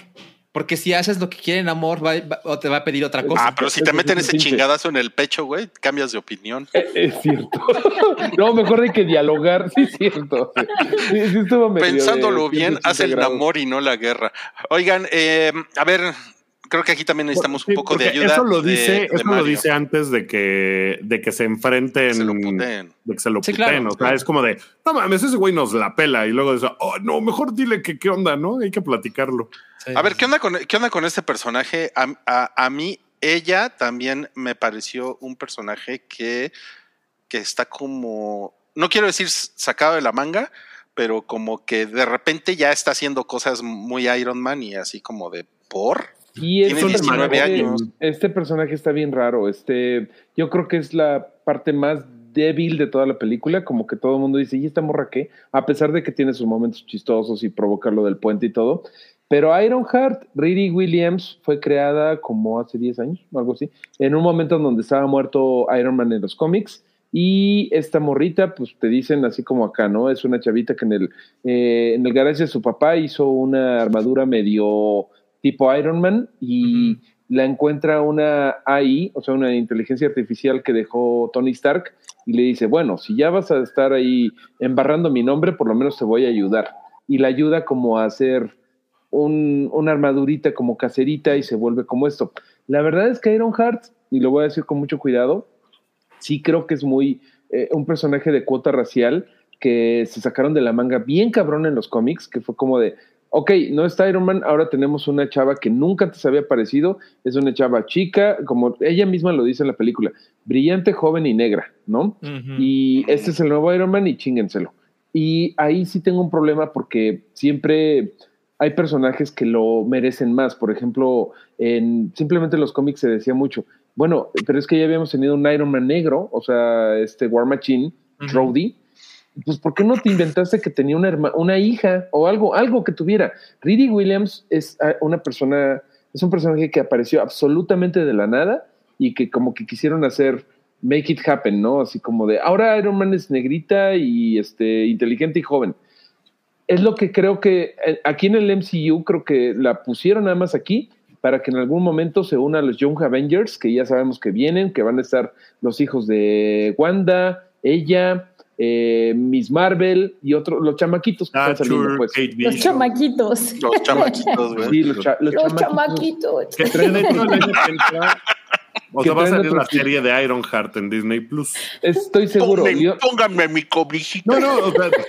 porque si haces lo que quiere Namor, va, va- o te va a pedir otra cosa. Ah, pero si te meten ese chingadazo en el pecho, güey, cambias de opinión. Es cierto. no, mejor hay que dialogar. Sí, es cierto. Sí, sí de Pensándolo bien, 180 hace el amor y no la guerra. Oigan, eh, a ver, creo que aquí también necesitamos un poco de ayuda. Eso lo dice, de eso lo dice antes de que, de que se enfrenten. Que se lo puteen. De que se lo Sí, claro. O sea, es como de, no mames, ese güey nos la pela. Y luego dice, oh, no, mejor dile que qué onda, ¿no? Hay que platicarlo. Sí. A ver, ¿qué onda con, qué onda con este personaje? A, a- a mí, ella también me pareció un personaje que, que está como, no quiero decir sacado de la manga, pero como que de repente ya está haciendo cosas muy Iron Man y así como de por. Y Tiene este 19 personaje- años. Este personaje está bien raro. Este, yo creo que es la parte más débil de toda la película, como que todo el mundo dice, ¿y esta morra qué? A pesar de que tiene sus momentos chistosos y provoca lo del puente y todo. Pero Ironheart, Riri Williams, fue creada como hace 10 años, o algo así, en un momento en donde estaba muerto Iron Man en los cómics. Y esta morrita, pues te dicen así como acá, ¿no? Es una chavita que en el, eh, en el garage de su papá hizo una armadura medio tipo Iron Man y la encuentra una AI, o sea, una inteligencia artificial que dejó Tony Stark y le dice, bueno, si ya vas a estar ahí embarrando mi nombre, por lo menos te voy a ayudar. Y la ayuda como a hacer un, una armadurita como caserita y se vuelve como esto. La verdad es que Ironheart, y lo voy a decir con mucho cuidado, sí creo que es muy eh, un personaje de cuota racial que se sacaron de la manga bien cabrón en los cómics, que fue como de, ok, no está Iron Man, ahora tenemos una chava que nunca antes había aparecido, es una chava chica, como ella misma lo dice en la película, brillante, joven y negra, ¿no? Y este es el nuevo Iron Man y chíngenselo. Y ahí sí tengo un problema porque siempre hay personajes que lo merecen más. Por ejemplo, en simplemente en los cómics se decía mucho, bueno, pero es que ya habíamos tenido un Iron Man negro, o sea, este War Machine, Ujú. Rhodey. Pues, ¿por qué no te inventaste que tenía una, herma- una hija o algo, algo que tuviera? Reedy Williams es ah, una persona, es un personaje que apareció absolutamente de la nada y que como que quisieron hacer make it happen, ¿no? Así como de, ahora Iron Man es negrita y este, inteligente y joven. Es lo que creo que eh, aquí en el MCU creo que la pusieron nada más aquí para que en algún momento se una a los Young Avengers, que ya sabemos que vienen, que van a estar los hijos de Wanda, ella, eh, Miss Marvel y otros, los chamaquitos que están saliendo, pues. Los chamaquitos. Los chamaquitos, güey. Sí, los, cha- los Los chamaquitos. chamaquitos. Que traen de hecho el año que entra. O sea, va a salir la serie de Ironheart en Disney Plus. Estoy seguro. Pónganme, mi cobrijita. No, no, o sea,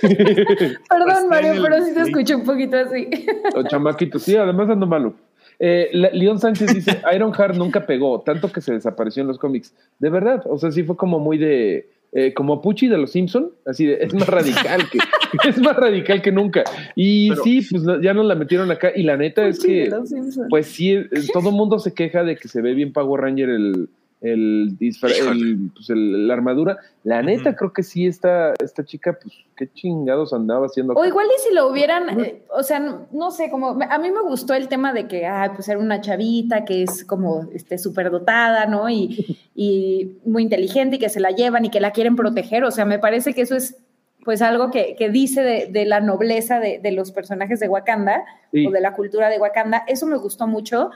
Perdón, Mario, el pero sí te escuché un poquito así. Los chamaquitos, sí, además ando malo. Eh, León Sánchez dice, Ironheart nunca pegó, tanto que se desapareció en los cómics. De verdad, o sea, sí fue como muy de, eh, como Pucci de los Simpson, así de, es más radical que es más radical que nunca. Y Pero- sí, pues ya nos la metieron acá y la neta es Pucci que pues sí, eh, todo el mundo se queja de que se ve bien Power Ranger el el, pues, el- la armadura. La neta Ujú. creo que sí esta esta chica pues qué chingados andaba haciendo. O igual y si lo hubieran, eh, o sea, no, no sé, como me- a mí me gustó el tema de que, ah, pues era una chavita que es como este superdotada, ¿no? Y, y muy inteligente y que se la llevan y que la quieren proteger. O sea, me parece que eso es pues algo que, que dice de, de la nobleza de, de los personajes de Wakanda Sí. o de la cultura de Wakanda. Eso me gustó mucho.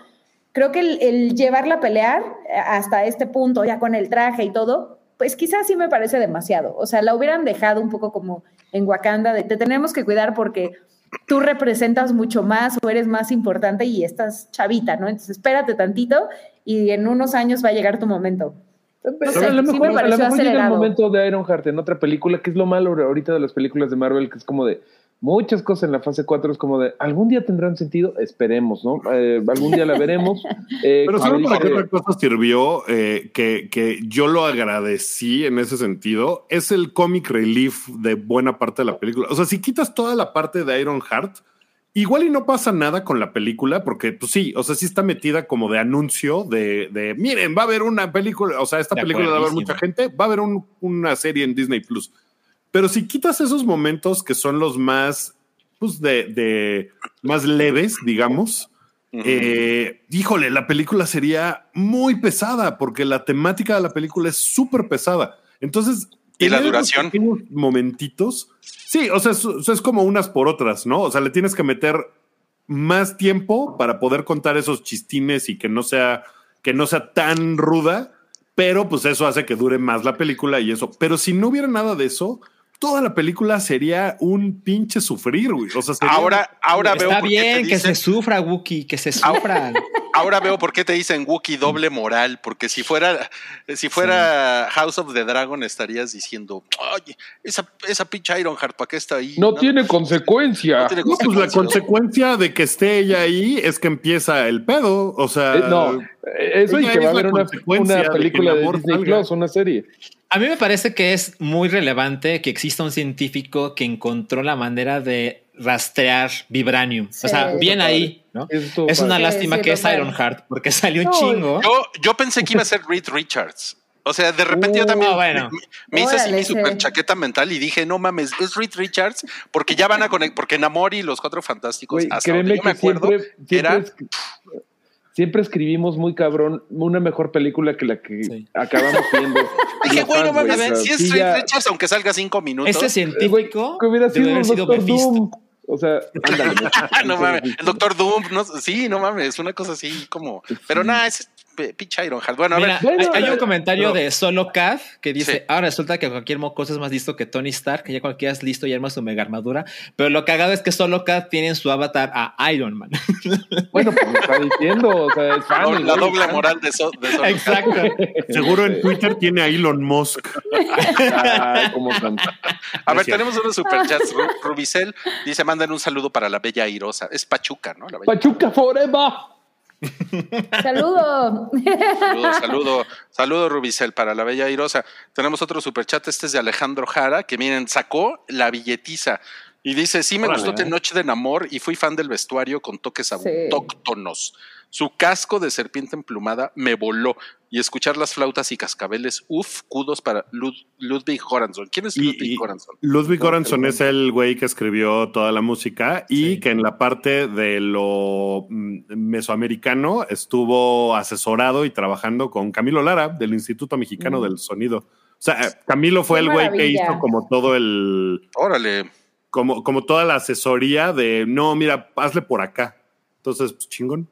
Creo que el, el llevarla a pelear eh, hasta este punto, ya con el traje y todo, pues quizás sí me parece demasiado. O sea, la hubieran dejado un poco como en Wakanda de te tenemos que cuidar porque tú representas mucho más o eres más importante y estás chavita, ¿no? Entonces espérate tantito y en unos años va a llegar tu momento. Pero sé, a lo sí mejor, me pareció a lo mejor llega el momento de Ironheart en otra película, que es lo malo ahorita de las películas de Marvel, que es como de muchas cosas en la fase 4 es como de algún día tendrán sentido, esperemos, ¿no? Eh, algún día la veremos. Eh, Pero ¿saben para dije, otra cosa sirvió? Eh, que, que yo lo agradecí en ese sentido. Es el comic relief de buena parte de la película. O sea, si quitas toda la parte de Iron Heart, igual y no pasa nada con la película, porque pues sí, o sea, sí está metida como de anuncio de, de miren, va a haber una película, o sea, esta De película va a haber mucha gente, va a haber un- una serie en Disney Plus. Pero si quitas esos momentos que son los más, pues, de, de más leves, digamos, Ujú. eh, híjole, la película sería muy pesada porque la temática de la película es súper pesada. Entonces, ¿Y la duración? momentitos. Sí, o sea, es, es como unas por otras, ¿no? O sea, le tienes que meter más tiempo para poder contar esos chistines y que no sea, que no sea tan ruda, pero pues eso hace que dure más la película y eso. Pero si no hubiera nada de eso, toda la película sería un pinche sufrir, güey. O sea, sería- Ahora, ahora veo Está por qué te bien que se dicen- sufra, Wookie, que se sufra. Ahora veo por qué te dicen Wookiee doble moral, porque si fuera, si fuera House of the Dragon estarías diciendo, oye, esa, esa pinche Ironheart, ¿para qué está ahí? no tiene consecuencia. no tiene No, pues la consecuencia de que esté ella ahí es que empieza el pedo. O sea, Eh, no, eso y que va es a haber una, de película el de amor Disney. Plus, una serie. A mí me parece que es muy relevante que exista un científico que encontró la manera de rastrear vibranium. Sí, o sea, bien ahí, Es una. Sí, lástima sí, que es. Ironheart, porque salió un chingo. Yo, yo pensé que iba a ser Reed Richards. O sea, de repente yo Uh, también bueno. me, me hice así mi super chaqueta mental y dije, no mames, es Reed Richards, porque ya van a conectar, porque Namori y los cuatro fantásticos, hasta donde yo me acuerdo, siempre, siempre, era es- siempre escribimos muy cabrón una mejor película que la que Sí. acabamos viendo. Dije, güey, no mames, si es Reed ya- Richards, aunque salga cinco minutos. Este científico que hubiera sido un Doctor Mephisto. Doom. O sea, ándale. No mames, el Doctor Doom, no, sí, no mames, una cosa así como, pero nada, es pinche Ironheart. Bueno, a Mira, ver, hay, hay un comentario pero- de Solo Cav que dice: Sí. Ahora resulta que cualquier mocoso es más listo que Tony Stark, que ya cualquiera es listo y arma su mega armadura. Pero lo cagado es que Solo Cav tiene en su avatar a Iron Man. Bueno, pues lo está diciendo, o sea, es fan. la, doble fan. moral de eso. De Solo Exacto. seguro en Twitter tiene a Elon Musk. Ay, cómo. A ver, tenemos unos superchats. Ru- Rubicel dice: mandan un saludo para la bella Airosa. Es Pachuca, ¿no? La bella Pachuca Forever. Saludo. Saludo, saludo, saludo Rubicel para la bella Airosa. Tenemos otro superchat, este es de Alejandro Jara, que miren, sacó la billetiza y dice, sí me Órale. gustó Te Noche de Namor y fui fan del vestuario con toques Sí. Su casco de serpiente emplumada me voló y escuchar las flautas y cascabeles, uf, kudos para Lud- Ludwig Göransson. ¿Quién es Ludwig y- Göransson? Ludwig No, Göransson pero- es el güey que escribió toda la música y Sí. que en la parte de lo mm, mesoamericano estuvo asesorado y trabajando con Camilo Lara del Instituto Mexicano Mm. del Sonido. O sea, eh, Camilo fue Qué el güey que hizo como todo el, Órale, como, como toda la asesoría de no, mira, hazle por acá. Entonces, pues, chingón.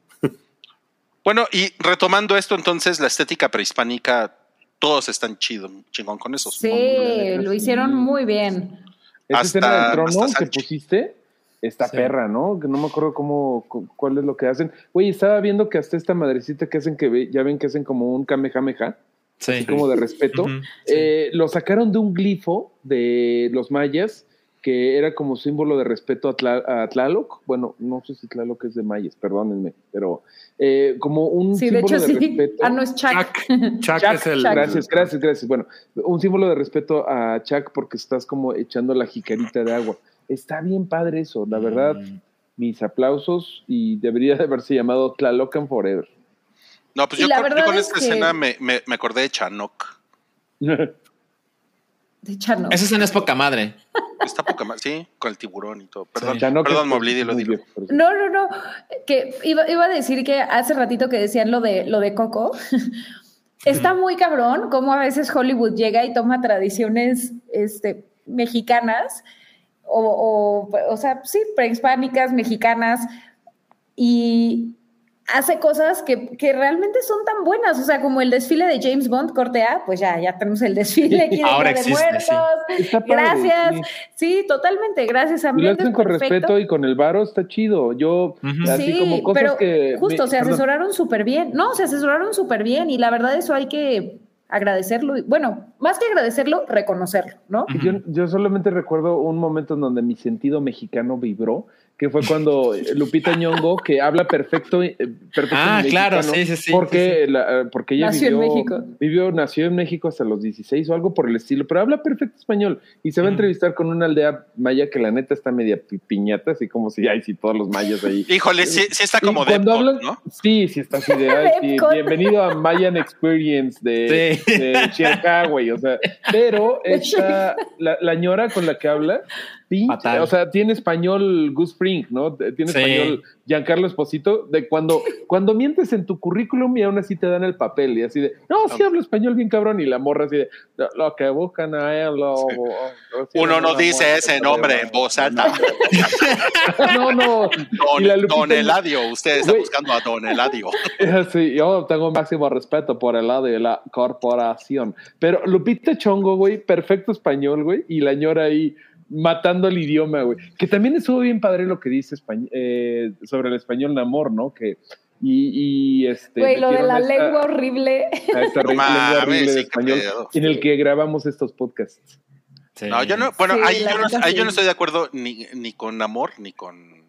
Bueno, y retomando esto, entonces, la estética prehispánica, todos están chido, chingón con eso. Sí, lo hicieron muy bien. Esa Hasta- escena del trono que pusiste, esta Sí. perra, ¿no? Que no me acuerdo cómo, cu- cuál es lo que hacen. Güey, estaba viendo que hasta esta madrecita que hacen que ya ven que hacen como un kamehameha, Sí. así como de respeto. Sí. Eh, lo sacaron de un glifo de los mayas que era como símbolo de respeto a, Tla- a Tlaloc. Bueno, no sé si Tlaloc es de mayas, perdónenme, pero eh, como un Sí, de símbolo hecho de, sí. respeto. Ah, no es Chuck. Chuck, Chuck Chuck, es el. Gracias, gracias, gracias. Bueno, un símbolo de respeto a Chuck porque estás como echando la jicarita de agua. Está bien padre eso, la verdad. Mm. Mis aplausos y debería de haberse llamado Tlalocan Forever. No, pues yo, yo verdad con es esta que- escena me, me, me acordé de Chanok. De Chano. Esa escena es poca madre. Está poca más, sí, con el tiburón y todo. Perdón, Sí. Chanok perdón, es Moblidi, lo digo. No, no, no. Que iba, iba a decir que hace ratito que decían lo de lo de Coco. Está muy cabrón cómo a veces Hollywood llega y toma tradiciones este, mexicanas o, o, o sea, sí, prehispánicas, mexicanas y hace cosas que, que realmente son tan buenas. O sea, como el desfile de James Bond, corte A, pues ya, ya tenemos el desfile aquí de Ahora de existe, Muertos. sí. Gracias. sí. Sí. totalmente. Gracias. Y lo Ambiente hacen con perfecto. respeto y con el varo está chido. Yo, así sí, como cosas pero que. justo me- se asesoraron súper bien. No, se asesoraron súper bien y la verdad eso hay que agradecerlo. y- Bueno, más que agradecerlo, reconocerlo, ¿no? Yo, yo solamente recuerdo un momento en donde mi sentido mexicano vibró, que fue cuando Lupita Ñongo, que habla perfecto, eh, perfecto Ah, en claro, sí, sí, sí, Porque, la- eh, porque ella Nació en vivió, México. vivió, nació en México hasta los 16 o algo por el estilo, pero habla perfecto español y se va a Ujú. entrevistar con una aldea maya que la neta está media pi- piñata, así como si, ay, si todos los mayas ahí. Híjole, sí, sí está Y como de cuando hablan, ¿no? sí, sí está así de, ay, sí, bienvenido a Mayan Experience de, Sí. de Chiacá, güey, o sea, pero esta, la, la ñora con la que habla, pinche, o sea, tiene español Gus Spring, ¿no? Tiene Sí. español Giancarlo Esposito, de cuando, cuando mientes en tu currículum y aún así te dan el papel y así de, no, sí hablo español bien cabrón, y la morra así de, lo, que buscan a él, lo, Sí. Uno no dice morra, ese nombre en voz alta. No, no. Don, la Lupita don Eladio, usted está buscando a Don Eladio. Sí, yo tengo máximo respeto por el lado de la corporación. Pero Lupita Chongo, güey, perfecto español, güey, y la ñora ahí matando el idioma, güey. Que también estuvo bien padre lo que dice españ- eh, sobre el español Namor, ¿no? Que, y, y este. Güey, lo de la esta- lengua horrible. a esta lengua horrible de sí, español en el que grabamos estos podcasts. Sí. No, yo no, bueno, Sí, ahí, yo no, neta ahí yo sí. no estoy de acuerdo ni, ni con Amor, ni con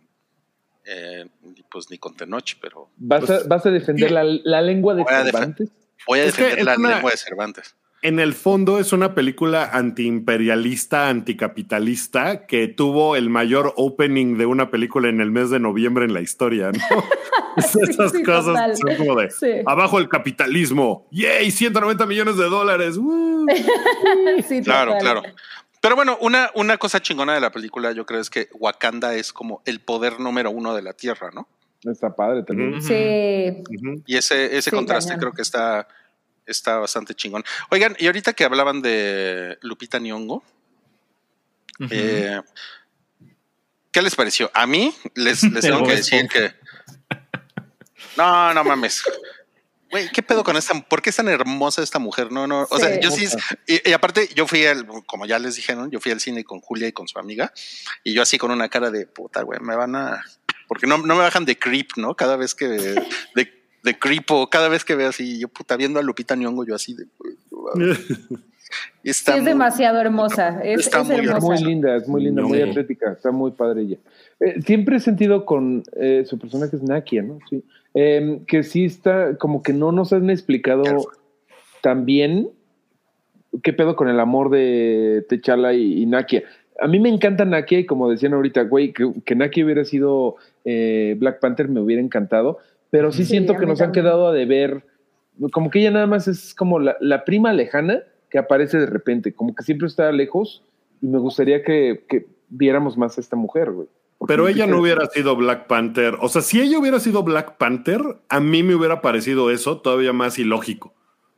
eh, ni- pues ni con Tenoch, pero ¿Vas, Pues, a, vas a defender la, la lengua de Voy a defen- Cervantes? voy a Es que defender la una- lengua de Cervantes. En el fondo es una película antiimperialista, anticapitalista, que tuvo el mayor opening de una película en el mes de noviembre en la historia, ¿no? Sí, Esas sí, cosas total. son como de Sí. abajo el capitalismo. ¡Yay! 190 millones de dólares. ¡Uh! Sí, Claro, total. claro. Pero bueno, una, una cosa chingona de la película, yo creo es que Wakanda es como el poder número uno de la Tierra, ¿no? Está padre también. Sí. Ujú. Y ese, ese Sí, contraste cañón. creo que está, está bastante chingón. Oigan, y ahorita que hablaban de Lupita Nyong'o, eh, ¿qué les pareció? A mí les, tengo que decir que... No, no mames. Güey, ¿qué pedo con esta? ¿Por qué es tan hermosa esta mujer? No, no. O sea, yo sí. Y, y aparte, yo fui al, como ya les dijeron, yo fui al cine con Julia y con su amiga. Y yo así con una cara de puta, güey, me van a. Porque no, no me bajan de creep, ¿no? Cada vez que. De, de creepo, cada vez que veo así, yo puta, viendo a Lupita Nyong'o, yo así de. Sí, está es muy- demasiado hermosa. Es, Está es muy hermosa. Muy linda, es muy linda, muy atlética, está muy padre ella. Eh, siempre he sentido con eh, su personaje es Nakia, ¿no? Sí. Eh, que sí está, como que no nos han explicado tan bien qué pedo con el amor de T'Challa y, y Nakia. A mí me encanta Nakia y como decían ahorita, güey, que, que Nakia hubiera sido eh, Black Panther me hubiera encantado, pero sí, Sí, siento que nos han quedado a deber, como que ella nada más es como la, la prima lejana que aparece de repente, como que siempre está lejos y me gustaría que, que viéramos más a esta mujer, güey. Pero ella no hubiera sido Black Panther. O sea, si ella hubiera sido Black Panther, a mí me hubiera parecido eso todavía más ilógico.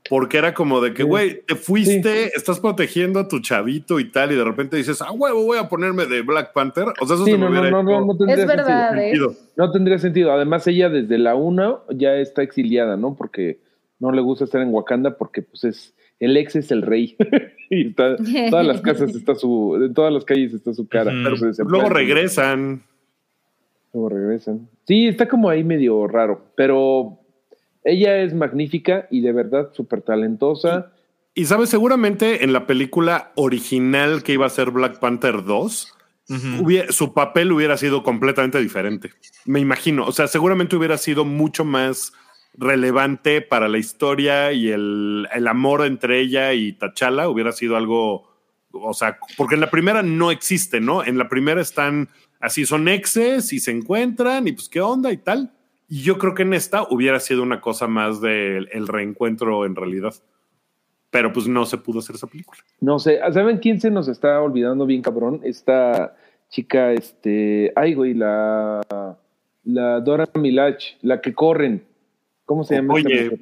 Porque era como de que, Sí. güey, te fuiste, estás protegiendo a tu chavito y tal, y de repente dices, ah, huevo, voy a ponerme de Black Panther. O sea, eso Sí, se me no, no, no, no, no tendría Es verdad, ¿eh? sentido. No tendría sentido. Además, ella desde la 1 ya está exiliada, ¿no? Porque no le gusta estar en Wakanda porque pues es el ex es el rey. y está, todas las casas está su, en todas las calles está su cara. Pero se Luego regresan. Luego regresan. Sí, está como ahí medio raro, pero ella es magnífica y de verdad súper talentosa. Y sabes, seguramente en la película original que iba a ser Black Panther 2, Ujú. hubiera- su papel hubiera sido completamente diferente. Me imagino. O sea, seguramente hubiera sido mucho más relevante para la historia y el, el amor entre ella y T'Challa hubiera sido algo, o sea, porque en la primera no existe, ¿no? En la primera están así, son exes y se encuentran y pues qué onda y tal. Y yo creo que en esta hubiera sido una cosa más del el reencuentro en realidad. Pero pues no se pudo hacer esa película. No sé, ¿saben quién se nos está olvidando bien, cabrón? Esta chica, este, ay, güey, la, la Dora Milaje, la que corren. ¿Cómo se llama? mujer?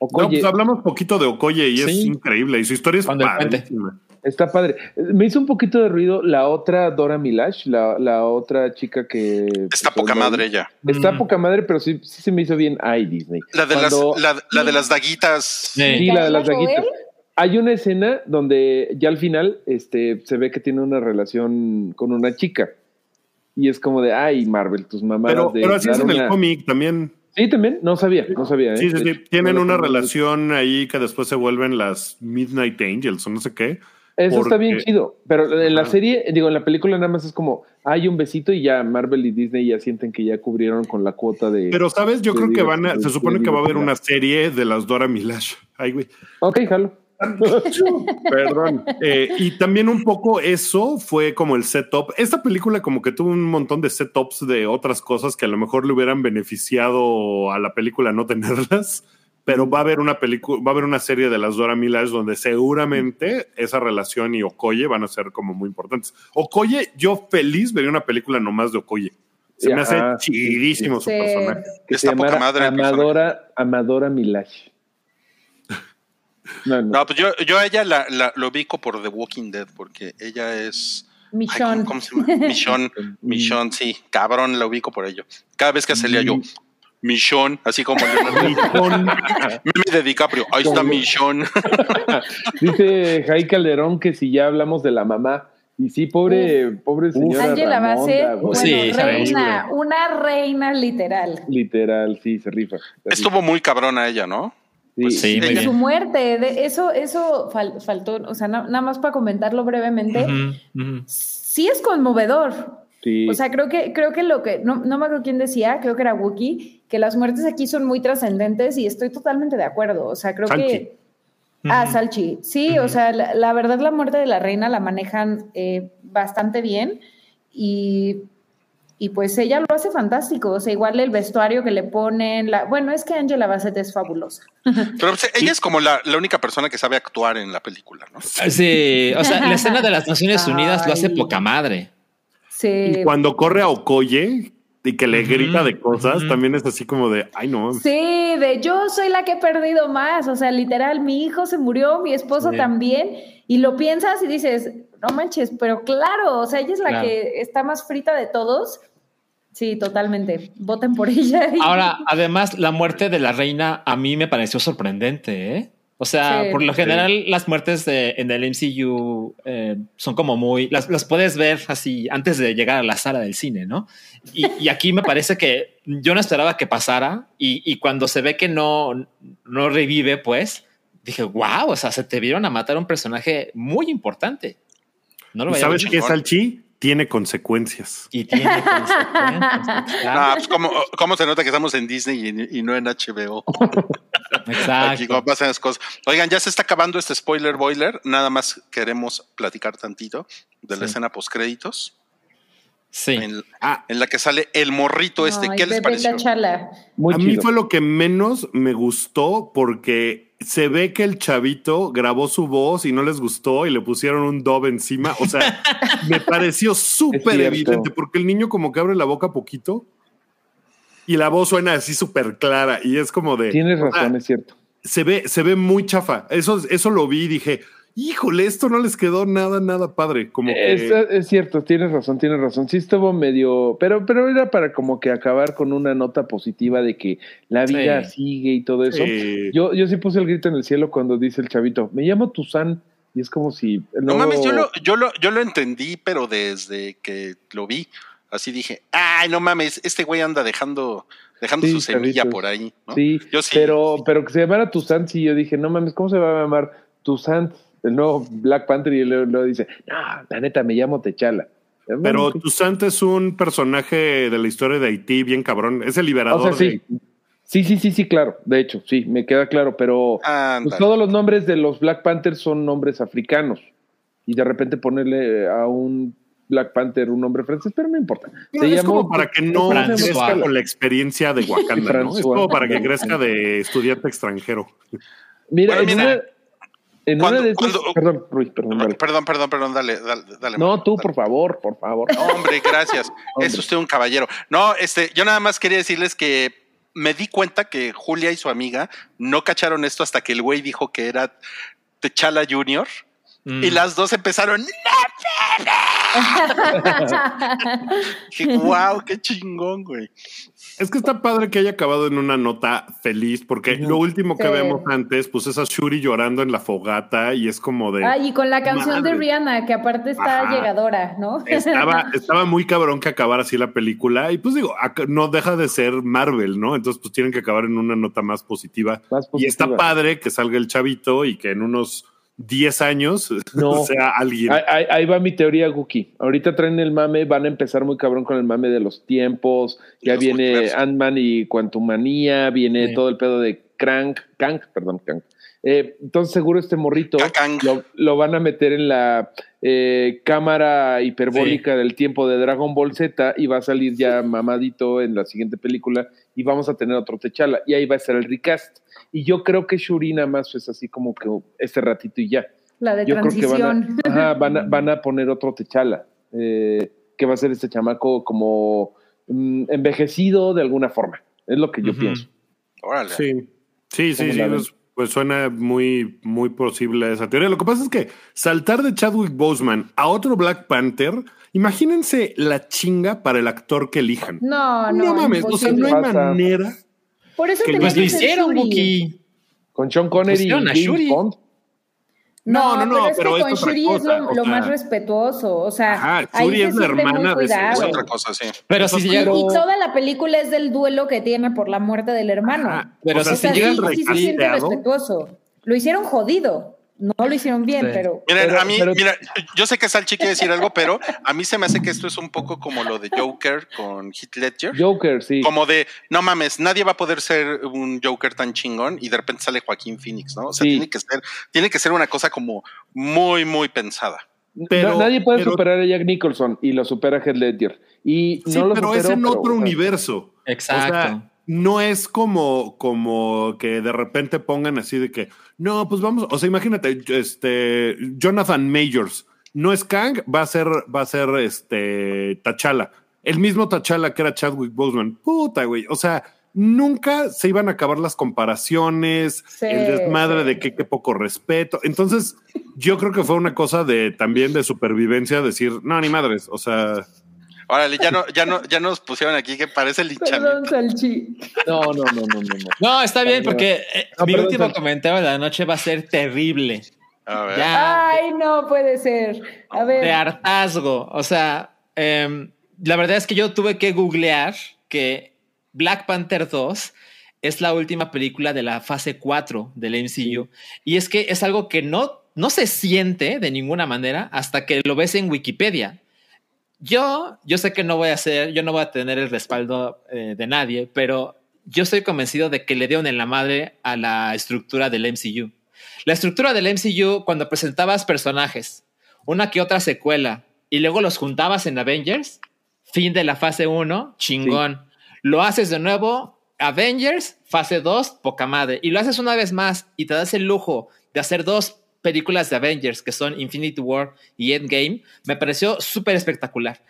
No, pues hablamos poquito de Okoye y es increíble. Y su historia es padrísima. Está padre. Me hizo un poquito de ruido la otra Dora Milaje, la, la otra chica que... Está pues, poca no- madre ella. Está Mm. poca madre, pero sí, sí se me hizo bien, ay, Disney. La de, Cuando- las, la, la de las daguitas. Sí. Sí, la de las ¿Gabriela daguitas. Hay una escena donde ya al final este, se ve que tiene una relación con una chica. Y es como de, ay, Marvel, tus mamadas Pero, de pero así es en el cómic también. Sí, también, no sabía, no sabía. ¿eh? Sí, sí, sí. Hecho, Tienen no una relación ahí que después se vuelven las Midnight Angels o no sé qué. Eso está bien chido, pero en la serie, digo, en la película nada más es como, hay un besito y ya Marvel y Disney ya sienten que ya cubrieron con la cuota de... Pero, ¿sabes? Yo creo que van a. de- Se supone que va a haber una serie de las Dora Milaje. Ay, güey. Ok, jalo. Perdón. Eh, y también un poco eso fue como el setup. Esta película como que tuvo un montón de setups de otras cosas que a lo mejor le hubieran beneficiado a la película no tenerlas. Pero va a haber una película, va a haber una serie de las Dora Milaje donde seguramente esa relación y Okoye van a ser como muy importantes. Okoye, yo feliz vería una película nomás de Okoye. Se me hace Ajá. chidísimo su Sí. personaje. Que Está poca madre. Amadora, Amadora Milaje. No, no. No, pues yo, yo a ella la, la- lo ubico por The Walking Dead, porque ella es. ay, Michonne. ¿cómo, cómo se llama? Michonne. Michonne, sí, cabrón, la ubico por ello. Cada vez que salía yo, Michonne, así como el meme de DiCaprio. Ahí está Michonne. Dice Jai Calderón que si ya hablamos de la mamá. Y sí, pobre, pobre señora. Angela Base, bueno, Sí, reina, una reina literal. Literal, sí, se rifa. se rifa. Estuvo muy cabrona ella, ¿no? Sí. pues, Sí, muy ella- Su muerte, de eso, eso fal- faltó, o sea, na- nada más para comentarlo brevemente, sí es conmovedor. Sí. O sea, creo que, creo que lo que, no, no me acuerdo quién decía, creo que era Wookie, que las muertes aquí son muy trascendentes y estoy totalmente de acuerdo. O sea, creo Salchi. que... Ah. Salchi. Sí, o sea, la, la verdad la muerte de la reina la manejan eh, bastante bien y, y pues ella lo hace fantástico. O sea, igual el vestuario que le ponen, la, bueno, es que Angela Bassett es fabulosa. Pero pues, ella es como la, la única persona que sabe actuar en la película, ¿no? Sí, o sea, la escena de las Naciones Unidas lo hace poca madre. Sí. Y cuando corre a Okoye y que le grita de cosas, también es así como de, ay no. Sí, de yo soy la que he perdido más, o sea, literal, mi hijo se murió, mi esposo Sí. también, y lo piensas y dices, no manches, pero claro, o sea, ella es la Claro. que está más frita de todos. Sí, totalmente. Voten por ella. y- Ahora, además, la muerte de la reina a mí me pareció sorprendente, ¿eh? O sea, Sí. por lo general, las muertes de- en el MCU eh, son como muy. Las, las puedes ver así antes de llegar a la sala del cine, ¿no? Y, y aquí me parece que yo no esperaba que pasara. Y, y cuando se ve que no, no revive, pues dije, wow, o sea, se te vieron a matar a un personaje muy importante. No lo ¿Y ¿Sabes qué, Salchi? Tiene consecuencias. Y tiene consecuencias. Ah, pues ¿cómo, cómo se nota que estamos en Disney y, y no en HBO? Aquí Exacto. como pasan las cosas. Oigan, ya se está acabando este spoiler boiler. Nada más queremos platicar tantito de la Sí. escena post créditos Sí. en, Ah, en la que sale el morrito este. Ay, ¿Qué les pareció? A mí fue lo que menos me gustó porque se ve que el chavito grabó su voz y no les gustó y le pusieron un dub encima. O sea, me pareció súper evidente porque el niño como que abre la boca poquito y la voz suena así súper clara y es como de... Tienes razón, es cierto. se ve, se ve muy chafa. Eso, eso lo vi y dije, híjole, esto no les quedó nada, nada padre. Como que... Es, es cierto, tienes razón, tienes razón. Sí estuvo medio, pero, pero era para como que acabar con una nota positiva de que la vida Sí. sigue y todo eso. Yo, yo sí puse el grito en el cielo cuando dice el chavito, me llamo Tuzán, y es como si No mames, yo lo, yo, lo, yo lo entendí, pero desde que lo vi, así dije, ay, no mames, este güey anda dejando, dejando Sí, su semilla chavitos. por ahí. ¿no? Sí, Yo sí. pero, pero que se llamara Tuzán, sí, yo dije, no mames, ¿cómo se va a llamar Tuzán? El nuevo Black Panther y luego, luego dice, no, la neta, me llamo Techala. Eh, bueno, Pero. Toussaint es un personaje de la historia de Haití bien cabrón. Es el O liberador. sea, sí. de- Sí, sí, sí, sí, claro. De hecho, sí, me queda claro. Pero pues, todos los nombres de los Black Panthers son nombres africanos. Y de repente ponerle a un Black Panther un nombre francés, pero no importa. No, es como para que no crezca con la experiencia de Wakanda, ¿no? Es como para que crezca de estudiante extranjero. Mira, Bueno, mira, una, en cuando- una de esas. cuando- Perdón, Ruiz, perdón. dale. Perdón, perdón, perdón, dale, dale, dale. No, tú, dale. por favor, por favor. No, hombre, gracias. es usted un caballero. No, este, yo nada más quería decirles que me di cuenta que Julia y su amiga no cacharon esto hasta que el güey dijo que era T'Challa Junior Mm. y las dos empezaron. "No wow, qué chingón, güey. Es que está padre que haya acabado en una nota feliz, porque lo último que Sí. vemos antes, pues es a Shuri llorando en la fogata y es como de. Ay, y con la canción de. Rihanna, que aparte está Ajá. llegadora, ¿no? Estaba, estaba muy cabrón que acabara así la película y pues digo, no deja de ser Marvel, ¿no? Entonces pues tienen que acabar en una nota más positiva. Más Y está padre que salga el chavito y que en unos 10 años No. sea alguien. Ahí, va mi teoría, Guki. Ahorita traen el mame, van a empezar muy cabrón con el mame de los tiempos. Ya Los viene. Ant-Man y Quantumania, viene Sí. todo el pedo de Crank, Kank, perdón, Kank. Eh, entonces seguro este morrito lo van a meter en la eh, cámara hiperbólica del tiempo de Dragon Ball Z y va a salir ya mamadito en la siguiente película y vamos a tener otro Techala y ahí va a ser el recast. Y yo creo que Shuri nada más es así como que este ratito y ya. La de Yo creo que van transición. a, ajá, van a, van a poner otro Techala, eh, que va a ser este chamaco como mm, envejecido de alguna forma. Es lo que yo pienso. Órale. Sí, sí, sí, ¿Cómo sí, pues, pues suena muy, muy posible esa teoría. Lo que pasa es que saltar de Chadwick Boseman a otro Black Panther, imagínense la chinga para el actor que elijan. No, no, No, mames, o sea, no hay Pasa. manera. Por eso que Pues lo hicieron. Wookie. Con Sean Connery y Shuri. Bond. No, no, no, pero es pero que es con otra Shuri cosa, es lo, o lo sea. más respetuoso. O sea, Ajá, ahí Shuri se es la siente muy hermana de. Es otra cosa, sí. Pero si llegaron. Y toda la película es del duelo que tiene por la muerte del hermano. Ajá, Pero o sea, o si sea, si llegan llegan sí, sí se siente respetuoso. Lo hicieron jodido. No lo hicieron bien, Sí. pero Miren, Pero- a mí, pero- mira, yo sé que Salchi quiere decir algo, pero a mí se me hace que esto es un poco como lo de Joker con Heath Ledger. Joker, sí. Como de, no mames, nadie va a poder ser un Joker tan chingón y de repente sale Joaquín Phoenix, ¿no? O sea, Sí. tiene que ser, tiene que ser una cosa como muy, muy pensada. Pero- Na- Nadie puede pero- superar a Jack Nicholson y lo supera Heath Ledger. Y Sí, no lo pero es en pero, otro universo. Exacto. O sea, no es como, como que de repente pongan así de que, no, pues vamos, o sea, imagínate, este, Jonathan Majors, no es Kang, va a ser, va a ser este T'Challa. El mismo T'Challa que era Chadwick Boseman. Puta, güey. O sea, nunca se iban a acabar las comparaciones, Sí, el desmadre sí. de que qué poco respeto. Entonces, yo creo que fue una cosa de también de supervivencia, decir, no, ni madres. O sea, Órale, ya no, ya no, ya nos pusieron aquí que parece perdón, linchamiento. Salchi. No, no, no, no, no. no. No, está bien, porque eh, No, mi perdón, último Salchi. comentario de la noche va a ser terrible. A ver. Ya. Ay, no puede ser. A ver. de hartazgo. O sea, em, la verdad es que yo tuve que googlear que Black Panther 2 es la última película de la fase 4 del MCU. Y es que es algo que no, no se siente de ninguna manera hasta que lo ves en Wikipedia. Yo, yo sé que no voy a hacer, yo no voy a tener el respaldo eh, de nadie, pero yo estoy convencido de que le dieron en la madre a la estructura del MCU. La estructura del MCU, cuando presentabas personajes, una que otra secuela, y luego los juntabas en Avengers, fin de la fase 1, chingón. Lo haces de nuevo, Avengers, fase 2, poca madre. Y lo haces una vez más y te das el lujo de hacer dos películas de Avengers, que son Infinity War y Endgame, me pareció súper espectacular.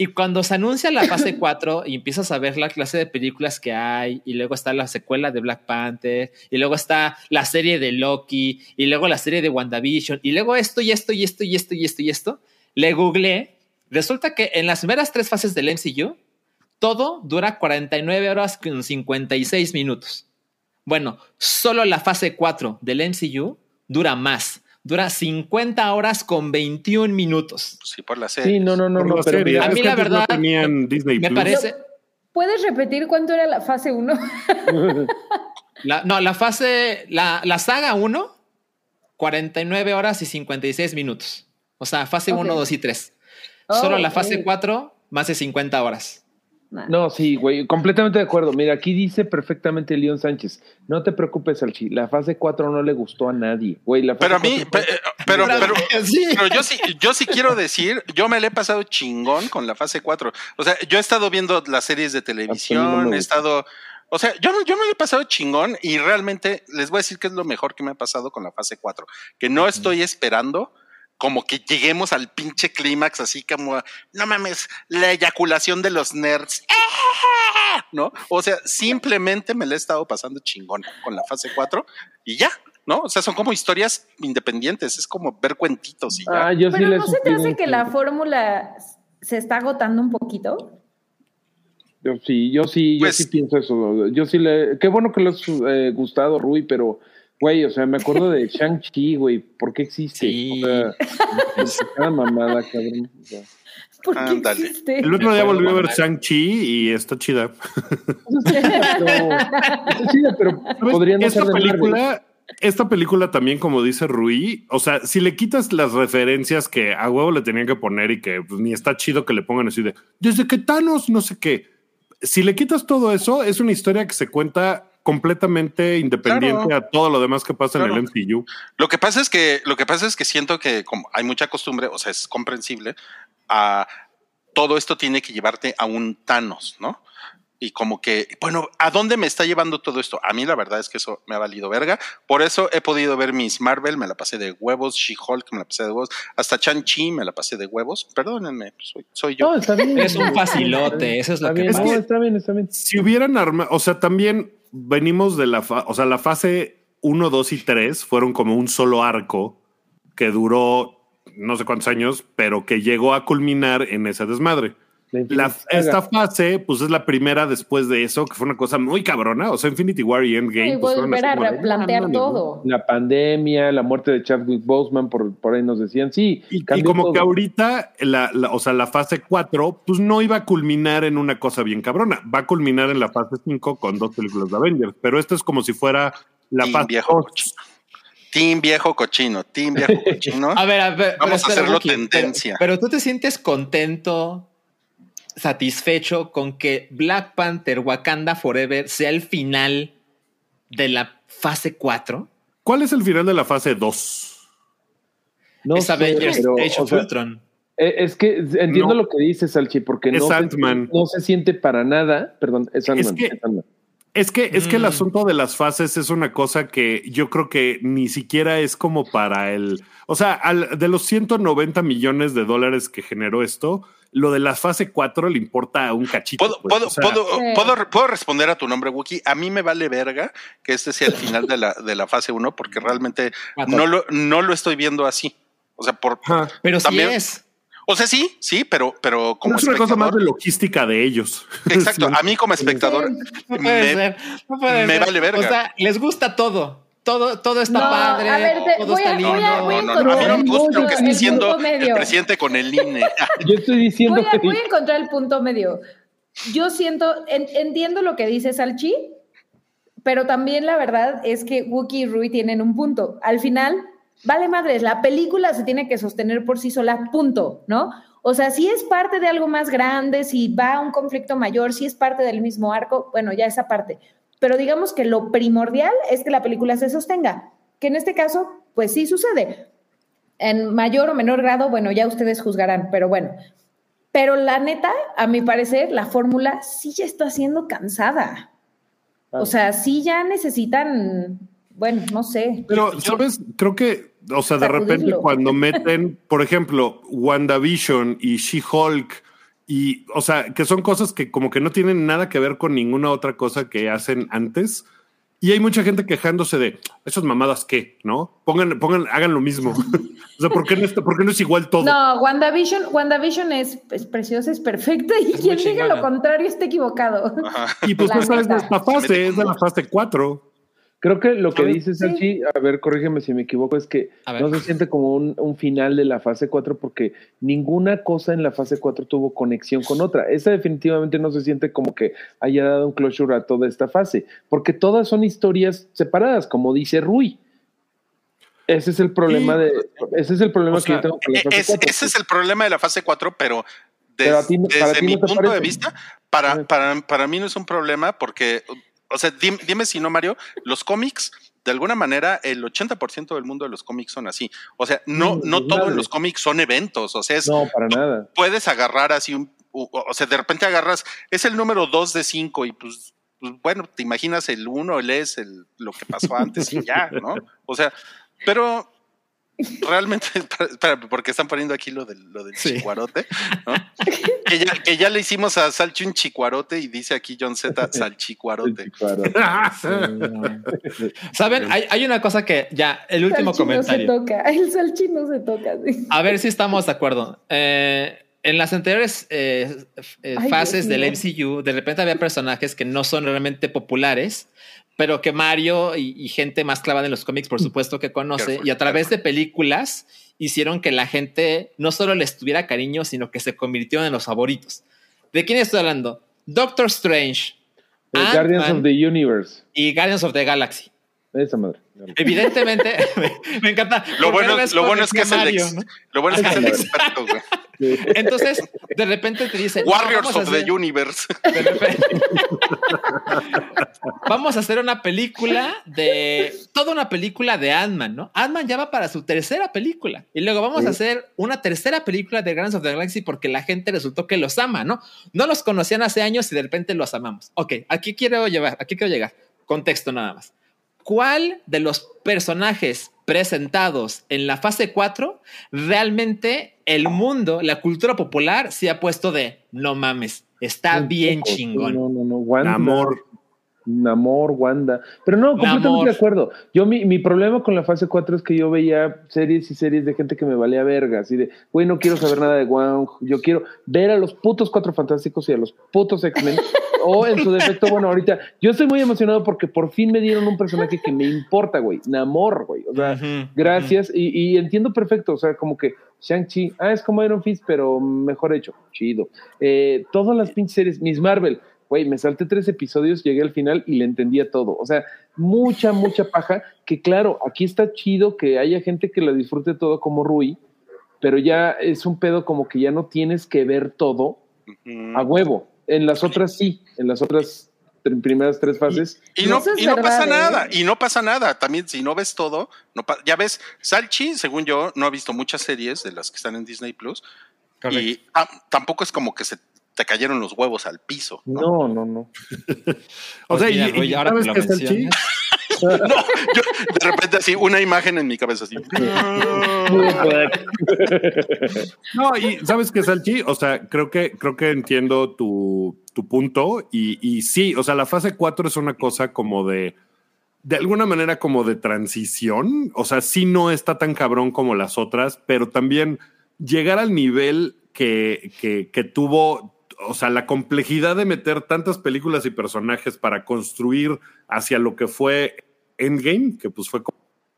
Y cuando se anuncia la fase 4 y empiezas a ver la clase de películas que hay, y luego está la secuela de Black Panther, y luego está la serie de Loki, y luego la serie de WandaVision, y luego esto y esto y esto y esto y esto y esto, le googleé. Resulta que en las primeras tres fases del MCU, todo dura 49 horas con 56 minutos. Bueno, solo la fase 4 del MCU dura más. Dura 50 horas con 21 minutos. Sí, por la serie. Sí, no, no, no, no. pero A mí la antes no verdad, tenían Disney Me Plus. parece... ¿Puedes repetir cuánto era la fase 1? La, no, la fase, la, la saga 1, 49 horas y 56 minutos. O sea, fase Ok. 1, 2 y 3. Solo Oh, la fase ok. 4, más de 50 horas. Nah. No, sí, güey, completamente de acuerdo. Mira, aquí dice perfectamente León Sánchez. No te preocupes, Salchi. La fase 4 no le gustó a nadie, güey. La fase Pero a mí, 4 pe- pero, pero, Sí. pero yo sí, yo sí quiero decir, yo me le he pasado chingón con la fase 4. O sea, yo he estado viendo las series de no televisión, he estado, o sea, yo, yo me le he pasado chingón y realmente les voy a decir que es lo mejor que me ha pasado con la fase 4, que no estoy esperando como que lleguemos al pinche clímax así como, no mames, la eyaculación de los nerds. ¿No? O sea, simplemente me le he estado pasando chingón con la fase 4 y ya, ¿no? O sea, son como historias independientes, es como ver cuentitos y ya. Ah, yo sí Pero ¿no se te hace que la fórmula se está agotando un poquito? Yo sí, yo sí, yo Pues- sí pienso eso. Yo sí le. Qué bueno que le has eh, gustado, Rui, pero, güey, o sea, me acuerdo de Shang-Chi, güey. ¿Por qué existe? Sí. O sea, mamada, cabrón. O sea, ¿Por qué Ándale. existe? El otro día volví a ver Shang-Chi y está chida. pero, sí, pero podría no esta ser Marvel. película, esta película también, como dice Rui, o sea, si le quitas las referencias que a huevo le tenían que poner y que pues, ni está chido que le pongan así de desde que Thanos, no sé qué. Si le quitas todo eso, es una historia que se cuenta completamente independiente Claro. a todo lo demás que pasa en el MCU. Lo que pasa es que, lo que pasa es que siento que como hay mucha costumbre, o sea, es comprensible, a todo esto tiene que llevarte a un Thanos, ¿no? Y como que, bueno, ¿a dónde me está llevando todo esto? A mí la verdad es que eso me ha valido verga. Por eso he podido ver Miss Marvel, me la pasé de huevos, She-Hulk, me la pasé de huevos, hasta Chan-Chi me la pasé de huevos. Perdónenme, soy, soy yo. No, está bien. Es un facilote, eso es lo Está que bien, no, está bien, está bien. Si hubieran armado, o sea, también venimos de la, fa- o sea, la fase 1, 2 y 3 fueron como un solo arco que duró no sé cuántos años, pero que llegó a culminar en esa desmadre. La esta fase, pues es la primera después de eso, que fue una cosa muy cabrona. O sea, Infinity War y Endgame. Y pues, fueron volver a de, replantear todo. La pandemia, la muerte de Chadwick Boseman, por, por ahí nos decían, sí. Y, como todo. que ahorita, la, la- o sea, la fase 4, pues no iba a culminar en una cosa bien cabrona. Va a culminar en la fase 5 con dos películas de Avengers. Pero esto es como si fuera la Team fase viejo cochino. Team viejo cochino, team viejo cochino. A ver, a ver. Vamos a hacerlo pero- tendencia. Pero, tú te sientes contento, satisfecho con que Black Panther Wakanda Forever sea el final de la fase 4. ¿Cuál es el final de la fase 2? No es sé, Avengers pero, Age of sea, Ultron. eh, Es que entiendo No. lo que dices, Salchi, porque Es no, se, Ant-Man. no se siente para nada. Perdón, es Ant-Man. que- es Ant-Man. Es que, es que el Mm. asunto de las fases es una cosa que yo creo que ni siquiera es como para el. O sea, al- de los 190 millones de dólares que generó esto, lo de la fase 4 le importa un cachito. ¿Puedo, pues, puedo, o sea, puedo, Sí. puedo, puedo responder a tu nombre, Wookie? A mí me vale verga que este sea el final de la, de la fase 1 porque realmente no lo, no lo estoy viendo así. O sea, por, ajá. Pero sí también- es. o sea, sí, sí, pero, pero como es una cosa más de logística de ellos. Exacto, Sí. a mí como espectador No puede me- ser. No puede me ser. vale verga. O sea, les gusta todo. Todo, todo está No, padre. a ver, te- todo voy está a- lindo. voy a- voy a No, no, no, a mí no me encontrar gusta lo que el está diciendo punto el medio. presidente con el INE. Yo estoy diciendo Voy a, que. voy a encontrar el punto medio. Yo siento, en- entiendo lo que dice Salchi, pero también la verdad es que Wookie y Rui tienen un punto. Al final, vale madres, la película se tiene que sostener por sí sola, punto, ¿no? O sea, si es parte de algo más grande, si va a un conflicto mayor, si es parte del mismo arco, bueno, ya esa parte. Pero digamos que lo primordial es que la película se sostenga, que en este caso, pues sí sucede. En mayor o menor grado, bueno, ya ustedes juzgarán, pero bueno. Pero la neta, a mi parecer, la fórmula sí ya está siendo cansada. O sea, sí ya necesitan, bueno, no sé. Pero, ¿sabes? Creo que, o sea, de repente cuando meten, por ejemplo, WandaVision y She-Hulk, y, o sea, que son cosas que como que no tienen nada que ver con ninguna otra cosa que hacen antes. Y hay mucha gente quejándose de esas mamadas que, ¿no? Pongan, pongan, hagan lo mismo. o sea, ¿por qué no, está- por qué no es igual todo? No, WandaVision, WandaVision es, es preciosa, es perfecta y Es quien diga lo contrario está equivocado. Y pues La esa es de esta fase, es de la fase 4. Creo que lo que dice Salchi, a ver, corrígeme si me equivoco, es que no se siente como un, un final de la fase 4 porque ninguna cosa en la fase 4 tuvo conexión con otra. Esa definitivamente no se siente como que haya dado un closure a toda esta fase, porque todas son historias separadas, como dice Rui. Ese es el problema de. Ese es el problema O sea, que yo tengo con la E- fase es- ese es el problema de la fase 4, pero, des- ti- desde mi no punto de vista, para, para, para mí no es un problema porque, o sea, dime, dime si no, Mario, los cómics, de alguna manera, el 80% del mundo de los cómics son así. O sea, no, no todo en madre. los cómics son eventos, o sea, es, No, para nada. puedes agarrar así un, o, sea, de repente agarras, es el número 2 de 5 y pues, pues, bueno, te imaginas el 1, lees el, lo que pasó antes y ya, ¿no? O sea, pero realmente, porque están poniendo aquí lo del, lo del Sí. chicuarote, ¿no? que, ya, que ya le hicimos a Salchi un chicuarote y dice aquí John Z salchicuarote. ¿Saben? Hay, hay una cosa que ya, el último Salchi no se comentario. toca, el salchi no se toca. sí. A ver si estamos de acuerdo. Eh, en las anteriores eh, eh, Ay, fases Dios del mío. MCU, de repente había personajes que no son realmente populares, pero que Mario y, y gente más clavada en los cómics, por supuesto, que conoce, Careful, y a través de películas hicieron que la gente no solo les tuviera cariño, sino que se convirtieron en los favoritos. ¿De quién estoy hablando? Doctor Strange, The Guardians of the Universe. y Guardians of the Galaxy. Esa madre. Evidentemente, me, me encanta. Lo bueno, lo es que es el, Mario, ex- ¿no? lo bueno es que es el experto, güey. Entonces, de repente te dicen Warriors of the Universe. de repente- vamos a hacer una película de toda una película de Ant-Man, ¿no? Ant-Man ya va para su tercera película y luego vamos a hacer una tercera película de Guardians of the Galaxy porque la gente resultó que los ama, ¿no? No los conocían hace años y de repente los amamos. Ok, aquí quiero llevar, aquí quiero llegar. Contexto nada más. ¿Cuál de los personajes presentados en la fase 4 realmente el mundo, la cultura popular se ha puesto de no mames, está bien chingón? No, no, no. Wanda. Namor. Namor, Wanda. Pero no, completamente Namor. de acuerdo. Yo, mi, mi problema con la fase 4 es que yo veía series y series de gente que me valía verga. Así de, güey, no quiero saber nada de Wong. Yo quiero ver a los putos cuatro fantásticos y a los putos X-Men. o en su defecto, bueno, ahorita yo estoy muy emocionado porque por fin me dieron un personaje que me importa, güey. Namor, güey. O sea, Gracias, y, y entiendo perfecto, o sea, como que Shang-Chi, ah, es como Iron Fist, pero mejor hecho, chido. Eh, todas las pinches series, Miss Marvel, güey, me salté tres episodios, llegué al final y le entendía todo. O sea, mucha, mucha paja, que claro, aquí está chido que haya gente que la disfrute todo como Rui, pero ya es un pedo como que ya no tienes que ver todo a huevo. En las otras sí, en las otras tr- primeras tres fases. Y no, Eso es y no verdad, pasa ¿eh? nada, y no pasa nada. También, si no ves todo, no ya ves, Salchi, según yo, no ha visto muchas series de las que están en Disney Plus. correcto. Y ah, tampoco es como que se te cayeron los huevos al piso. ¿no? No, no, no. O sea, y, ahora que ¿sabes qué es el chi? mencionas. Yo, de repente así, una imagen en mi cabeza así. No, y ¿sabes qué, Salchi? O sea, creo que, creo que entiendo tu, tu punto y, y sí, o sea, la fase 4 es una cosa como de, de alguna manera como de transición, o sea, sí no está tan cabrón como las otras, pero también llegar al nivel que, que, que tuvo, o sea, la complejidad de meter tantas películas y personajes para construir hacia lo que fue Endgame, que pues fue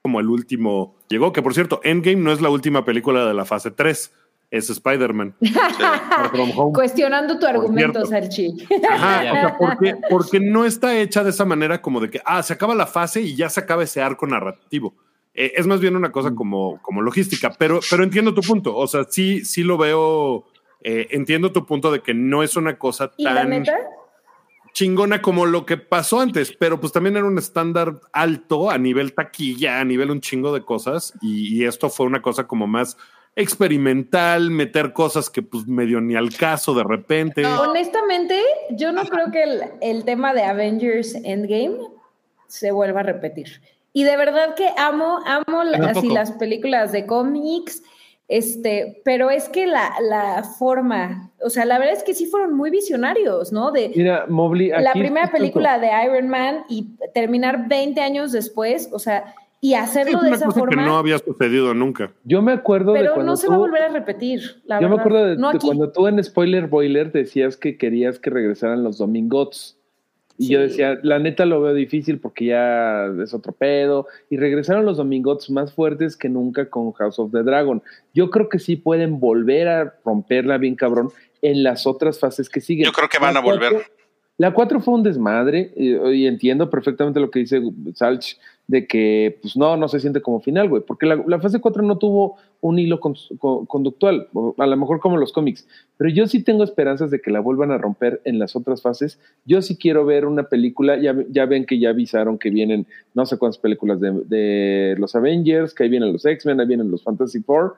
como el último llegó, que por cierto, Endgame no es la última película de la fase 3, es Spider-Man. Cuestionando tu argumento. Salchi. Ajá, o sea, porque, porque no está hecha de esa manera como de que, ah, se acaba la fase y ya se acaba ese arco narrativo. Eh, es más bien una Mm. cosa como, como logística, pero, pero entiendo tu punto. O sea, sí, sí lo veo, eh, entiendo tu punto de que no es una cosa ¿Y la tan chingona como lo que pasó antes, pero pues también era un estándar alto a nivel taquilla, a nivel un chingo de cosas, y, y esto fue una cosa como más experimental, meter cosas que pues medio ni al caso de repente. Honestamente, yo no creo que el, el tema de Avengers Endgame se vuelva a repetir. Y de verdad que amo, amo así las películas de cómics, este, pero es que la, la forma, o sea, la verdad es que sí fueron muy visionarios, ¿no? De Mira, Mobley, la primera película de Iron Man y terminar 20 años después, o sea, y Sí, hacerlo es de una esa cosa que forma, no había sucedido nunca. Yo me acuerdo de pero cuando no se tú, va a volver a repetir, la yo me acuerdo de, no de cuando tú en Spoiler Boiler decías que querías que regresaran los Domingots. Y yo decía, la neta lo veo difícil porque ya es otro pedo. Y regresaron los Domingots más fuertes que nunca con House of the Dragon. Yo creo que sí pueden volver a romperla bien cabrón en las otras fases que siguen. Yo creo que van a volver. La 4 fue un desmadre y, entiendo perfectamente lo que dice Salch de que, pues no, no se siente como final, güey, porque la, fase 4 no tuvo un hilo con- con- conductual, a lo mejor como los cómics, pero yo sí tengo esperanzas de que la vuelvan a romper en las otras fases. Yo sí quiero ver una película, ya, ya ven que ya avisaron que vienen no sé cuántas películas de, de los Avengers, que ahí vienen los X-Men, ahí vienen los Fantasy Four.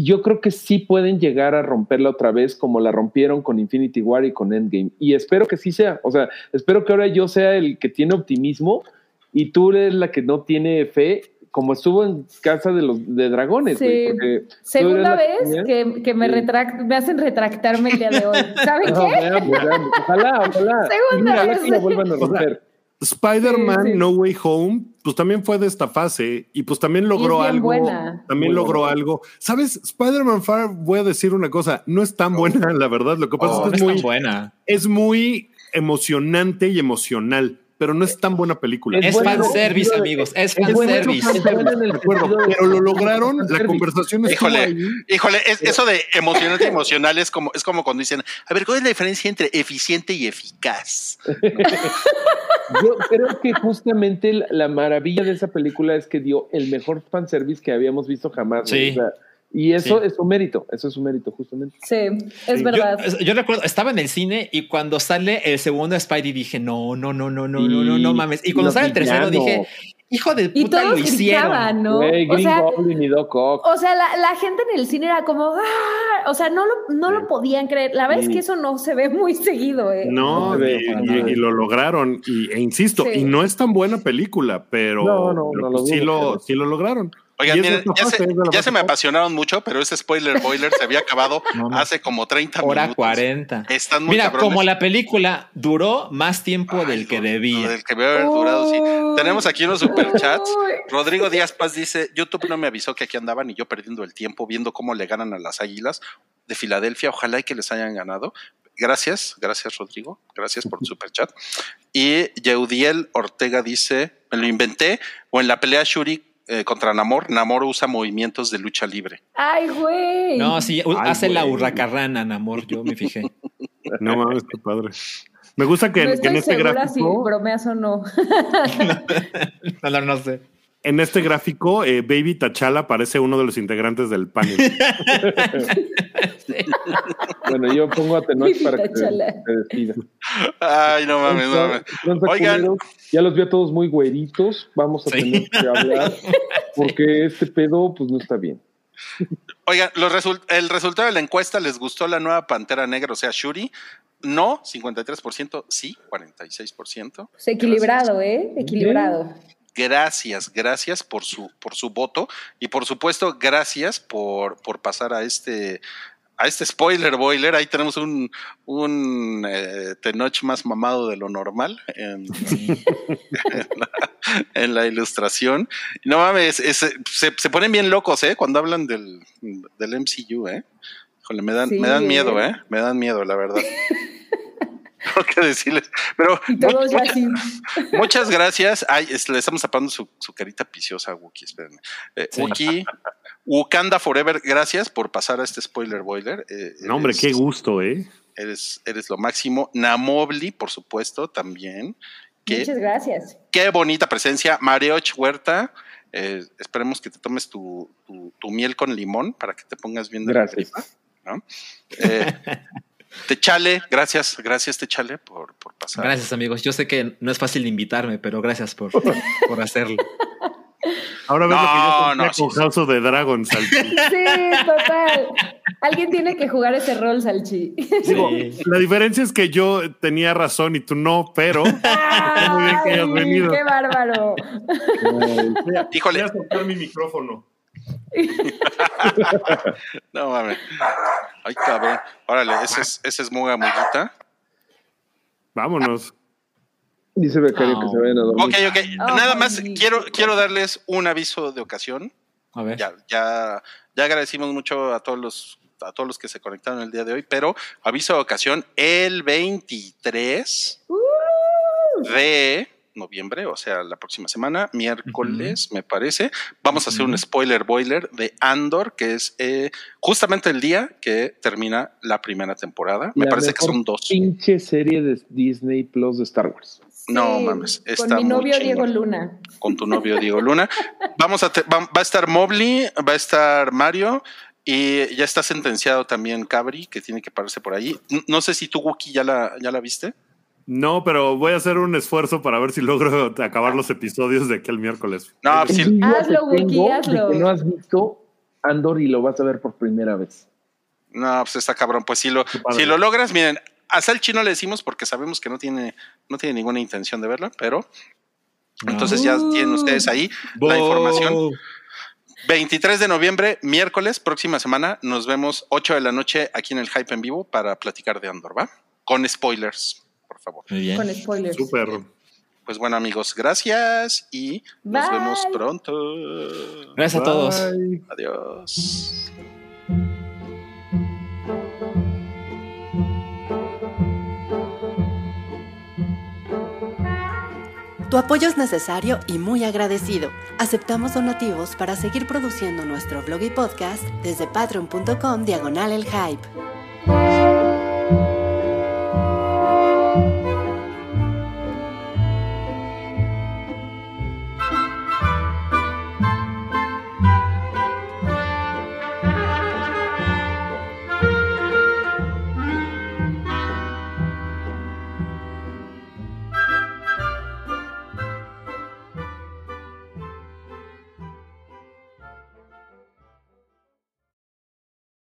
Y yo creo que sí pueden llegar a romperla otra vez como la rompieron con Infinity War y con Endgame. Y espero que sí sea. O sea, espero que ahora yo sea el que tiene optimismo y tú eres la que no tiene fe, como estuvo en Casa de los de Dragones, Sí. porque Segunda vez que, que me, retract- me hacen retractarme el día de hoy. ¿Saben No, qué? veamos, veamos. Ojalá, ojalá. Segunda Ojalá vez. que la vuelvan a romper. Spider-Man Sí, sí. No Way Home, pues también fue de esta fase y pues también logró algo. buena. También Muy logró buena. algo. ¿Sabes? Spider-Man Far, voy a decir una cosa, no es tan buena, la verdad. Lo que pasa Oh, es que es es muy, buena. es muy emocionante y emocional, pero no es tan buena película. Es Es fanservice, es amigos. Es Es fanservice. es De acuerdo, pero lo lograron, la conversación estuvo Híjole, ahí. híjole, es- eso de emocionante y emocional es como, es como cuando dicen, a ver, ¿cuál es la diferencia entre eficiente y eficaz? Yo creo que justamente la, la maravilla de esa película es que dio el mejor fanservice que habíamos visto jamás. Sí. O sea, y eso Sí. es su mérito, eso es su mérito, justamente. Sí, es Sí, verdad. Yo, yo recuerdo, estaba en el cine y cuando sale el segundo Spidey dije, no, no, no, no, no, Y- no, no, no mames. Y cuando sale el tercero dije, hijo de y puta, todos lo hicieron. gritaban, ¿no? O Green sea, Goblin y Doc Ock. o sea la, la gente en el cine era como, ¡ah! o sea, no lo, no lo podían creer. La verdad Sí. es que eso no se ve muy seguido, ¿eh? No, y, y- y lo lograron. Y, e insisto, Sí. y no es tan buena película, pero, No, no, pero no pues lo sí, lo, pero- sí lo lograron. Oigan, miren, ya, se, ya me apasionaron mucho, pero ese spoiler boiler se había acabado No, no. hace como 30 Hora minutos. 40. Están muy Mira, cabrones. como la película duró más tiempo Ay, del que debía. Del que debe haber durado, sí. Tenemos aquí unos superchats. Rodrigo Díaz Paz dice, YouTube no me avisó que aquí andaban y yo perdiendo el tiempo viendo cómo le ganan a las Águilas de Filadelfia. Ojalá y que les hayan ganado. Gracias, gracias Rodrigo, gracias por tu superchat. Y Yeudiel Ortega dice, me lo inventé, o en la pelea Shuri eh, contra Namor, Namor usa movimientos de lucha libre. Ay, güey. No, sí, Ay, hace la hurracarrana, amor, yo me fijé. No mames, qué padre. Me gusta que, no que estoy en este gráfico, si bromeas o no. No, no, no sé. en este gráfico, eh, Baby Tachala parece uno de los integrantes del panel. Bueno, yo pongo a Tenoch para que se, Tachala. se despida. Ay, no mames, no mames. Oigan. Ya los vi a todos muy güeritos. Vamos a Sí. tener que hablar porque este pedo, pues no está bien. Oigan, los result- el resultado de la encuesta, ¿les gustó la nueva Pantera Negra, o sea, Shuri? No, 53%, sí, 46%. Pues equilibrado, ¿eh? Equilibrado. Gracias, gracias por su, por su voto y por supuesto, gracias por, por pasar a este, a este spoiler boiler. Ahí tenemos un, un eh, Tenoch más mamado de lo normal en, en la, en la ilustración. No mames, es- se, se ponen bien locos, ¿eh? Cuando hablan del, del MCU, ¿eh? Híjole, me dan, Sí, me dan ¿eh? miedo, ¿eh? Me dan miedo, la verdad. Tengo que decirles. Pero Y todos ya muchas- así. Muchas gracias. Ay, es- le estamos tapando su, su carita viciosa a Wookie, espérenme. Eh, Sí. Wookie, Wakanda Forever, gracias por pasar a este spoiler boiler. Eh, No, hombre, eres- qué gusto, ¿eh? Eres, eres lo máximo. Namobli, por supuesto, también. Qué, Muchas gracias. qué bonita presencia. Marioch Huerta, eh, esperemos que te tomes tu, tu- tu miel con limón para que te pongas bien de la Gracias. gripa, ¿no? Eh, Techale, gracias, gracias Techale por, por pasar. Gracias, amigos. Yo sé que no es fácil invitarme, pero gracias por, por hacerlo. Ahora ves No, lo que yo sentía no, con sí, sí. House of the Dragon, Salchi. Sí, total. Alguien tiene que jugar ese rol, Salchi. Digo, Sí. la diferencia es que yo tenía razón y tú no, pero muy bien que hayas Ay, venido. ¡Qué bárbaro! Híjole. Voy a soltar mi micrófono. No mames. Ay, cabrón. Órale, ese es, ese es Muga Muguita. Vámonos. Dice Becario que se vayan a dormir. Ok, ok. Ay. Nada más quiero, quiero darles un aviso de ocasión. A ver. Ya, ya, ya agradecimos mucho a todos los a todos los que se conectaron el día de hoy, pero aviso de ocasión, el 23 de noviembre, o sea, la próxima semana, miércoles, me parece. Vamos a hacer un spoiler boiler de Andor, que es eh, justamente el día que termina la primera temporada. Me parece que son dos. Pinche serie de Disney Plus de Star Wars. No Sí, mames, está Con mi muy novio Diego. Luna. Con tu novio Diego Luna. Vamos a te- va, va a estar Mobley, va a estar Mario. Y ya está sentenciado también Cabri, que tiene que pararse por ahí. No sé si tú, Wookie, ya la, ya la viste. No, pero voy a hacer un esfuerzo para ver si logro acabar los episodios de aquí el miércoles. No, pues sí, Hazlo, de hazlo. que no has visto Andor y lo vas a ver por primera vez. No, pues está cabrón. Pues si lo, si lo logras, miren, a Salchi no le decimos porque sabemos que no tiene, no tiene ninguna intención de verla, pero entonces ya tienen ustedes ahí la información. 23 de noviembre, miércoles, próxima semana, nos vemos 8 de la noche aquí en el Hype en vivo para platicar de Andor, ¿va? Con spoilers, por favor. Muy bien. Con spoilers. Súper. Pues bueno, amigos, gracias y nos vemos pronto. Gracias a todos. Adiós. Tu apoyo es necesario y muy agradecido. Aceptamos donativos para seguir produciendo nuestro blog y podcast desde patreon.com diagonal el hype. Thank you.